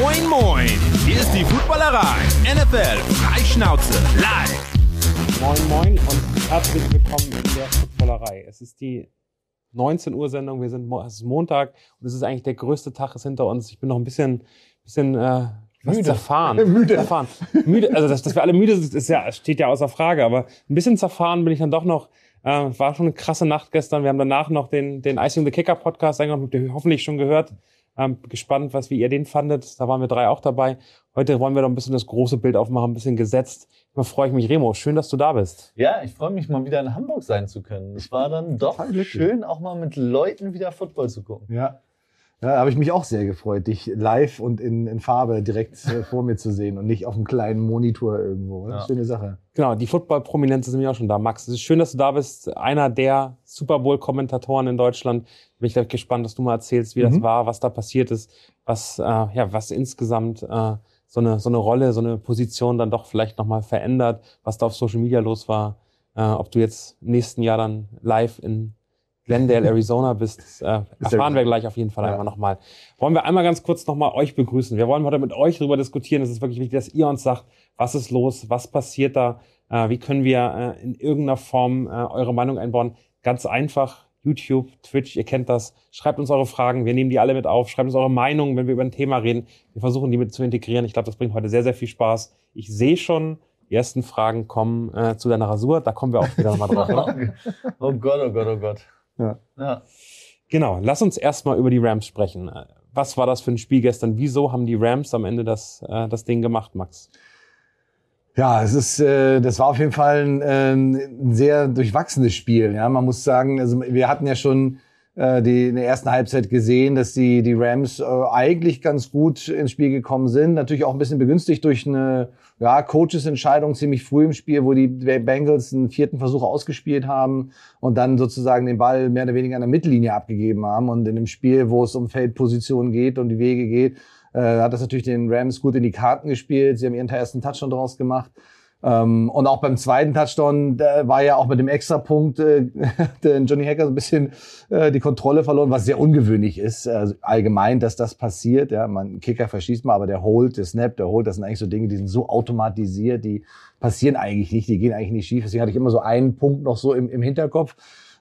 Moin, moin! Hier ist die Footballerei. NFL Freischnauze live. Moin, moin und herzlich willkommen in der Footballerei. Es ist die 19 Uhr Sendung. Wir sind es ist Montag und es ist eigentlich der größte Tag ist hinter uns. Ich bin noch ein bisschen, bisschen äh, müde. zerfahren. müde. Zerfahren. müde. Also dass, dass wir alle müde sind, ist ja, steht ja außer Frage. Aber ein bisschen zerfahren bin ich dann doch noch. Äh, war schon eine krasse Nacht gestern. Wir haben danach noch den, den Icing the Kicker Podcast eingenommen, habt ihr hoffentlich schon gehört. Ähm, gespannt, was wie ihr den fandet. Da waren wir drei auch dabei. Heute wollen wir noch ein bisschen das große Bild aufmachen, ein bisschen gesetzt. Da freue ich mich, Remo. Schön, dass du da bist. Ja, ich freue mich mal wieder in Hamburg sein zu können. Es war dann doch schön, auch mal mit Leuten wieder Football zu gucken. Ja. Ja, da habe ich mich auch sehr gefreut, dich live und in, in Farbe direkt äh, vor mir zu sehen und nicht auf einem kleinen Monitor irgendwo. Ja. Schöne Sache. Genau, die Football-Prominenz ist nämlich auch schon da. Max, es ist schön, dass du da bist. Einer der Super Bowl-Kommentatoren in Deutschland. Bin ich gespannt, dass du mal erzählst, wie mhm. das war, was da passiert ist, was, äh, ja, was insgesamt äh, so, eine, so eine Rolle, so eine Position dann doch vielleicht nochmal verändert, was da auf Social Media los war. Äh, ob du jetzt im nächsten Jahr dann live in Glendale, Arizona bist, äh, erfahren wir gleich auf jeden Fall ja. einmal nochmal. Wollen wir einmal ganz kurz nochmal euch begrüßen. Wir wollen heute mit euch darüber diskutieren. Es ist wirklich wichtig, dass ihr uns sagt, was ist los, was passiert da, äh, wie können wir äh, in irgendeiner Form äh, eure Meinung einbauen. Ganz einfach, YouTube, Twitch, ihr kennt das. Schreibt uns eure Fragen, wir nehmen die alle mit auf. Schreibt uns eure Meinung, wenn wir über ein Thema reden. Wir versuchen die mit zu integrieren. Ich glaube, das bringt heute sehr, sehr viel Spaß. Ich sehe schon, die ersten Fragen kommen äh, zu deiner Rasur. Da kommen wir auch wieder nochmal drauf. Oder? oh Gott, oh Gott, oh Gott. Ja. ja. Genau, lass uns erstmal über die Rams sprechen. Was war das für ein Spiel gestern? Wieso haben die Rams am Ende das, äh, das Ding gemacht, Max? Ja, es ist, äh, das war auf jeden Fall ein, äh, ein sehr durchwachsenes Spiel. Ja, man muss sagen, also wir hatten ja schon äh, die in der ersten Halbzeit gesehen, dass die, die Rams äh, eigentlich ganz gut ins Spiel gekommen sind. Natürlich auch ein bisschen begünstigt durch eine ja, Coaches-Entscheidung ziemlich früh im Spiel, wo die Bengals einen vierten Versuch ausgespielt haben und dann sozusagen den Ball mehr oder weniger an der Mittellinie abgegeben haben. Und in dem Spiel, wo es um Feldpositionen geht und die Wege geht, hat das natürlich den Rams gut in die Karten gespielt. Sie haben ihren ersten Touchdown draus gemacht. Ähm, und auch beim zweiten Touchdown da war ja auch mit dem Extrapunkt äh, Johnny Hacker so ein bisschen äh, die Kontrolle verloren, was sehr ungewöhnlich ist, also allgemein, dass das passiert. Ja, man Kicker verschießt mal, aber der Hold, der Snap, der Hold, das sind eigentlich so Dinge, die sind so automatisiert, die passieren eigentlich nicht, die gehen eigentlich nicht schief. Deswegen hatte ich immer so einen Punkt noch so im, im Hinterkopf.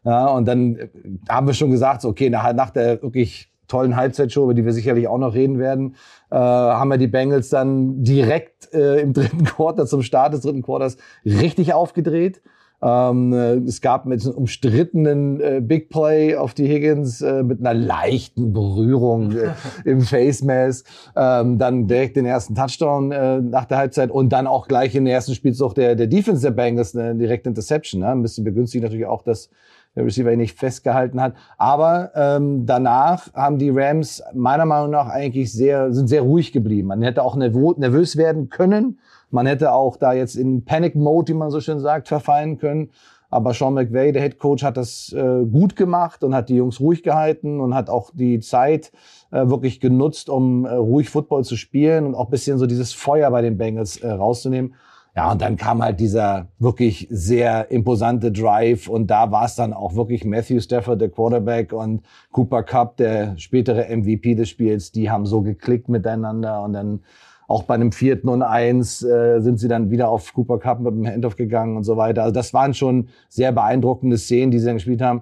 Ja, und dann äh, haben wir schon gesagt, so, okay, nach, nach der wirklich tollen Halbzeitshow, über die wir sicherlich auch noch reden werden, äh, haben wir die Bengals dann direkt äh, im dritten Quarter, zum Start des dritten Quarters, richtig aufgedreht. Ähm, äh, es gab mit einem umstrittenen äh, Big Play auf die Higgins äh, mit einer leichten Berührung äh, im Face Mask. Ähm, dann direkt den ersten Touchdown äh, nach der Halbzeit und dann auch gleich in der ersten Spielzug der, der Defense der Bengals eine direkte Interception. Ne? Ein bisschen begünstigt natürlich auch, dass der Receiver ihn nicht festgehalten hat. Aber ähm, danach haben die Rams meiner Meinung nach eigentlich sehr, sind sehr ruhig geblieben. Man hätte auch nervös werden können. Man hätte auch da jetzt in Panic Mode, wie man so schön sagt, verfallen können. Aber Sean McVay, der Head Coach, hat das äh, gut gemacht und hat die Jungs ruhig gehalten und hat auch die Zeit äh, wirklich genutzt, um äh, ruhig Football zu spielen und auch bisschen so dieses Feuer bei den Bengals äh, rauszunehmen. Ja, und dann kam halt dieser wirklich sehr imposante Drive und da war es dann auch wirklich Matthew Stafford, der Quarterback und Cooper Cup, der spätere MVP des Spiels, die haben so geklickt miteinander und dann auch bei einem vierten und eins äh, sind sie dann wieder auf Cooper Cup mit dem Handoff gegangen und so weiter. Also das waren schon sehr beeindruckende Szenen, die sie dann gespielt haben.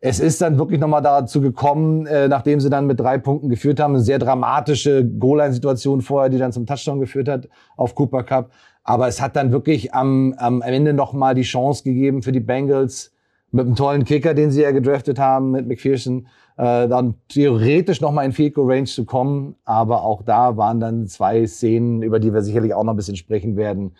Es ist dann wirklich nochmal dazu gekommen, äh, nachdem sie dann mit drei Punkten geführt haben, eine sehr dramatische Goal-Line-Situation vorher, die dann zum Touchdown geführt hat auf Cooper Cup. Aber es hat dann wirklich am, am Ende nochmal die Chance gegeben für die Bengals mit einem tollen Kicker, den sie ja gedraftet haben, mit McPherson, äh, dann theoretisch nochmal in Field Goal Range zu kommen. Aber auch da waren dann zwei Szenen, über die wir sicherlich auch noch ein bisschen sprechen werden,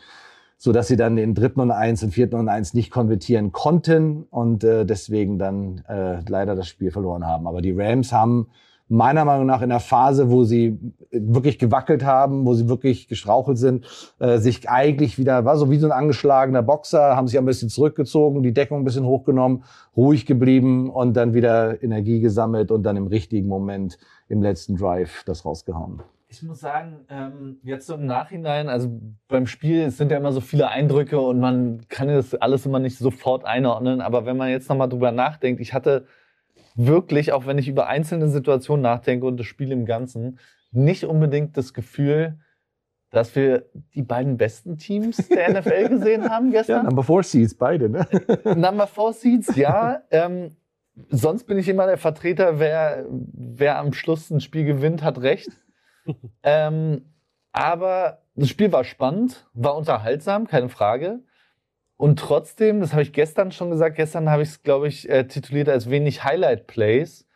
so dass sie dann den dritten und eins und vierten und eins nicht konvertieren konnten und äh, deswegen dann äh, leider das Spiel verloren haben. Aber die Rams haben meiner Meinung nach in der Phase, wo sie wirklich gewackelt haben, wo sie wirklich gestrauchelt sind, äh, sich eigentlich wieder, war so wie so ein angeschlagener Boxer, haben sich ein bisschen zurückgezogen, die Deckung ein bisschen hochgenommen, ruhig geblieben und dann wieder Energie gesammelt und dann im richtigen Moment im letzten Drive das rausgehauen. Ich muss sagen, ähm, jetzt so im Nachhinein, also beim Spiel sind ja immer so viele Eindrücke und man kann das alles immer nicht sofort einordnen. Aber wenn man jetzt nochmal drüber nachdenkt, ich hatte wirklich, auch wenn ich über einzelne Situationen nachdenke und das Spiel im Ganzen, nicht unbedingt das Gefühl, dass wir die beiden besten Teams der NFL gesehen haben gestern. Ja, Number Four Seeds, beide, ne? Number Four Seeds, ja. Ähm, sonst bin ich immer der Vertreter, wer, wer am Schluss ein Spiel gewinnt, hat recht. ähm, aber das Spiel war spannend, war unterhaltsam, keine Frage. Und trotzdem, das habe ich gestern schon gesagt, gestern habe ich es, glaube ich, äh, tituliert als wenig Highlight Plays.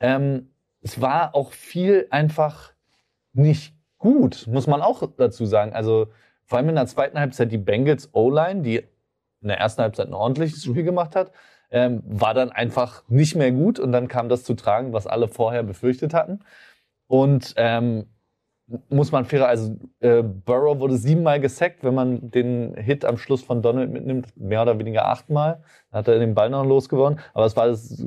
Ähm, es war auch viel einfach nicht gut, muss man auch dazu sagen. Also vor allem in der zweiten Halbzeit die Bengals O-Line, die in der ersten Halbzeit ein ordentliches Spiel gemacht hat, ähm, war dann einfach nicht mehr gut und dann kam das zu tragen, was alle vorher befürchtet hatten. Und ähm, muss man fairer, also äh, Burrow wurde siebenmal gesackt, wenn man den Hit am Schluss von Donald mitnimmt, mehr oder weniger achtmal. Dann hat er den Ball noch losgewonnen. Aber es war das,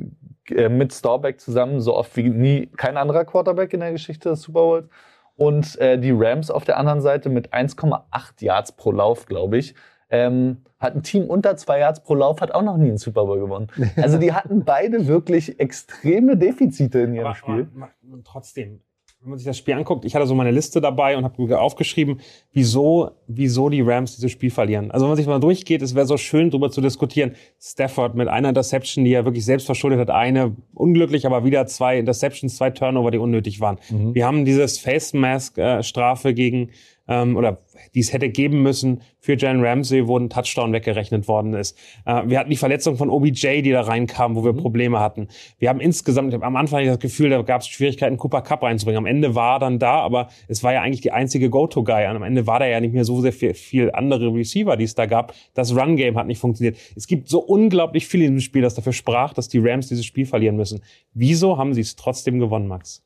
äh, mit Staubach zusammen so oft wie nie kein anderer Quarterback in der Geschichte des Super Bowls. Und äh, die Rams auf der anderen Seite mit 1,8 Yards pro Lauf, glaube ich. Ähm, hat ein Team unter zwei Yards pro Lauf, hat auch noch nie einen Super Bowl gewonnen. Also die hatten beide wirklich extreme Defizite in ihrem Aber, Spiel. aber trotzdem, wenn man sich das Spiel anguckt, ich hatte so meine Liste dabei und habe aufgeschrieben, wieso, wieso die Rams dieses Spiel verlieren. Also wenn man sich mal durchgeht, es wäre so schön, darüber zu diskutieren. Stafford mit einer Interception, die er wirklich selbst verschuldet hat, eine unglücklich, aber wieder zwei Interceptions, zwei Turnover, die unnötig waren. Mhm. Wir haben dieses Face Mask äh, Strafe gegen ähm, oder die es hätte geben müssen für Jalen Ramsey, wo ein Touchdown weggerechnet worden ist. Äh, wir hatten die Verletzung von OBJ, die da reinkam, wo wir Probleme hatten. Wir haben insgesamt, am Anfang das Gefühl, da gab es Schwierigkeiten, Cooper Cup reinzubringen. Am Ende war er dann da, aber es war ja eigentlich die einzige Go-To-Guy. Am Ende war da ja nicht mehr so sehr viel, viel andere Receiver, die es da gab. Das Run-Game hat nicht funktioniert. Es gibt so unglaublich viel in diesem Spiel, das dafür sprach, dass die Rams dieses Spiel verlieren müssen. Wieso haben sie es trotzdem gewonnen, Max?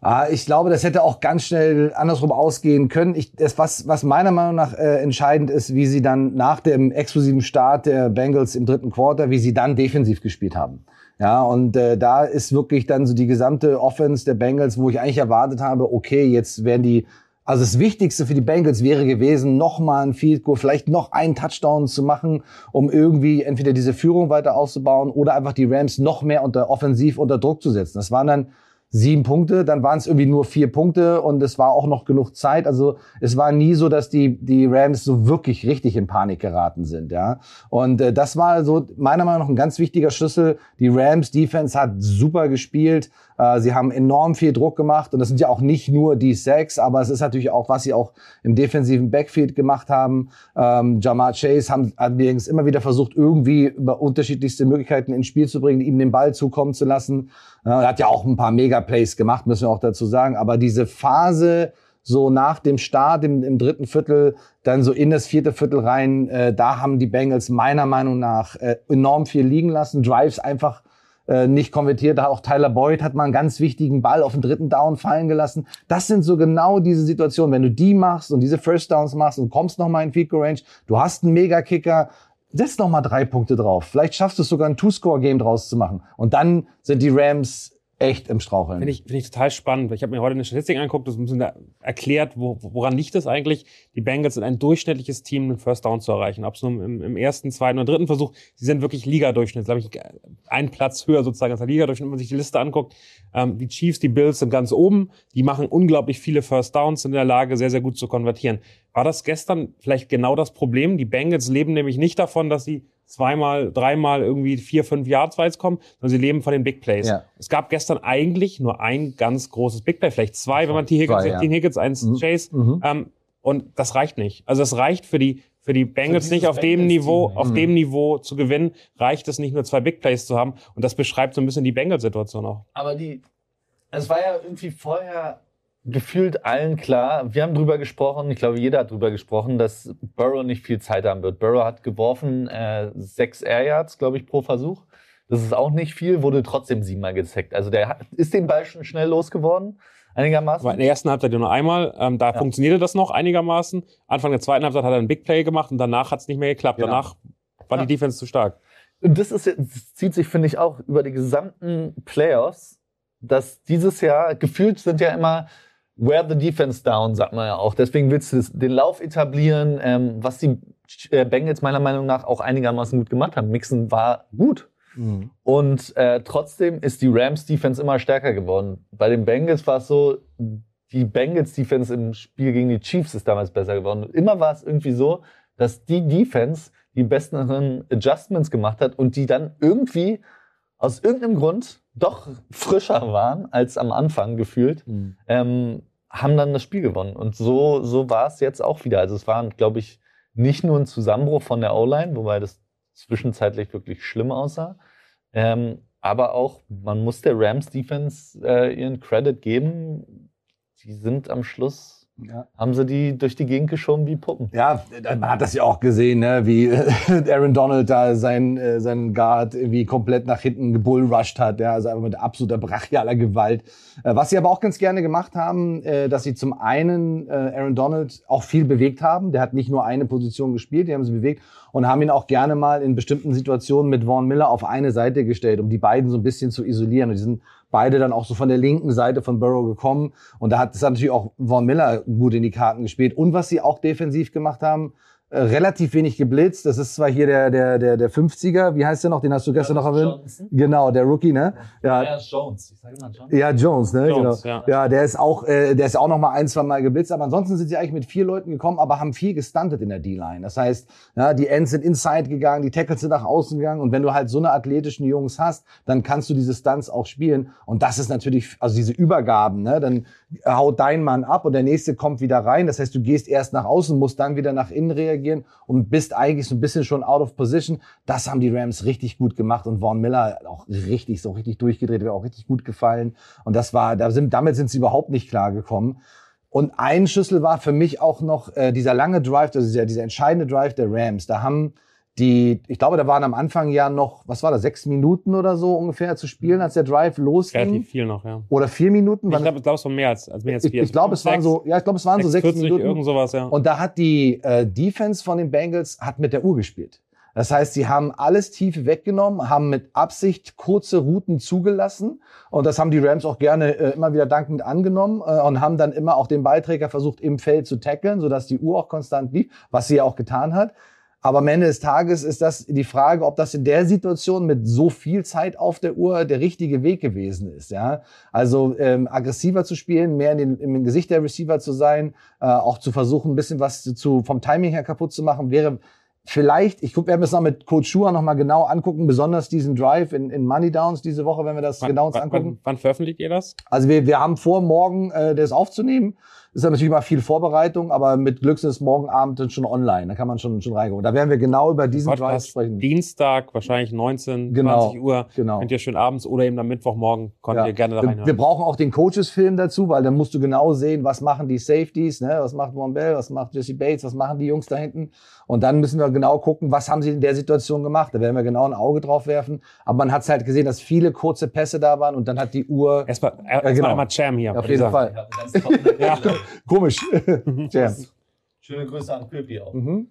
Ah, ich glaube, das hätte auch ganz schnell andersrum ausgehen können. Ich, das, was, was meiner Meinung nach äh, entscheidend ist, wie sie dann nach dem exklusiven Start der Bengals im dritten Quarter, wie sie dann defensiv gespielt haben. Ja, und äh, da ist wirklich dann so die gesamte Offense der Bengals, wo ich eigentlich erwartet habe, okay, jetzt werden die, also das Wichtigste für die Bengals wäre gewesen, nochmal ein Field Goal, vielleicht noch einen Touchdown zu machen, um irgendwie entweder diese Führung weiter aufzubauen oder einfach die Rams noch mehr unter offensiv unter Druck zu setzen. Das waren dann sieben Punkte, dann waren es irgendwie nur vier Punkte und es war auch noch genug Zeit. Also es war nie so, dass die die Rams so wirklich richtig in Panik geraten sind, ja. Und äh, das war so meiner Meinung nach ein ganz wichtiger Schlüssel. Die Rams Defense hat super gespielt. Äh, sie haben enorm viel Druck gemacht und das sind ja auch nicht nur die Sacks, aber es ist natürlich auch, was sie auch im defensiven Backfield gemacht haben. Ähm, Jamar Chase haben allerdings immer wieder versucht, irgendwie über unterschiedlichste Möglichkeiten ins Spiel zu bringen, ihm den Ball zukommen zu lassen. Ja, er hat ja auch ein paar Mega-Plays gemacht, müssen wir auch dazu sagen. Aber diese Phase so nach dem Start im, im dritten Viertel, dann so in das vierte Viertel rein, äh, da haben die Bengals meiner Meinung nach äh, enorm viel liegen lassen. Drives einfach äh, nicht konvertiert. Auch Tyler Boyd hat mal einen ganz wichtigen Ball auf den dritten Down fallen gelassen. Das sind so genau diese Situationen. Wenn du die machst und diese First Downs machst und kommst noch mal in Field Range, du hast einen Mega-Kicker, setz noch mal drei Punkte drauf. Vielleicht schaffst du es sogar ein Two-Score-Game draus zu machen. Und dann sind die Rams echt im Straucheln. Finde ich, finde ich total spannend. Ich habe mir heute eine Statistik angeguckt, das ein bisschen erklärt, wo, woran liegt es eigentlich? Die Bengals sind ein durchschnittliches Team, einen First Down zu erreichen. Ob es nun im, im ersten, zweiten oder dritten Versuch, sie sind wirklich Liga-Durchschnitt, glaube ich, ein Platz höher sozusagen als der Liga-Durchschnitt, wenn man sich die Liste anguckt. Ähm, die Chiefs, die Bills sind ganz oben, die machen unglaublich viele First Downs, sind in der Lage, sehr, sehr gut zu konvertieren. War das gestern vielleicht genau das Problem? Die Bengals leben nämlich nicht davon, dass sie zweimal, dreimal irgendwie vier, fünf Yards weit kommen, sondern sie leben von den Big Plays. Ja. Es gab gestern eigentlich nur ein ganz großes Big Play, vielleicht zwei, wenn man T. Higgins, Zwei, ja. T. Higgins eins Mhm. Chase. Mhm. Ähm, und das reicht nicht. Also es reicht für die für die Bengals dieses nicht auf dem Niveau, nicht. auf Mhm. dem Niveau zu gewinnen, reicht es nicht nur zwei Big Plays zu haben. Und das beschreibt so ein bisschen die Bengals-Situation auch. Aber die, es war ja irgendwie vorher gefühlt allen klar, wir haben drüber gesprochen, ich glaube, jeder hat drüber gesprochen, dass Burrow nicht viel Zeit haben wird. Burrow hat geworfen äh, sechs Air Yards, glaube ich, pro Versuch. Das ist auch nicht viel, wurde trotzdem siebenmal gesackt. Also der hat, ist den Ball schon schnell losgeworden, einigermaßen. Aber in der ersten Halbzeit nur einmal, ähm, da Ja. funktionierte das noch einigermaßen. Anfang der zweiten Halbzeit hat er ein Big Play gemacht und danach hat es nicht mehr geklappt. Genau. Danach war Ja. die Defense zu stark. Und das, ist, das zieht sich, finde ich, auch über die gesamten Playoffs, dass dieses Jahr gefühlt sind ja immer where the defense down, sagt man ja auch. Deswegen willst du den Lauf etablieren, ähm, was die äh, Bengals meiner Meinung nach auch einigermaßen gut gemacht haben. Mixon war gut. Mhm. Und äh, trotzdem ist die Rams-Defense immer stärker geworden. Bei den Bengals war es so, die Bengals-Defense im Spiel gegen die Chiefs ist damals besser geworden. Und immer war es irgendwie so, dass die Defense die besten Adjustments gemacht hat und die dann irgendwie aus irgendeinem Grund doch frischer waren als am Anfang gefühlt, mhm. ähm, haben dann das Spiel gewonnen. Und so, so war es jetzt auch wieder. Also es war, glaube ich, nicht nur ein Zusammenbruch von der O-Line, wobei das zwischenzeitlich wirklich schlimm aussah, ähm, aber auch, man muss der Rams Defense äh, ihren Credit geben. Die sind am Schluss ja. Haben sie die durch die Gegend geschoben wie Puppen? Ja, man hat das ja auch gesehen, ne? wie Aaron Donald da sein, äh, seinen Guard irgendwie komplett nach hinten gebullrushed hat. Ja? Also einfach mit absoluter brachialer Gewalt. Äh, was sie aber auch ganz gerne gemacht haben, äh, dass sie zum einen äh, Aaron Donald auch viel bewegt haben. Der hat nicht nur eine Position gespielt, die haben sie bewegt und haben ihn auch gerne mal in bestimmten Situationen mit Vaughn Miller auf eine Seite gestellt, um die beiden so ein bisschen zu isolieren. Und die sind beide dann auch so von der linken Seite von Burrow gekommen. Und da hat es natürlich auch Vaughn Miller gut in die Karten gespielt. Und was sie auch defensiv gemacht haben, äh, relativ wenig geblitzt. Das ist zwar hier der, der, der, der 50er, wie heißt der noch? Den hast du gestern ja, noch erwähnt. Genau, der Rookie, ne? Ja, ja Jones. Ich sag immer Jones. Ja, Jones, ne? Jones, genau. Ja. ja, der ist auch, äh, der ist auch noch mal ein, zwei Mal geblitzt. Aber ansonsten sind sie eigentlich mit vier Leuten gekommen, aber haben viel gestuntet in der D-Line. Das heißt, ja, die Ends sind inside gegangen, die Tackles sind nach außen gegangen. Und wenn du halt so eine athletischen Jungs hast, dann kannst du diese Stunts auch spielen. Und das ist natürlich, also diese Übergaben, ne? Dann haut dein Mann ab und der nächste kommt wieder rein. Das heißt, du gehst erst nach außen, musst dann wieder nach innen reagieren und bist eigentlich so ein bisschen schon out of position. Das haben die Rams richtig gut gemacht und Vaughn Miller auch richtig, so richtig durchgedreht, wäre auch richtig gut gefallen. Und das war, da sind, damit sind sie überhaupt nicht klar gekommen. Und ein Schlüssel war für mich auch noch äh, dieser lange Drive, also dieser, dieser entscheidende Drive der Rams. Da haben die, ich glaube, da waren am Anfang ja noch, was war das, sechs Minuten oder so ungefähr zu spielen, als der Drive losging. Relativ viel noch, ja. Oder vier Minuten. Ich glaube, glaub, es waren mehr als, als mehr als vier. Ich, ich glaube, es waren so, ja, ich glaube, es waren 6, so sechs 40, Minuten. Irgend sowas, ja. Und da hat die äh, Defense von den Bengals hat mit der Uhr gespielt. Das heißt, sie haben alles Tiefe weggenommen, haben mit Absicht kurze Routen zugelassen und das haben die Rams auch gerne äh, immer wieder dankend angenommen äh, und haben dann immer auch den Beiträger versucht im Feld zu tackeln, sodass die Uhr auch konstant lief, was sie ja auch getan hat. Aber am Ende des Tages ist das die Frage, ob das in der Situation mit so viel Zeit auf der Uhr der richtige Weg gewesen ist. Ja? Also ähm, aggressiver zu spielen, mehr in den, im Gesicht der Receiver zu sein, äh, auch zu versuchen, ein bisschen was zu, vom Timing her kaputt zu machen, wäre vielleicht, ich guck, werden es noch mit Coach Schua noch mal genau angucken, besonders diesen Drive in, in Money Downs diese Woche, wenn wir das wann, genau uns angucken. Wann, wann veröffentlicht ihr das? Also wir, wir haben vor, morgen äh, das aufzunehmen ist ja natürlich immer viel Vorbereitung, aber mit Glück ist es morgen Abend dann schon online. Da kann man schon, schon reingucken. Da werden wir genau über diesen Podcast sprechen. Dienstag, wahrscheinlich 19, genau, 20 Uhr. Genau. Könnt ihr schön abends oder eben am Mittwochmorgen könnt ja. ihr gerne da reinhören. Wir, brauchen auch den Coaches-Film dazu, weil dann musst du genau sehen, was machen die Safeties, ne? was macht Von Bell, was macht Jesse Bates, was machen die Jungs da hinten. Und dann müssen wir genau gucken, was haben sie in der Situation gemacht. Da werden wir genau ein Auge drauf werfen. Aber man hat es halt gesehen, dass viele kurze Pässe da waren und dann hat die Uhr... Erstmal erst äh, genau. einmal Jam hier. Auf jeden Fall. Ja, Komisch. Jam. Schöne Grüße an Köpi auch. Mhm.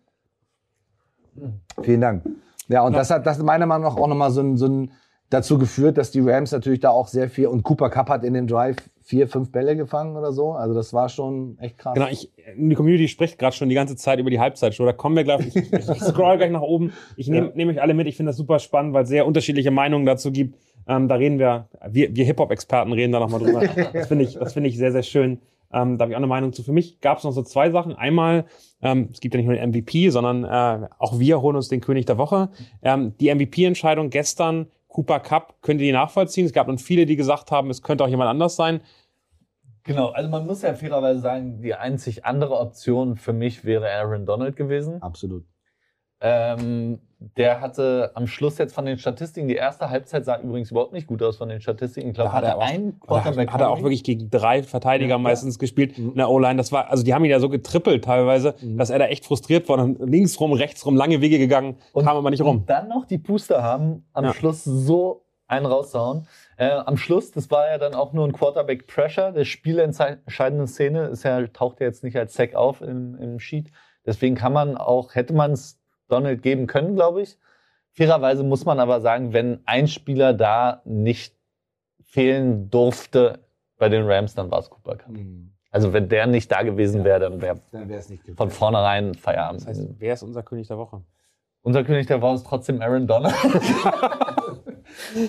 Vielen Dank. Ja, und das hat das meiner Meinung nach auch nochmal so ein, so ein dazu geführt, dass die Rams natürlich da auch sehr viel und Cooper Cup hat in dem Drive vier, fünf Bälle gefangen oder so. Also das war schon echt krass. Genau, ich, die Community spricht gerade schon die ganze Zeit über die Halbzeitshow. Da kommen wir gleich. Ich, ich scroll gleich nach oben. Ich nehme ja. nehm euch alle mit. Ich finde das super spannend, weil es sehr unterschiedliche Meinungen dazu gibt. Ähm, da reden wir, wir, wir Hip-Hop-Experten reden da nochmal drüber. Das finde ich, das finde ich sehr, sehr schön. Ähm, da habe ich auch eine Meinung zu. Für mich gab es noch so zwei Sachen. Einmal, ähm, es gibt ja nicht nur den MVP, sondern äh, auch wir holen uns den König der Woche. Ähm, die MVP-Entscheidung gestern Cooper Cup, könnt ihr die nachvollziehen? Es gab dann viele, die gesagt haben, es könnte auch jemand anders sein. Genau, also man muss ja fairerweise sagen, die einzig andere Option für mich wäre Aaron Donald gewesen. Absolut. Ähm, der hatte am Schluss jetzt von den Statistiken, die erste Halbzeit sah übrigens überhaupt nicht gut aus von den Statistiken. Ich glaube, hat er einen Quarterback. Hat er auch wirklich gegen drei Verteidiger ja, meistens ja. gespielt mhm. in der O-Line. Das war, also die haben ihn ja so getrippelt teilweise, mhm. dass er da echt frustriert war. Und links rum, rechts rum, lange Wege gegangen, und, kam aber nicht rum. Und dann noch die Puster haben, am ja. Schluss so einen rauszuhauen. Äh, am Schluss, das war ja dann auch nur ein Quarterback Pressure. Der spielentscheidende Szene ist ja, taucht ja jetzt nicht als Sack auf im, im Sheet. Deswegen kann man auch, hätte man es Donald geben können, glaube ich. Fairerweise muss man aber sagen, wenn ein Spieler da nicht fehlen durfte bei den Rams, dann war es Cooper Cup. Mhm. Also wenn der nicht da gewesen wäre, dann wäre es nicht von vornherein Feierabend. Das heißt, wer ist unser König der Woche? Unser König der Woche ist trotzdem Aaron Donald.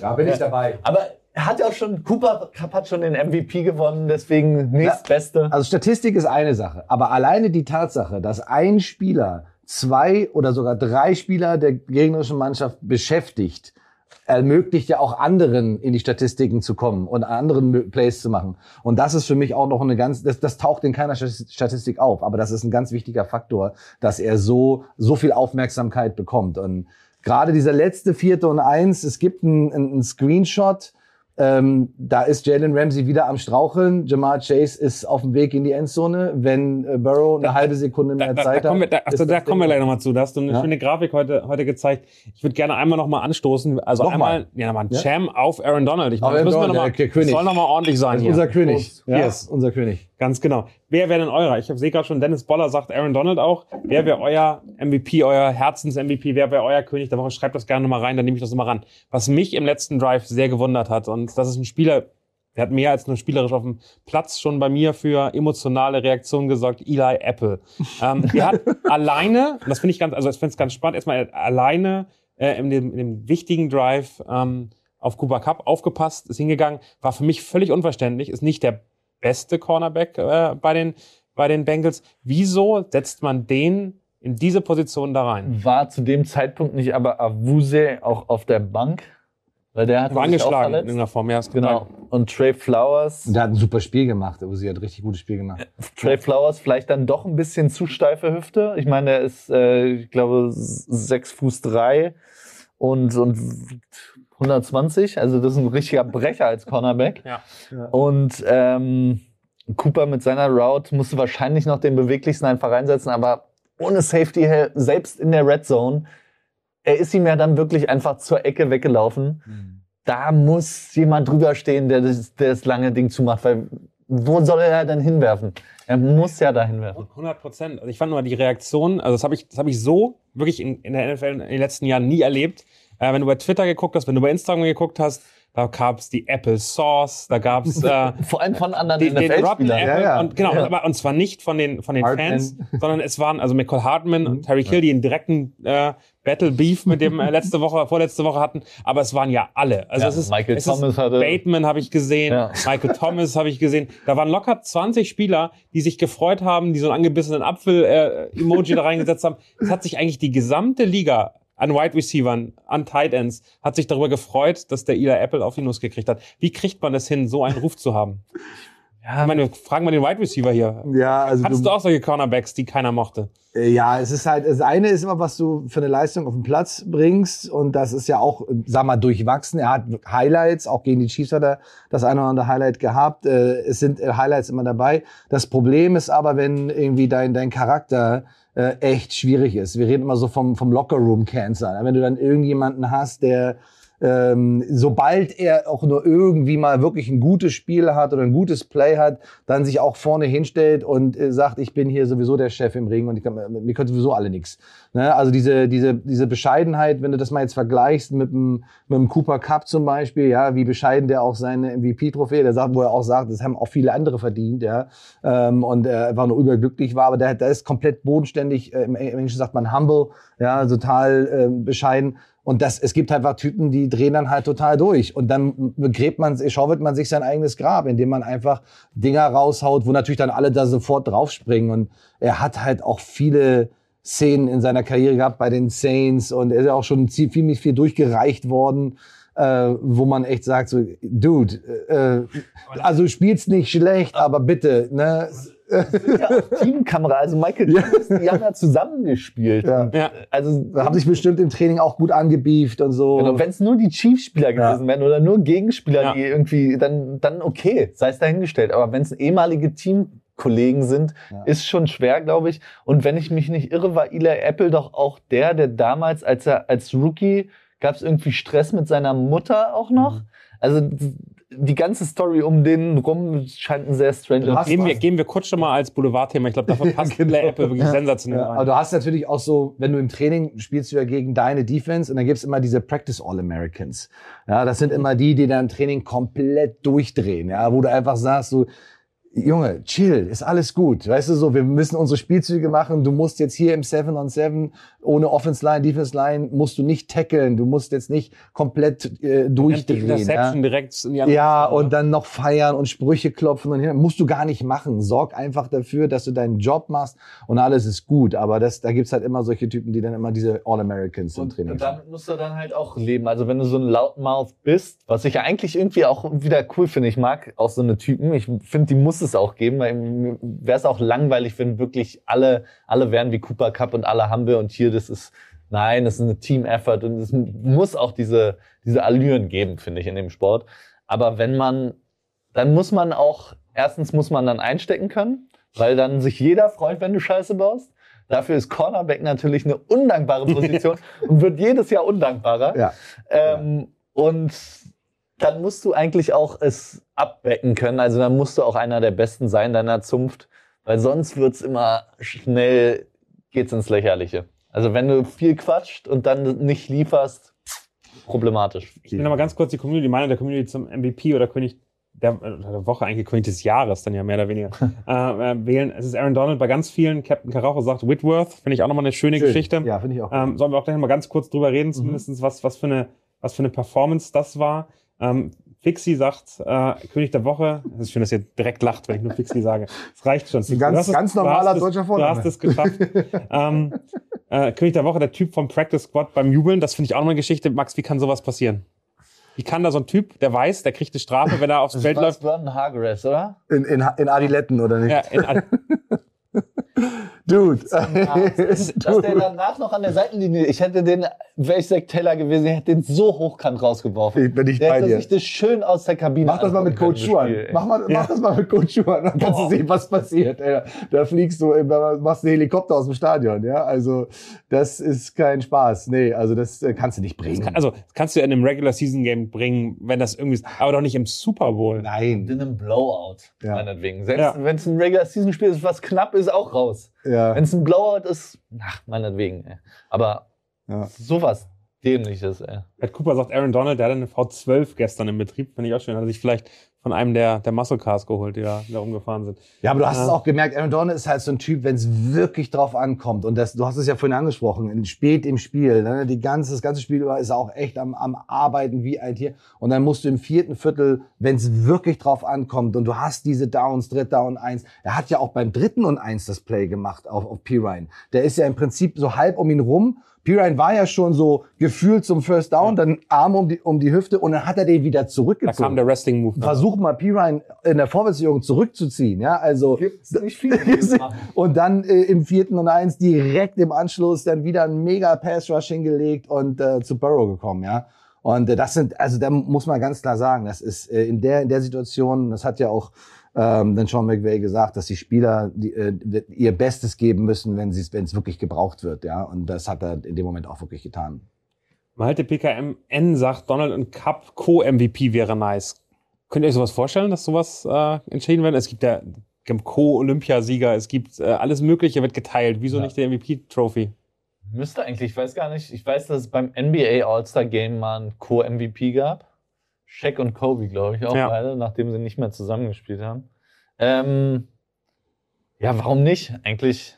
Da bin ich dabei. Aber er hat ja auch schon, Cooper Cup hat schon den MVP gewonnen, deswegen nächstbeste. Also Statistik ist eine Sache, aber alleine die Tatsache, dass ein Spieler zwei oder sogar drei Spieler der gegnerischen Mannschaft beschäftigt, ermöglicht ja auch anderen in die Statistiken zu kommen und anderen Plays zu machen. Und das ist für mich auch noch eine ganz, das, das taucht in keiner Statistik auf, aber das ist ein ganz wichtiger Faktor, dass er so, so viel Aufmerksamkeit bekommt. Und gerade dieser letzte Vierte und Eins, es gibt einen, einen Screenshot, ähm, da ist Jalen Ramsey wieder am Straucheln. Jamar Chase ist auf dem Weg in die Endzone. Wenn äh, Burrow eine halbe Sekunde mehr Da, da, Zeit da kommen wir, hat. da, also, ist da kommen wir gleich nochmal zu. Da hast du eine Ja. schöne Grafik heute, heute gezeigt. Ich würde gerne einmal nochmal anstoßen. Also Nochmal? einmal, ja, nochmal ein Ja? Cham auf Aaron Donald. Ich meine, das müssen wir noch mal, Donald, der König. soll nochmal ordentlich sein Das ist hier. unser König. Ja. Yes, unser König. Ganz genau. Wer wäre denn eurer? Ich sehe gerade schon, Dennis Boller sagt Aaron Donald auch. Wer wäre euer MVP, euer Herzens-MVP? Wer wäre euer König der Woche? Schreibt das gerne nochmal rein, dann nehme ich das nochmal ran. Was mich im letzten Drive sehr gewundert hat, und das ist ein Spieler, der hat mehr als nur spielerisch auf dem Platz schon bei mir für emotionale Reaktionen gesorgt, Eli Apple. ähm, der hat alleine, und das finde ich ganz, also ich finde es ganz spannend, erstmal er alleine äh, in, dem, in dem wichtigen Drive ähm, auf Cooper Cup aufgepasst, ist hingegangen, war für mich völlig unverständlich, ist nicht der beste Cornerback äh, bei, den, bei den Bengals. Wieso setzt man den in diese Position da rein? War zu dem Zeitpunkt nicht aber Avuse auch auf der Bank? Weil der hat War angeschlagen in irgendeiner Form, ja, Genau. Und Trey Flowers, Und der hat ein super Spiel gemacht. Uzi hat ein richtig gutes Spiel gemacht. Trey Flowers vielleicht dann doch ein bisschen zu steife Hüfte. Ich meine, der ist, äh, ich glaube, sechs Fuß drei und, und wiegt 120. Also das ist ein richtiger Brecher als Cornerback. Ja. Und ähm, Cooper mit seiner Route musste wahrscheinlich noch den beweglichsten einfach reinsetzen, aber ohne Safety, selbst in der Red Zone, er ist ihm ja dann wirklich einfach zur Ecke weggelaufen. Da muss jemand drüber stehen, der das, der das lange Ding zumacht, weil wo soll er denn hinwerfen? Er muss ja da hinwerfen. 100 Prozent. Also ich fand nur die Reaktion, also das habe ich, das habe ich so wirklich in, in der NFL in den letzten Jahren nie erlebt. Äh, wenn du bei Twitter geguckt hast, wenn du bei Instagram geguckt hast, da gab's die Apple Sauce, da gab's äh, Vor allem von anderen den, den NFL-Spielern. Apple Ja, ja. und genau, Ja. aber und zwar nicht von den von den Hartman. Fans, sondern es waren also Michael Hartman und Terry Kill, die einen direkten äh, Battle Beef mit dem äh, letzte Woche, vorletzte Woche hatten, aber es waren ja alle. Also es ist Michael es Thomas ist, hatte- Bateman habe ich gesehen. Michael Thomas habe ich gesehen. Da waren locker 20 Spieler, die sich gefreut haben, die so einen angebissenen Apfel äh, Emoji da reingesetzt haben. Es hat sich eigentlich die gesamte Liga an Wide Receivern, an Tight Ends, hat sich darüber gefreut, dass der Eli Apple auf die Nuss gekriegt hat. Wie kriegt man das hin, so einen Ruf zu haben? Ja, ich meine, wir fragen mal den Wide Receiver hier. Ja, also Hattest du auch solche Cornerbacks, die keiner mochte? Äh, Ja, es ist halt, das eine ist immer, was du für eine Leistung auf den Platz bringst und das ist ja auch, sag mal, durchwachsen. Er hat Highlights, auch gegen die Chiefs hat er das eine oder andere Highlight gehabt. Äh, Es sind äh, Highlights immer dabei. Das Problem ist aber, wenn irgendwie dein, dein Charakter äh, echt schwierig ist. Wir reden immer so vom, vom Locker-Room-Cancer. Wenn du dann irgendjemanden hast, der ähm, sobald er auch nur irgendwie mal wirklich ein gutes Spiel hat oder ein gutes Play hat, dann sich auch vorne hinstellt und äh, sagt, ich bin hier sowieso der Chef im Ring und ich kann, mir können sowieso alle nichts. Ne? Also diese, diese, diese Bescheidenheit, wenn du das mal jetzt vergleichst mit dem, mit dem Cooper Cup zum Beispiel, ja, wie bescheiden der auch seine MVP-Trophäe, der sagt, wo er auch sagt, das haben auch viele andere verdient, ja, ähm, und er einfach nur überglücklich war, aber der, der ist komplett bodenständig, äh, im Englischen sagt man humble, ja, total äh, bescheiden. Und das, es gibt einfach Typen, die drehen dann halt total durch. Und dann begräbt man, schaufelt man sich sein eigenes Grab, indem man einfach Dinger raushaut, wo natürlich dann alle da sofort draufspringen. Und er hat halt auch viele Szenen in seiner Karriere gehabt bei den Saints und er ist ja auch schon ziemlich viel durchgereicht worden, äh, wo man echt sagt so, Dude, äh, also du spielst nicht schlecht, aber bitte, ne? Ja, Teamkamera. Also Michael die haben ja zusammengespielt. Ja. Und, Ja. Also Haben sich bestimmt im Training auch gut angebieft und so. Genau, wenn es nur die Chiefs-Spieler Ja. gewesen wären oder nur Gegenspieler, Ja. die irgendwie, dann, dann okay, sei es dahingestellt. Aber wenn es ehemalige Teamkollegen sind, Ja. ist schon schwer, glaube ich. Und wenn ich mich nicht irre, war Eli Apple doch auch der, der damals, als er als Rookie, gab es irgendwie Stress mit seiner Mutter auch noch. Also d- die ganze Story um den rum scheint ein sehr strange. Hast- Geben wir, geben wir kurz schon mal als Boulevardthema. Ich glaube, dafür passt genau. Apple wirklich sensationell Ja, rein. aber du hast natürlich auch so, wenn du im Training spielst du ja gegen deine Defense und dann gibt's immer diese Practice All-Americans. Ja, das sind immer die, die dann im Training komplett durchdrehen, ja, wo du einfach sagst, so, Junge, chill, ist alles gut. Weißt du so, wir müssen unsere Spielzüge machen. Du musst jetzt hier im 7 on 7 ohne Offense Line, Defense Line musst du nicht tackeln. Du musst jetzt nicht komplett äh, durchdrehen. Interception Ja, direkt in die andere ja und dann noch feiern und Sprüche klopfen und hin. musst du gar nicht machen. Sorg einfach dafür, dass du deinen Job machst und alles ist gut. Aber das, da gibt's halt immer solche Typen, die dann immer diese All-Americans im Und Training damit musst du dann halt auch leben. Also wenn du so ein Loudmouth bist, was ich ja eigentlich irgendwie auch wieder cool finde, ich mag auch so eine Typen. Ich finde, die muss es auch geben, weil wäre es auch langweilig, wenn wirklich alle, alle wären wie Cooper Cup und alle haben wir und hier, das ist, nein, das ist eine Team-Effort und es muss auch diese, diese Allüren geben, finde ich, in dem Sport. Aber wenn man, dann muss man auch, erstens muss man dann einstecken können, weil dann sich jeder freut, wenn du Scheiße baust. Dafür ist Cornerback natürlich eine undankbare Position und wird jedes Jahr undankbarer. Ja. Ähm, Und dann musst du eigentlich auch es abbecken können. Also dann musst du auch einer der Besten sein deiner Zunft, weil sonst wird's immer schnell, geht's ins Lächerliche. Also wenn du viel quatscht und dann nicht lieferst, problematisch. Ich will noch mal ganz kurz die Community, die Meinung der Community zum MVP oder König der, der Woche, eigentlich König des Jahres, dann ja mehr oder weniger, äh, äh, wählen. Es ist Aaron Donald bei ganz vielen. Captain Carajo sagt Whitworth, finde ich auch nochmal eine schöne Schön. Geschichte. Ja, finde ich auch. Ähm, sollen wir auch gleich noch mal ganz kurz drüber reden, zumindestens was, was, für eine, was für eine Performance das war. Ähm, Fixi sagt, äh, König der Woche, es ist schön, dass ihr direkt lacht, wenn ich nur Fixi sage. Es reicht schon. ein ganz- Du es- ganz du normaler es- deutscher Du Vorname. hast es geschafft. ähm, äh, König der Woche, der Typ vom Practice Squad beim Jubeln, das finde ich auch noch eine Geschichte. Max, wie kann sowas passieren? Wie kann da so ein Typ, der weiß, der kriegt eine Strafe, wenn er aufs Feld Das läuft? Brandon Hargreaves, oder? In, in, in Adiletten, oder nicht? Ja, in, Dude. Dass der danach noch an der Seitenlinie, ich hätte den, wäre ich Taylor gewesen, ich hätte den so hochkant rausgeworfen. Ich bin nicht der bei hätte dir. sich das schön aus der Kabine Mach das mal mit Coach Schuhan. Spiel. Mach, mal, mach das mal mit Coach Schuhan. Dann kannst du sehen, was passiert. Ey. Da fliegst du, äh, machst einen Helikopter aus dem Stadion. Ja, also das ist kein Spaß. Nee, also das äh, kannst du nicht bringen. also, das kannst du in einem Regular Season Game bringen, wenn das irgendwie ist, aber doch nicht im Super Bowl. Nein. in einem Blowout, Ja. meinetwegen. Selbst Ja. wenn es ein Regular-Season-Spiel ist, was knapp ist, auch raus. Ja. Wenn es ein Blowout ist, ach, meinetwegen. Ey. Aber Ja. sowas Dämliches, ey. Pat Cooper sagt Aaron Donald, der hatte eine V12 gestern im Betrieb, finde ich auch schön. Hat er sich vielleicht von einem der, der Muscle Cars geholt, die da, die da rumgefahren sind. Ja, aber du hast Ja. es auch gemerkt, Aaron Donald ist halt so ein Typ, wenn es wirklich drauf ankommt. Und das, du hast es ja vorhin angesprochen, spät im Spiel. Ne? Die ganze, das ganze Spiel über ist er auch echt am, am Arbeiten wie ein Tier. Und dann musst du im vierten Viertel, wenn es wirklich drauf ankommt und du hast diese Downs, dritter und eins. Er hat ja auch beim dritten und eins das Play gemacht auf, auf Pirine. Der ist ja im Prinzip so halb um ihn rum. Pirine war ja schon so gefühlt zum First Down, dann Arm um die, um die Hüfte und dann hat er den wieder Da zurückgezogen kam der Wrestling Move. versuch mal Pirine in der Vorwärtsbewegung zurückzuziehen, ja, also Gibt's nicht viel. und dann äh, im vierten und eins direkt im Anschluss dann wieder ein mega Pass Rush hingelegt und äh, zu Burrow gekommen, ja. Und äh, das sind, also da muss man ganz klar sagen, das ist äh, in der in der Situation, das hat ja auch ähm, dann Sean McVay gesagt, dass die Spieler die, äh, ihr Bestes geben müssen, wenn es wirklich gebraucht wird, ja. Und das hat er in dem Moment auch wirklich getan. Malte PKMN sagt, Donald und Cup Co-MVP wäre nice. Könnt ihr euch sowas vorstellen, dass sowas äh, entschieden wird? Es gibt ja Co-Olympiasieger, es gibt äh, alles Mögliche wird geteilt. Wieso Ja. nicht der MVP-Trophy? Müsste eigentlich, ich weiß gar nicht, ich weiß, dass es beim NBA All-Star Game mal einen Co-MVP gab. Shaq und Kobe, glaube ich, auch Ja. beide, nachdem sie nicht mehr zusammengespielt haben. Ähm, ja, warum nicht? Eigentlich,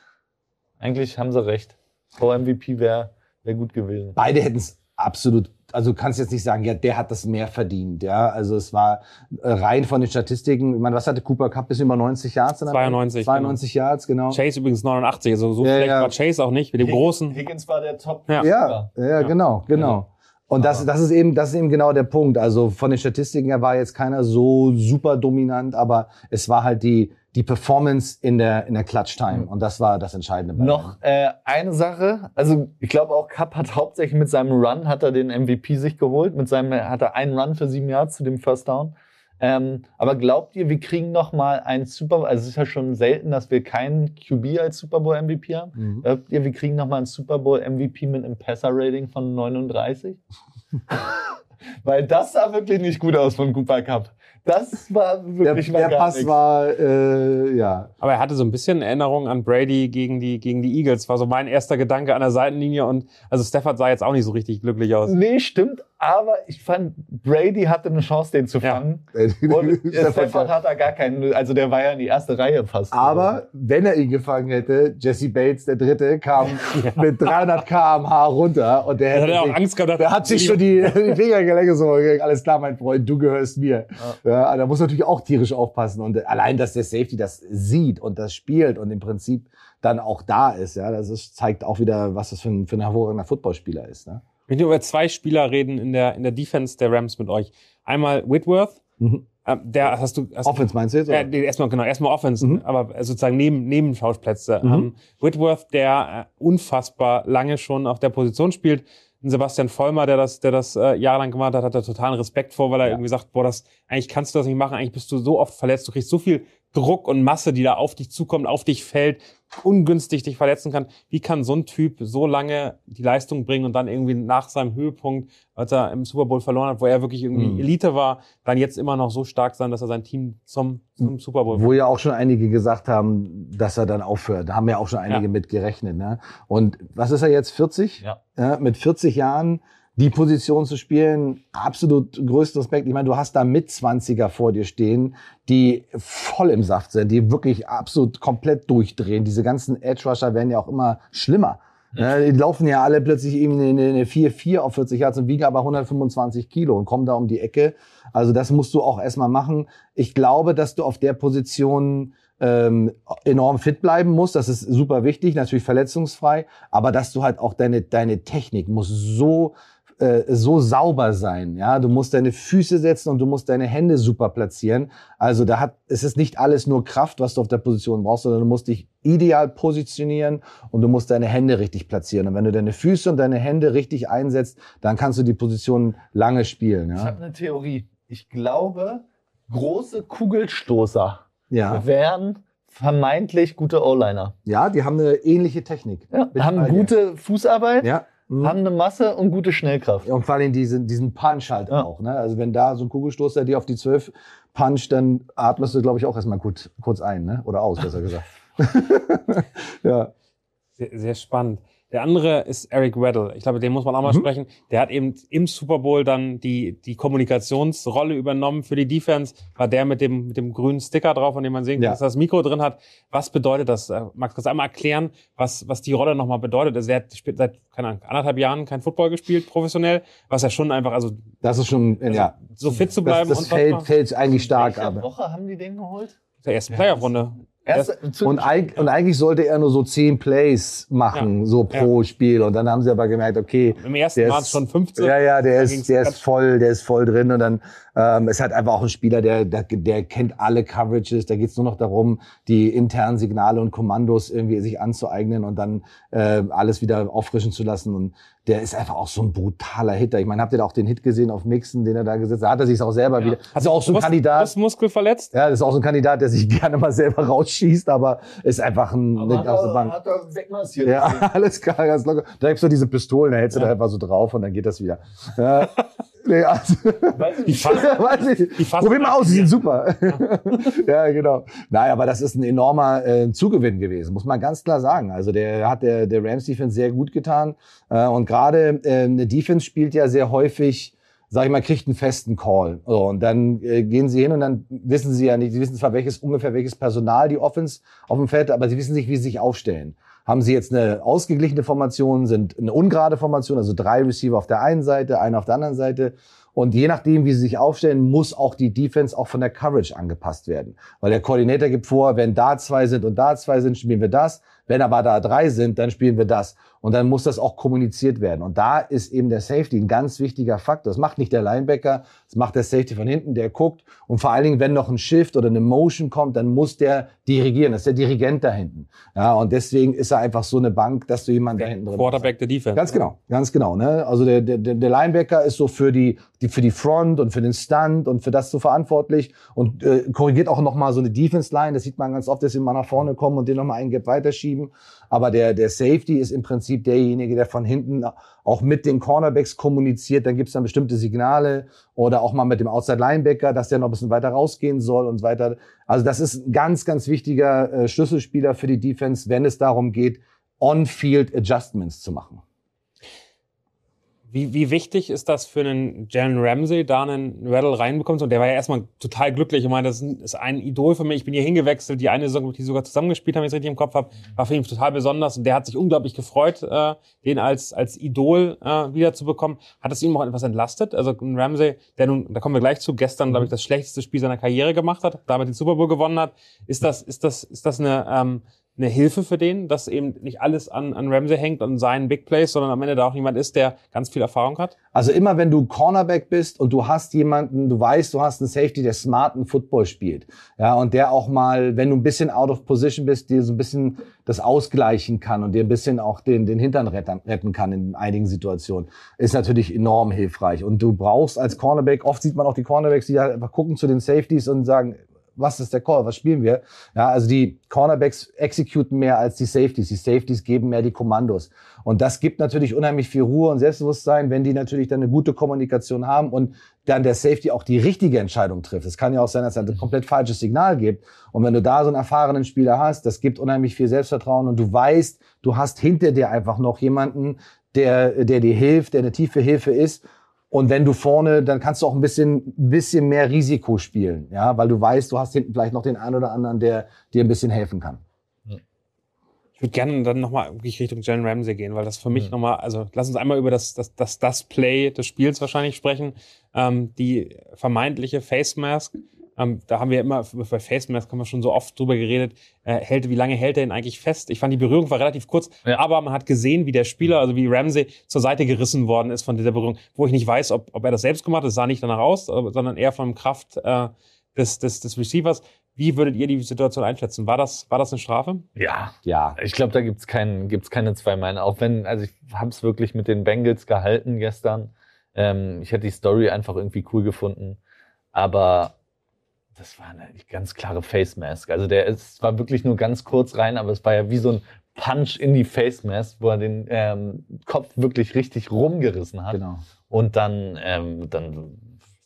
eigentlich haben sie recht. Co-MVP wäre wär gut gewesen. beide hätten es absolut, also du kannst jetzt nicht sagen, ja, der hat das mehr verdient, ja. Also es war äh, rein von den Statistiken, ich meine, was hatte Cooper Cup bis über 90 Yards? dann am Ende? 92, 92 Yards, genau. Chase übrigens 89, also so Ja, schlecht ja. war Chase auch nicht, mit dem großen. Higgins war der Top. Ja. Ja, ja, genau, genau. Und das, das ist eben, das ist eben genau der Punkt. Also von den Statistiken her war jetzt keiner so super dominant, aber es war halt die, die Performance in der, in der Clutch Time. Und das war das Entscheidende. Noch äh, eine Sache, also ich glaube auch Cup hat hauptsächlich mit seinem Run hat er den MVP sich geholt, mit seinem hat er einen Run für sieben Yards zu dem First Down. Ähm, aber glaubt ihr, wir kriegen noch mal einen Super Bowl, also es ist ja schon selten, dass wir keinen QB als Super Bowl MVP haben. Mhm. Glaubt ihr, wir kriegen noch mal einen Super Bowl MVP mit einem Passer Rating von 39? Weil das sah wirklich nicht gut aus von Cooper Cup. Das war Der, wirklich mal der gar Pass nichts. war, äh, ja. Aber er hatte so ein bisschen Erinnerung an Brady gegen die, gegen die Eagles. War so mein erster Gedanke an der Seitenlinie. Und also Stafford sah jetzt auch nicht so richtig glücklich aus. Nee, stimmt. Aber ich fand, Brady hatte eine Chance, den zu Ja. fangen. Und äh, Stafford hat da gar keinen, also der war ja in die erste Reihe fast. Aber wenn er ihn gefangen hätte, Jesse Bates, der Dritte, kam mit 300 km/h runter und der, Er hatte hätte auch Angst gehabt. der hat sich schon die, die Fingergelenke so, alles klar, mein Freund, du gehörst mir. Ja. da muss natürlich auch tierisch aufpassen. Und allein, dass der Safety das sieht und das spielt und im Prinzip dann auch da ist, ja, das ist, zeigt auch wieder, was das für ein, für ein hervorragender Footballspieler ist. Ne? Ich möchte über zwei Spieler reden in der, in der Defense der Rams mit euch. Einmal Whitworth. Mhm. Ähm, der hast du. Hast Offense meinst du jetzt? Ja, oder? nee, erstmal genau, erstmal Offense, Mhm. aber sozusagen neben Nebenschauplätze. Mhm. Ähm, Whitworth, der äh, unfassbar lange schon auf der Position spielt. Ein Sebastian Vollmer, der das, der das äh, jahrelang gemacht hat, hat da totalen Respekt vor, weil er Ja. irgendwie sagt, boah, das eigentlich kannst du das nicht machen, eigentlich bist du so oft verletzt, du kriegst so viel Druck und Masse, die da auf dich zukommt, auf dich fällt, ungünstig dich verletzen kann. Wie kann so ein Typ so lange die Leistung bringen und dann irgendwie nach seinem Höhepunkt, als er im Super Bowl verloren hat, wo er wirklich irgendwie Mhm. Elite war, dann jetzt immer noch so stark sein, dass er sein Team zum, zum Super Bowl Wo ja auch schon einige gesagt haben, dass er dann aufhört. Da haben ja auch schon einige Ja. mit gerechnet. Ne? Und was ist er jetzt, 40? Ja. Ja, mit 40 Jahren die Position zu spielen, absolut größten Respekt. Ich meine, du hast da Mitzwanziger vor dir stehen, die voll im Saft sind, die wirklich absolut komplett durchdrehen. Diese ganzen Edge-Rusher werden ja auch immer schlimmer. Ja, die laufen ja alle plötzlich irgendwie eine, eine 4-4 auf 40 Yards und wiegen aber 125 Kilo und kommen da um die Ecke. Also das musst du auch erstmal machen. Ich glaube, dass du auf der Position ähm, enorm fit bleiben musst. Das ist super wichtig, natürlich verletzungsfrei. Aber dass du halt auch deine, deine Technik muss so äh, so sauber sein. Ja, du musst deine Füße setzen und du musst deine Hände super platzieren. Also da hat es ist nicht alles nur Kraft, was du auf der Position brauchst, sondern du musst dich ideal positionieren und du musst deine Hände richtig platzieren. Und wenn du deine Füße und deine Hände richtig einsetzt, dann kannst du die Position lange spielen. Ich Ja, habe eine Theorie. Ich glaube, große Kugelstoßer ja. wären vermeintlich gute O-Liner. ja die haben eine ähnliche Technik. Ja, ich haben gute Fußarbeit, Ja. Mhm. haben eine Masse und gute Schnellkraft. Und vor allem diesen, diesen Punch halt Ja. auch. Ne? Also wenn da so ein Kugelstoßer dir auf die 12 puncht, dann atmest du, glaube ich, auch erstmal gut, kurz ein, ne? Oder aus, besser gesagt. ja. Sehr, sehr spannend. Der andere ist Eric Weddle. Ich glaube, den muss man auch mal Mhm. sprechen. Der hat eben im Super Bowl dann die, die Kommunikationsrolle übernommen für die Defense. War der mit dem, mit dem grünen Sticker drauf, von dem man sehen kann, Ja. dass er das Mikro drin hat. Was bedeutet das? Äh, Max, kannst du einmal erklären, was, was die Rolle nochmal bedeutet? Also er hat spielt seit, keine Ahnung, anderthalb Jahren kein Football gespielt, professionell. Was ja schon einfach, also Das ist schon, ja. so fit zu Das, bleiben das und fällt, fällt eigentlich stark ab. Woche haben die den geholt? der ersten Playoff-Runde. Erste, zu- Und, eig und eigentlich sollte er nur so 10 Plays machen, Ja. so pro Spiel. Und dann haben sie aber gemerkt, okay, Im ersten Der waren es schon 15. Ja, ja, der ist, der ist voll, der ist voll drin und dann ähm, ist halt einfach auch ein Spieler, der, der, der kennt alle Coverages. Da geht's nur noch darum, die internen Signale und Kommandos irgendwie sich anzueignen und dann äh, alles wieder auffrischen zu lassen. Und der ist einfach auch so ein brutaler Hitter. Ich meine, habt ihr da auch den Hit gesehen auf Mixen, den er da gesetzt hat? Da hat er sich auch selber wieder. Das ist auch so ein Brust- Kandidat. Brustmuskel verletzt? Ja, das ist auch so ein Kandidat, der sich gerne mal selber rausschießt, aber ist einfach ein, Aber eine hat ganze er, Bank. hat er wegmassiert. Ja, alles klar, ganz locker. Da gibt's so diese Pistolen, da hältst du da einfach so drauf und dann geht das wieder. Ja, nee, also, Die fassen, weiß ich. die fassen Probier mal aus, die sind super. ja, genau. Naja, aber das ist ein enormer äh, Zugewinn gewesen, muss man ganz klar sagen. Also der hat der, der Rams Defense sehr gut getan. Äh, und gerade äh, eine Defense spielt ja sehr häufig, sag ich mal, kriegt einen festen Call. So, und dann äh, gehen sie hin und dann wissen sie ja nicht, sie wissen zwar welches, ungefähr welches Personal die Offense auf dem Feld, hat, aber sie wissen nicht, wie sie sich aufstellen. Haben sie jetzt eine ausgeglichene Formation, sind eine ungerade Formation, also drei Receiver auf der einen Seite, einer auf der anderen Seite. Und je nachdem, wie sie sich aufstellen, muss auch die Defense auch von der Coverage angepasst werden. Weil der Koordinator gibt vor, wenn da zwei sind und da zwei sind, spielen wir das. Wenn aber da drei sind, dann spielen wir das. Und dann muss das auch kommuniziert werden. Und da ist eben der Safety ein ganz wichtiger Faktor. Das macht nicht der Linebacker, das macht der Safety von hinten, der guckt. Und vor allen Dingen, wenn noch ein Shift oder eine Motion kommt, dann muss der dirigieren. Das ist der Dirigent da hinten. Ja, und deswegen ist er einfach so eine Bank, dass du jemanden da hinten drin hast. Quarterback der Defense. Ganz genau, ganz genau. Ne? Also der, der, der Linebacker ist so für die, die für die Front und für den Stunt und für das so verantwortlich und äh, korrigiert auch noch mal so eine Defense Line. Das sieht man ganz oft, dass sie mal nach vorne kommen und den noch mal einen Gap weiterschieben. Übertrieben. Aber der, der Safety ist im Prinzip derjenige, der von hinten auch mit den Cornerbacks kommuniziert. Dann gibt es dann bestimmte Signale oder auch mal mit dem Outside Linebacker, dass der noch ein bisschen weiter rausgehen soll und so weiter. Also das ist ein ganz, ganz wichtiger äh, Schlüsselspieler für die Defense, wenn es darum geht, On-Field Adjustments zu machen. Wie, wie wichtig ist das für einen Jalen Ramsey, da einen Rattle reinbekommt? Und der war ja erstmal total glücklich. Ich meine, das ist ein Idol für mich. Ich bin hier hingewechselt. Die eine Saison, die sogar zusammengespielt haben, wenn ich es richtig im Kopf habe, war für ihn total besonders. Und der hat sich unglaublich gefreut, äh, den als, als Idol äh, wiederzubekommen. Hat es ihm auch etwas entlastet? Also Ramsey, der nun, da kommen wir gleich zu, gestern, glaube ich, das schlechteste Spiel seiner Karriere gemacht hat, damit den Super Bowl gewonnen hat. Ist das, ist das, ist das eine, ähm, eine Hilfe für den, dass eben nicht alles an, an Ramsey hängt und seinen Big Plays, sondern am Ende da auch jemand ist, der ganz viel Erfahrung hat? Also immer wenn du Cornerback bist und du hast jemanden, du weißt, du hast einen Safety, der smarten Football spielt, ja, und der auch mal, wenn du ein bisschen out of position bist, dir so ein bisschen das ausgleichen kann und dir ein bisschen auch den, den Hintern retten, retten kann in einigen Situationen, ist natürlich enorm hilfreich. Und du brauchst als Cornerback, oft sieht man auch die Cornerbacks, die halt einfach gucken zu den Safeties und sagen, was ist der Call, was spielen wir? Ja, also die Cornerbacks executen mehr als die Safeties. Die Safeties geben mehr die Kommandos. Und das gibt natürlich unheimlich viel Ruhe und Selbstbewusstsein, wenn die natürlich dann eine gute Kommunikation haben und dann der Safety auch die richtige Entscheidung trifft. Es kann ja auch sein, dass er ein komplett falsches Signal gibt. Und wenn du da so einen erfahrenen Spieler hast, das gibt unheimlich viel Selbstvertrauen und du weißt, du hast hinter dir einfach noch jemanden, der, der dir hilft, der eine tiefe Hilfe ist und wenn du vorne, dann kannst du auch ein bisschen, bisschen mehr Risiko spielen, ja, weil du weißt, du hast hinten vielleicht noch den einen oder anderen, der dir ein bisschen helfen kann. Ich würde gerne dann nochmal wirklich Richtung Jalen Ramsey gehen, weil das für mich mhm. nochmal, also lass uns einmal über das, das, das, das Play des Spiels wahrscheinlich sprechen. Ähm, die vermeintliche Face Mask. Ähm, da haben wir immer, bei Face Mask haben wir schon so oft drüber geredet, äh, hält, wie lange hält er ihn eigentlich fest? Ich fand, die Berührung war relativ kurz, ja. aber man hat gesehen, wie der Spieler, also wie Ramsey, zur Seite gerissen worden ist von dieser Berührung, wo ich nicht weiß, ob, ob er das selbst gemacht hat, das sah nicht danach aus, sondern eher von Kraft äh, des, des, des Receivers. Wie würdet ihr die Situation einschätzen? War das, war das eine Strafe? Ja, ja. Ich glaube, da gibt's kein, gibt's keine zwei Meinungen. Auch wenn, also ich habe es wirklich mit den Bengals gehalten gestern. Ähm, ich hätte die Story einfach irgendwie cool gefunden. Aber das war eine ganz klare Face Mask. Also der ist, war wirklich nur ganz kurz rein, aber es war ja wie so ein Punch in die Face Mask, wo er den ähm, Kopf wirklich richtig rumgerissen hat. Genau. Und dann, ähm, dann,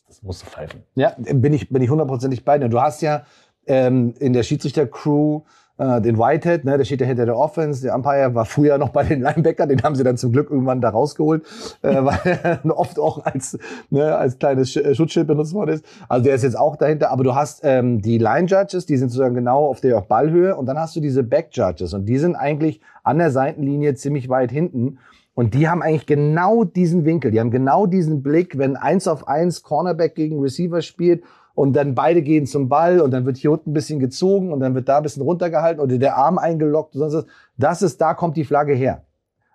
das musste pfeifen. Ja, bin ich, bin ich hundertprozentig bei dir. Du hast ja ähm, in der Schiedsrichter-Crew äh, den Whitehead, ne, der steht ja hinter der Offense. Der Umpire war früher noch bei den Linebackern, den haben sie dann zum Glück irgendwann da rausgeholt, äh, weil er oft auch als, ne, als kleines äh, Schutzschild benutzt worden ist. Also der ist jetzt auch dahinter. Aber du hast ähm, die Line Judges, die sind sozusagen genau auf der Ballhöhe und dann hast du diese Back Judges und die sind eigentlich an der Seitenlinie ziemlich weit hinten. Und die haben eigentlich genau diesen Winkel, die haben genau diesen Blick, wenn eins auf eins Cornerback gegen Receiver spielt und dann beide gehen zum Ball und dann wird hier unten ein bisschen gezogen und dann wird da ein bisschen runtergehalten oder der Arm eingeloggt und sonst was. Das ist, da kommt die Flagge her.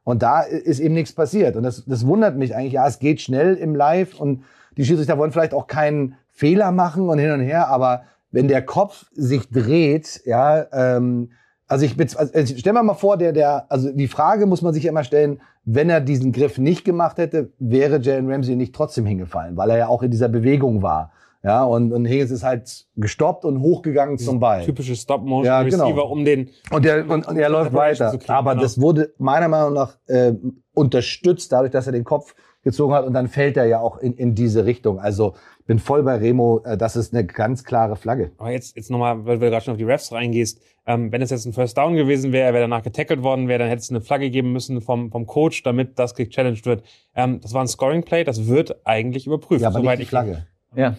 Und da ist eben nichts passiert. Und das, das wundert mich eigentlich. Ja, es geht schnell im Live und die Schiedsrichter wollen vielleicht auch keinen Fehler machen und hin und her, aber wenn der Kopf sich dreht, ja, ähm, also ich also stell mir mal vor, der, der, also die Frage muss man sich immer stellen, wenn er diesen Griff nicht gemacht hätte, wäre Jalen Ramsey nicht trotzdem hingefallen, weil er ja auch in dieser Bewegung war. Ja, und, und Higgins ist halt gestoppt und hochgegangen zum Ball. Typische Stop-Motion-Receiver, ja, genau. um den. Und, der, und, und er läuft weiter. Kriegen, Aber genau. das wurde meiner Meinung nach äh, unterstützt, dadurch, dass er den Kopf gezogen hat. Und dann fällt er ja auch in, in diese Richtung. Also bin voll bei Remo. Äh, das ist eine ganz klare Flagge. Aber jetzt, jetzt nochmal, weil du gerade schon auf die Refs reingehst. Ähm, wenn es jetzt ein First Down gewesen wäre, er wäre danach getackelt worden wäre, dann hätte es eine Flagge geben müssen vom, vom Coach, damit das gechallenged wird. Ähm, das war ein Scoring Play, das wird eigentlich überprüft. Ja, aber nicht die Flagge. Ja.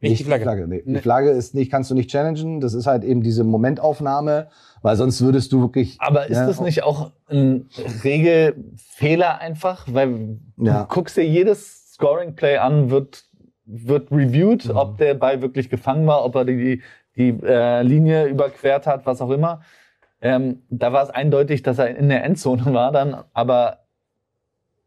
Nicht, die Flagge. Flagge nee. Die Flagge ist nicht, kannst du nicht challengen. Das ist halt eben diese Momentaufnahme, weil sonst würdest du wirklich. Aber ist ja, das nicht auch ein Regelfehler einfach? Weil ja. du guckst dir jedes Scoring Play an, wird, wird reviewed, mhm. ob der Ball wirklich gefangen war, ob er die, die äh, Linie überquert hat, was auch immer. Ähm, da war es eindeutig, dass er in der Endzone war dann, aber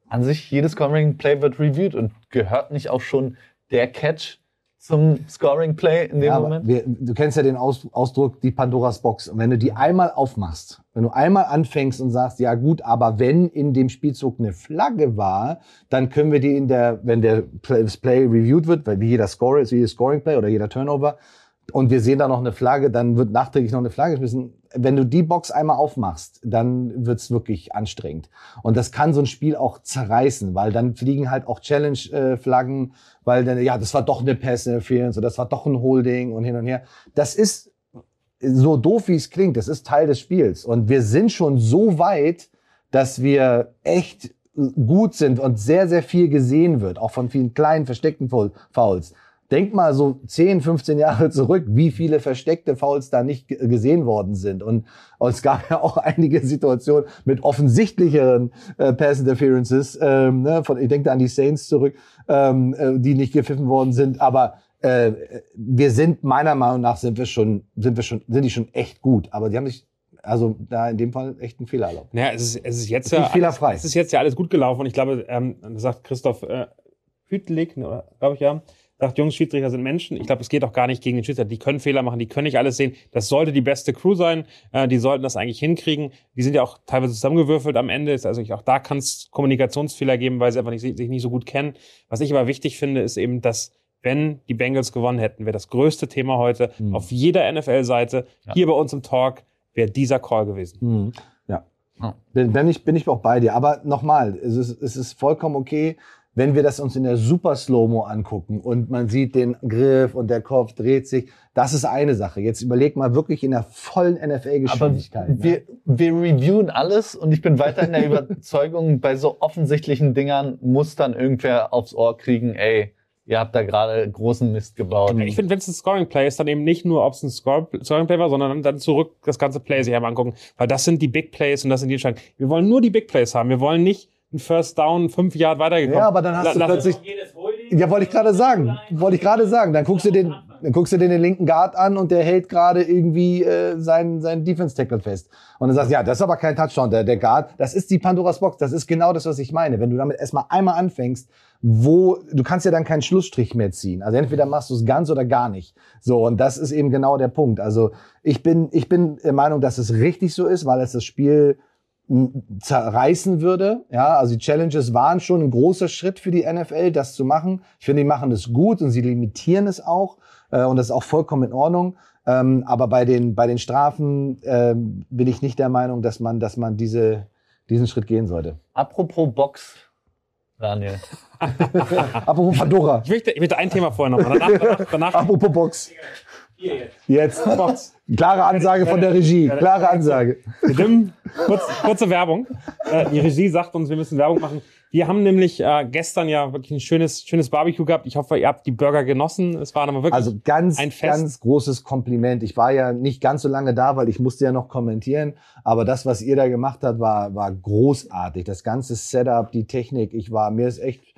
an sich jedes Scoring Play wird reviewed und gehört nicht auch schon der Catch zum Scoring Play in dem ja, Moment? Wir, du kennst ja den Aus, Ausdruck, die Pandoras Box. Und wenn du die einmal aufmachst, wenn du einmal anfängst und sagst, ja gut, aber wenn in dem Spielzug eine Flagge war, dann können wir die in der, wenn der Play, das Play reviewed wird, weil wie jeder Score ist, wie jedes Scoring Play oder jeder Turnover, und wir sehen da noch eine Flagge, dann wird nachträglich noch eine Flagge geschmissen. Wenn du die Box einmal aufmachst, dann wird's wirklich anstrengend. Und das kann so ein Spiel auch zerreißen, weil dann fliegen halt auch Challenge-Flaggen, weil dann, ja, das war doch eine Pass-Interference oder das war doch ein Holding und hin und her. Das ist so doof, wie es klingt, das ist Teil des Spiels. Und wir sind schon so weit, dass wir echt gut sind und sehr, sehr viel gesehen wird, auch von vielen kleinen, versteckten Fouls. Denk mal so 10, 15 Jahre zurück, wie viele versteckte Fouls da nicht gesehen worden sind. Und, und es gab ja auch einige Situationen mit offensichtlicheren äh, Pass Interferences. Ähm, ne, von, ich denke da an die Saints zurück, ähm, äh, die nicht gepfiffen worden sind. Aber äh, wir sind meiner Meinung nach sind wir schon, sind wir schon, sind die schon echt gut. Aber die haben sich also da in dem Fall echt ein Fehler erlaubt. Naja, es ist, es ist jetzt ist ja fehlerfrei. es ist jetzt ja alles gut gelaufen und ich glaube, ähm, sagt Christoph äh, Hütlik, ne, glaube ich ja, sagt, Jungs, Schiedsrichter sind Menschen. Ich glaube, es geht auch gar nicht gegen den Schiedsrichter. Die können Fehler machen, die können nicht alles sehen. Das sollte die beste Crew sein. Äh, die sollten das eigentlich hinkriegen. Die sind ja auch teilweise zusammengewürfelt am Ende. Also auch da kann es Kommunikationsfehler geben, weil sie einfach nicht, sich nicht so gut kennen. Was ich aber wichtig finde, ist eben, dass wenn die Bengals gewonnen hätten, wäre das größte Thema heute mhm. auf jeder NFL-Seite, ja. hier bei uns im Talk, wäre dieser Call gewesen. Mhm. Ja. Bin, bin, ich, bin ich auch bei dir. Aber nochmal, es ist, es ist vollkommen okay, wenn wir das uns in der Super Slow-Mo angucken und man sieht den Griff und der Kopf dreht sich, das ist eine Sache. Jetzt überleg mal wirklich in der vollen NFL-Geschwindigkeit. Wir, ja. wir reviewen alles und ich bin weiter in der Überzeugung, bei so offensichtlichen Dingern muss dann irgendwer aufs Ohr kriegen, ey, ihr habt da gerade großen Mist gebaut. Ich finde, wenn es ein Scoring-Play ist, dann eben nicht nur, ob es ein Scoring-Play war, sondern dann zurück das ganze Play sich einmal angucken. Weil das sind die Big Plays und das sind die Entscheidungen. Wir wollen nur die Big Plays haben. Wir wollen nicht ein First Down fünf Jahre weitergekommen. Ja, aber dann hast du plötzlich... Ja, wollte ich gerade sagen. Wollte ich gerade sagen. Dann guckst du den, dann guckst du den, den linken Guard an und der hält gerade irgendwie äh, seinen, seinen Defense-Tackle fest. Und dann sagst du, ja, das ist aber kein Touchdown. Der, der Guard, das ist die Pandoras Box. Das ist genau das, was ich meine. Wenn du damit erstmal einmal anfängst, wo du kannst ja dann keinen Schlussstrich mehr ziehen. Also entweder machst du es ganz oder gar nicht. So und das ist eben genau der Punkt. Also ich bin ich bin der Meinung, dass es richtig so ist, weil es das Spiel zerreißen würde. Ja, also die Challenges waren schon ein großer Schritt für die NFL, das zu machen. Ich finde, die machen das gut und sie limitieren es auch äh, und das ist auch vollkommen in Ordnung. Ähm, aber bei den bei den Strafen äh, bin ich nicht der Meinung, dass man dass man diese diesen Schritt gehen sollte. Apropos Box, Daniel. Apropos Pandora. Ich möchte, ich möchte ein Thema vorher noch. Danach, danach, danach Apropos Box. Jetzt. Box. Klare Ansage von der Regie. Klare Ansage. Kurz, kurze Werbung. Äh, die Regie sagt uns, wir müssen Werbung machen. Wir haben nämlich äh, gestern ja wirklich ein schönes, schönes Barbecue gehabt. Ich hoffe, ihr habt die Burger genossen. Es war aber wirklich also ganz, ein Fest. ganz großes Kompliment. Ich war ja nicht ganz so lange da, weil ich musste ja noch kommentieren. Aber das, was ihr da gemacht habt, war, war großartig. Das ganze Setup, die Technik. Ich war, mir ist echt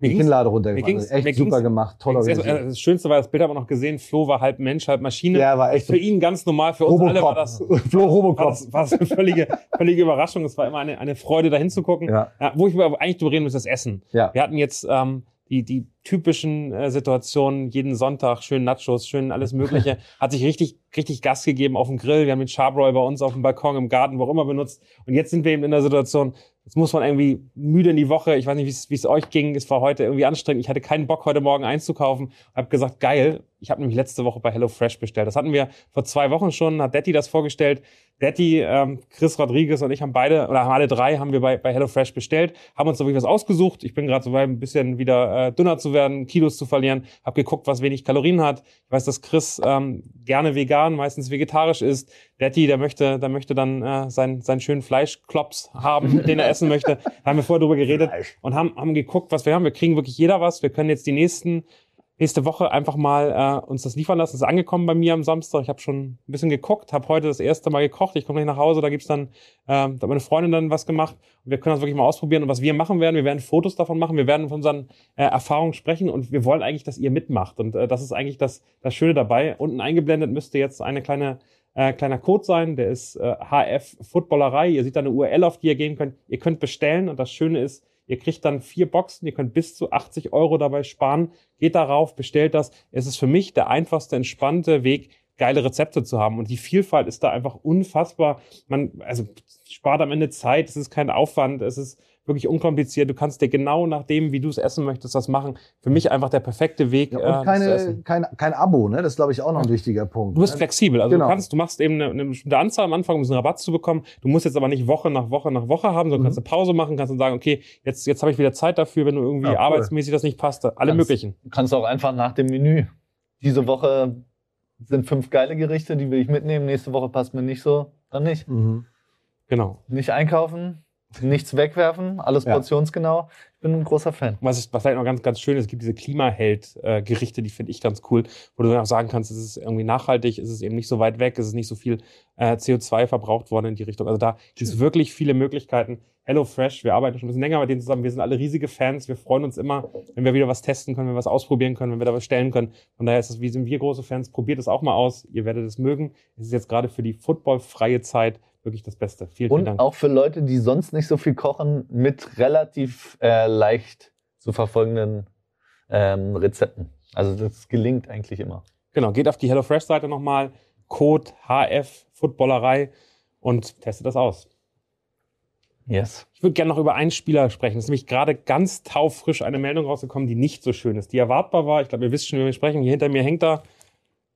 die Kinnlade runtergefallen. Echt super gemacht, toll organisiert. Das Schönste war, das Bild haben wir noch gesehen, Flo war halb Mensch, halb Maschine. Ja, war echt. Für ihn ganz normal, für uns alle war das, Flo Robocop. War das, war das eine völlige, völlige Überraschung. Es war immer eine, eine Freude, da hinzugucken. Ja. Ja, wo ich eigentlich drüber reden muss, das Essen. Ja. Wir hatten jetzt ähm, die, die typischen äh, Situationen, jeden Sonntag schön Nachos, schön alles Mögliche. Hat sich richtig, richtig Gas gegeben auf dem Grill. Wir haben den Charbroil bei uns auf dem Balkon, im Garten, wo auch immer benutzt. Und jetzt sind wir eben in der Situation, Jetzt muss man irgendwie müde in die Woche. Ich weiß nicht, wie es euch ging. Es war heute irgendwie anstrengend. Ich hatte keinen Bock, heute Morgen einzukaufen. Hab gesagt, geil. Ich habe nämlich letzte Woche bei HelloFresh bestellt. Das hatten wir vor zwei Wochen schon. Hat Detti das vorgestellt. Detti, ähm, Chris Rodriguez und ich haben beide, oder haben alle drei, haben wir bei, bei HelloFresh bestellt. Haben uns da wirklich was ausgesucht. Ich bin gerade so weit, ein bisschen wieder äh, dünner zu werden, Kilos zu verlieren. Hab geguckt, was wenig Kalorien hat. Ich weiß, dass Chris ähm, gerne vegan, meistens vegetarisch ist. Detti, der möchte, der möchte dann äh, seinen, seinen schönen Fleischklops haben, den er essen möchte. Da haben wir vorher drüber geredet und haben, haben geguckt, was wir haben. Wir kriegen wirklich jeder was. Wir können jetzt die nächsten nächste Woche einfach mal äh, uns das liefern lassen. Das ist angekommen bei mir am Samstag. Ich habe schon ein bisschen geguckt, habe heute das erste Mal gekocht. Ich komme gleich nach Hause, da gibt's dann, äh, da hat meine Freundin dann was gemacht. Und wir können das wirklich mal ausprobieren. Und was wir machen werden, wir werden Fotos davon machen, wir werden von unseren äh, Erfahrungen sprechen und wir wollen eigentlich, dass ihr mitmacht. Und äh, das ist eigentlich das, das Schöne dabei. Unten eingeblendet müsste jetzt eine kleine äh, kleiner Code sein, der ist äh, HF Footballerei. Ihr seht da eine URL, auf die ihr gehen könnt. Ihr könnt bestellen und das Schöne ist, ihr kriegt dann vier Boxen, ihr könnt bis zu 80 Euro dabei sparen. Geht darauf, bestellt das. Es ist für mich der einfachste, entspannte Weg, geile Rezepte zu haben. Und die Vielfalt ist da einfach unfassbar. Man, also spart am Ende Zeit, es ist kein Aufwand, es ist wirklich unkompliziert. Du kannst dir genau nach dem, wie du es essen möchtest, das machen. Für mich einfach der perfekte Weg, Ja, äh, und zu keine, essen. kein, kein Abo, ne? Das ist, glaube ich, auch noch ein wichtiger Punkt. Du bist ne? flexibel. Also Genau. du kannst, du machst eben eine, eine bestimmte Anzahl am Anfang, um diesen Rabatt zu bekommen. Du musst jetzt aber nicht Woche nach Woche nach Woche haben, sondern Mhm. kannst eine Pause machen, kannst dann sagen, okay, jetzt, jetzt habe ich wieder Zeit dafür, wenn du irgendwie Ja, cool. arbeitsmäßig das nicht passt. Alle Kannst- möglichen. Du kannst auch einfach nach dem Menü. Diese Woche sind fünf geile Gerichte, die will ich mitnehmen. Nächste Woche passt mir nicht so. Dann nicht. Mhm. Genau. Nicht einkaufen, nichts wegwerfen, alles Ja. portionsgenau. Ich bin ein großer Fan. Was, ist, was vielleicht noch ganz, ganz schön ist, es gibt diese Klimaheld-Gerichte, die finde ich ganz cool, wo du dann auch sagen kannst, es ist irgendwie nachhaltig, es ist eben nicht so weit weg, es ist nicht so viel äh, CO2 verbraucht worden in die Richtung. Also da gibt es wirklich viele Möglichkeiten. Hello Fresh, wir arbeiten schon ein bisschen länger mit denen zusammen, wir sind alle riesige Fans, wir freuen uns immer, wenn wir wieder was testen können, wenn wir was ausprobieren können, wenn wir da was stellen können. Von daher ist es, wie sind wir große Fans, probiert es auch mal aus, ihr werdet es mögen. Es ist jetzt gerade für die footballfreie Zeit wirklich das Beste. Vielen, vielen Und Dank. auch für Leute, die sonst nicht so viel kochen, mit relativ äh, leicht zu verfolgenden ähm, Rezepten. Also das gelingt eigentlich immer. Genau, geht auf die HelloFresh-Seite nochmal, Code HF Footballerei und testet das aus. Yes. Ich würde gerne noch über einen Spieler sprechen. Es ist nämlich gerade ganz taufrisch eine Meldung rausgekommen, die nicht so schön ist, die erwartbar war. Ich glaube, ihr wisst schon, wie wir sprechen. Hier hinter mir hängt er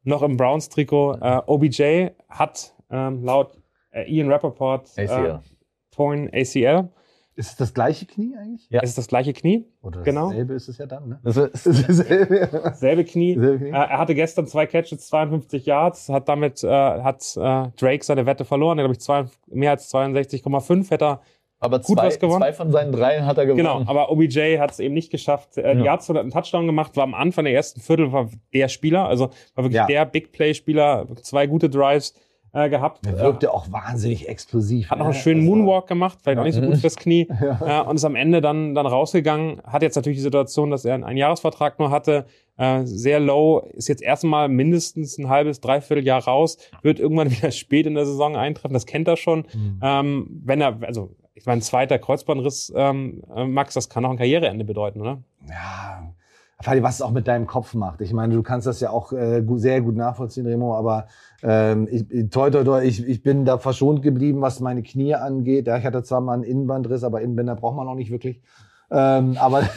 noch im Browns-Trikot. Äh, OBJ hat ähm, laut äh, Ian Rappaport ACL. Äh, torn ACL. Ist es das gleiche Knie eigentlich? Ja. Es ist das gleiche Knie, Oder Genau. dasselbe ist es ja dann, ne? Das ist, dasselbe. selbe Knie. Dasselbe Knie. Äh, er hatte gestern zwei Catches, 52 Yards, hat damit äh, hat äh, Drake seine Wette verloren. Er glaube ich zwei, mehr als 62,5 hätte er aber Gut zwei, was gewonnen. zwei von seinen dreien hat er gewonnen. Genau, aber OBJ hat es eben nicht geschafft. Äh, Die Ja. Yards hat einen Touchdown gemacht, war am Anfang der ersten Viertel war der Spieler, also war wirklich Ja. der Big Play Spieler, zwei gute Drives äh, gehabt. Er Äh, wirkte auch wahnsinnig explosiv. hat noch ne? einen schönen Also- Moonwalk gemacht, vielleicht auch nicht so gut fürs Knie. Äh, und ist am Ende dann, dann rausgegangen. Hat jetzt natürlich die Situation, dass er einen Einjahresvertrag nur hatte. Äh, sehr low, ist jetzt erstmal mindestens ein halbes, dreiviertel Jahr raus, wird irgendwann wieder spät in der Saison eintreffen, das kennt er schon. Mhm. Ähm, wenn er, also ich meine, zweiter Kreuzbandriss, ähm, äh, Max, das kann auch ein Karriereende bedeuten, oder? ja, was es auch mit deinem Kopf macht. Ich meine, du kannst das ja auch äh, sehr gut nachvollziehen, Remo, aber ähm, ich, toi, toi, toi, ich, ich bin da verschont geblieben, was meine Knie angeht. Ja, ich hatte zwar mal einen Innenbandriss, aber Innenbänder braucht man auch nicht wirklich. Ähm, aber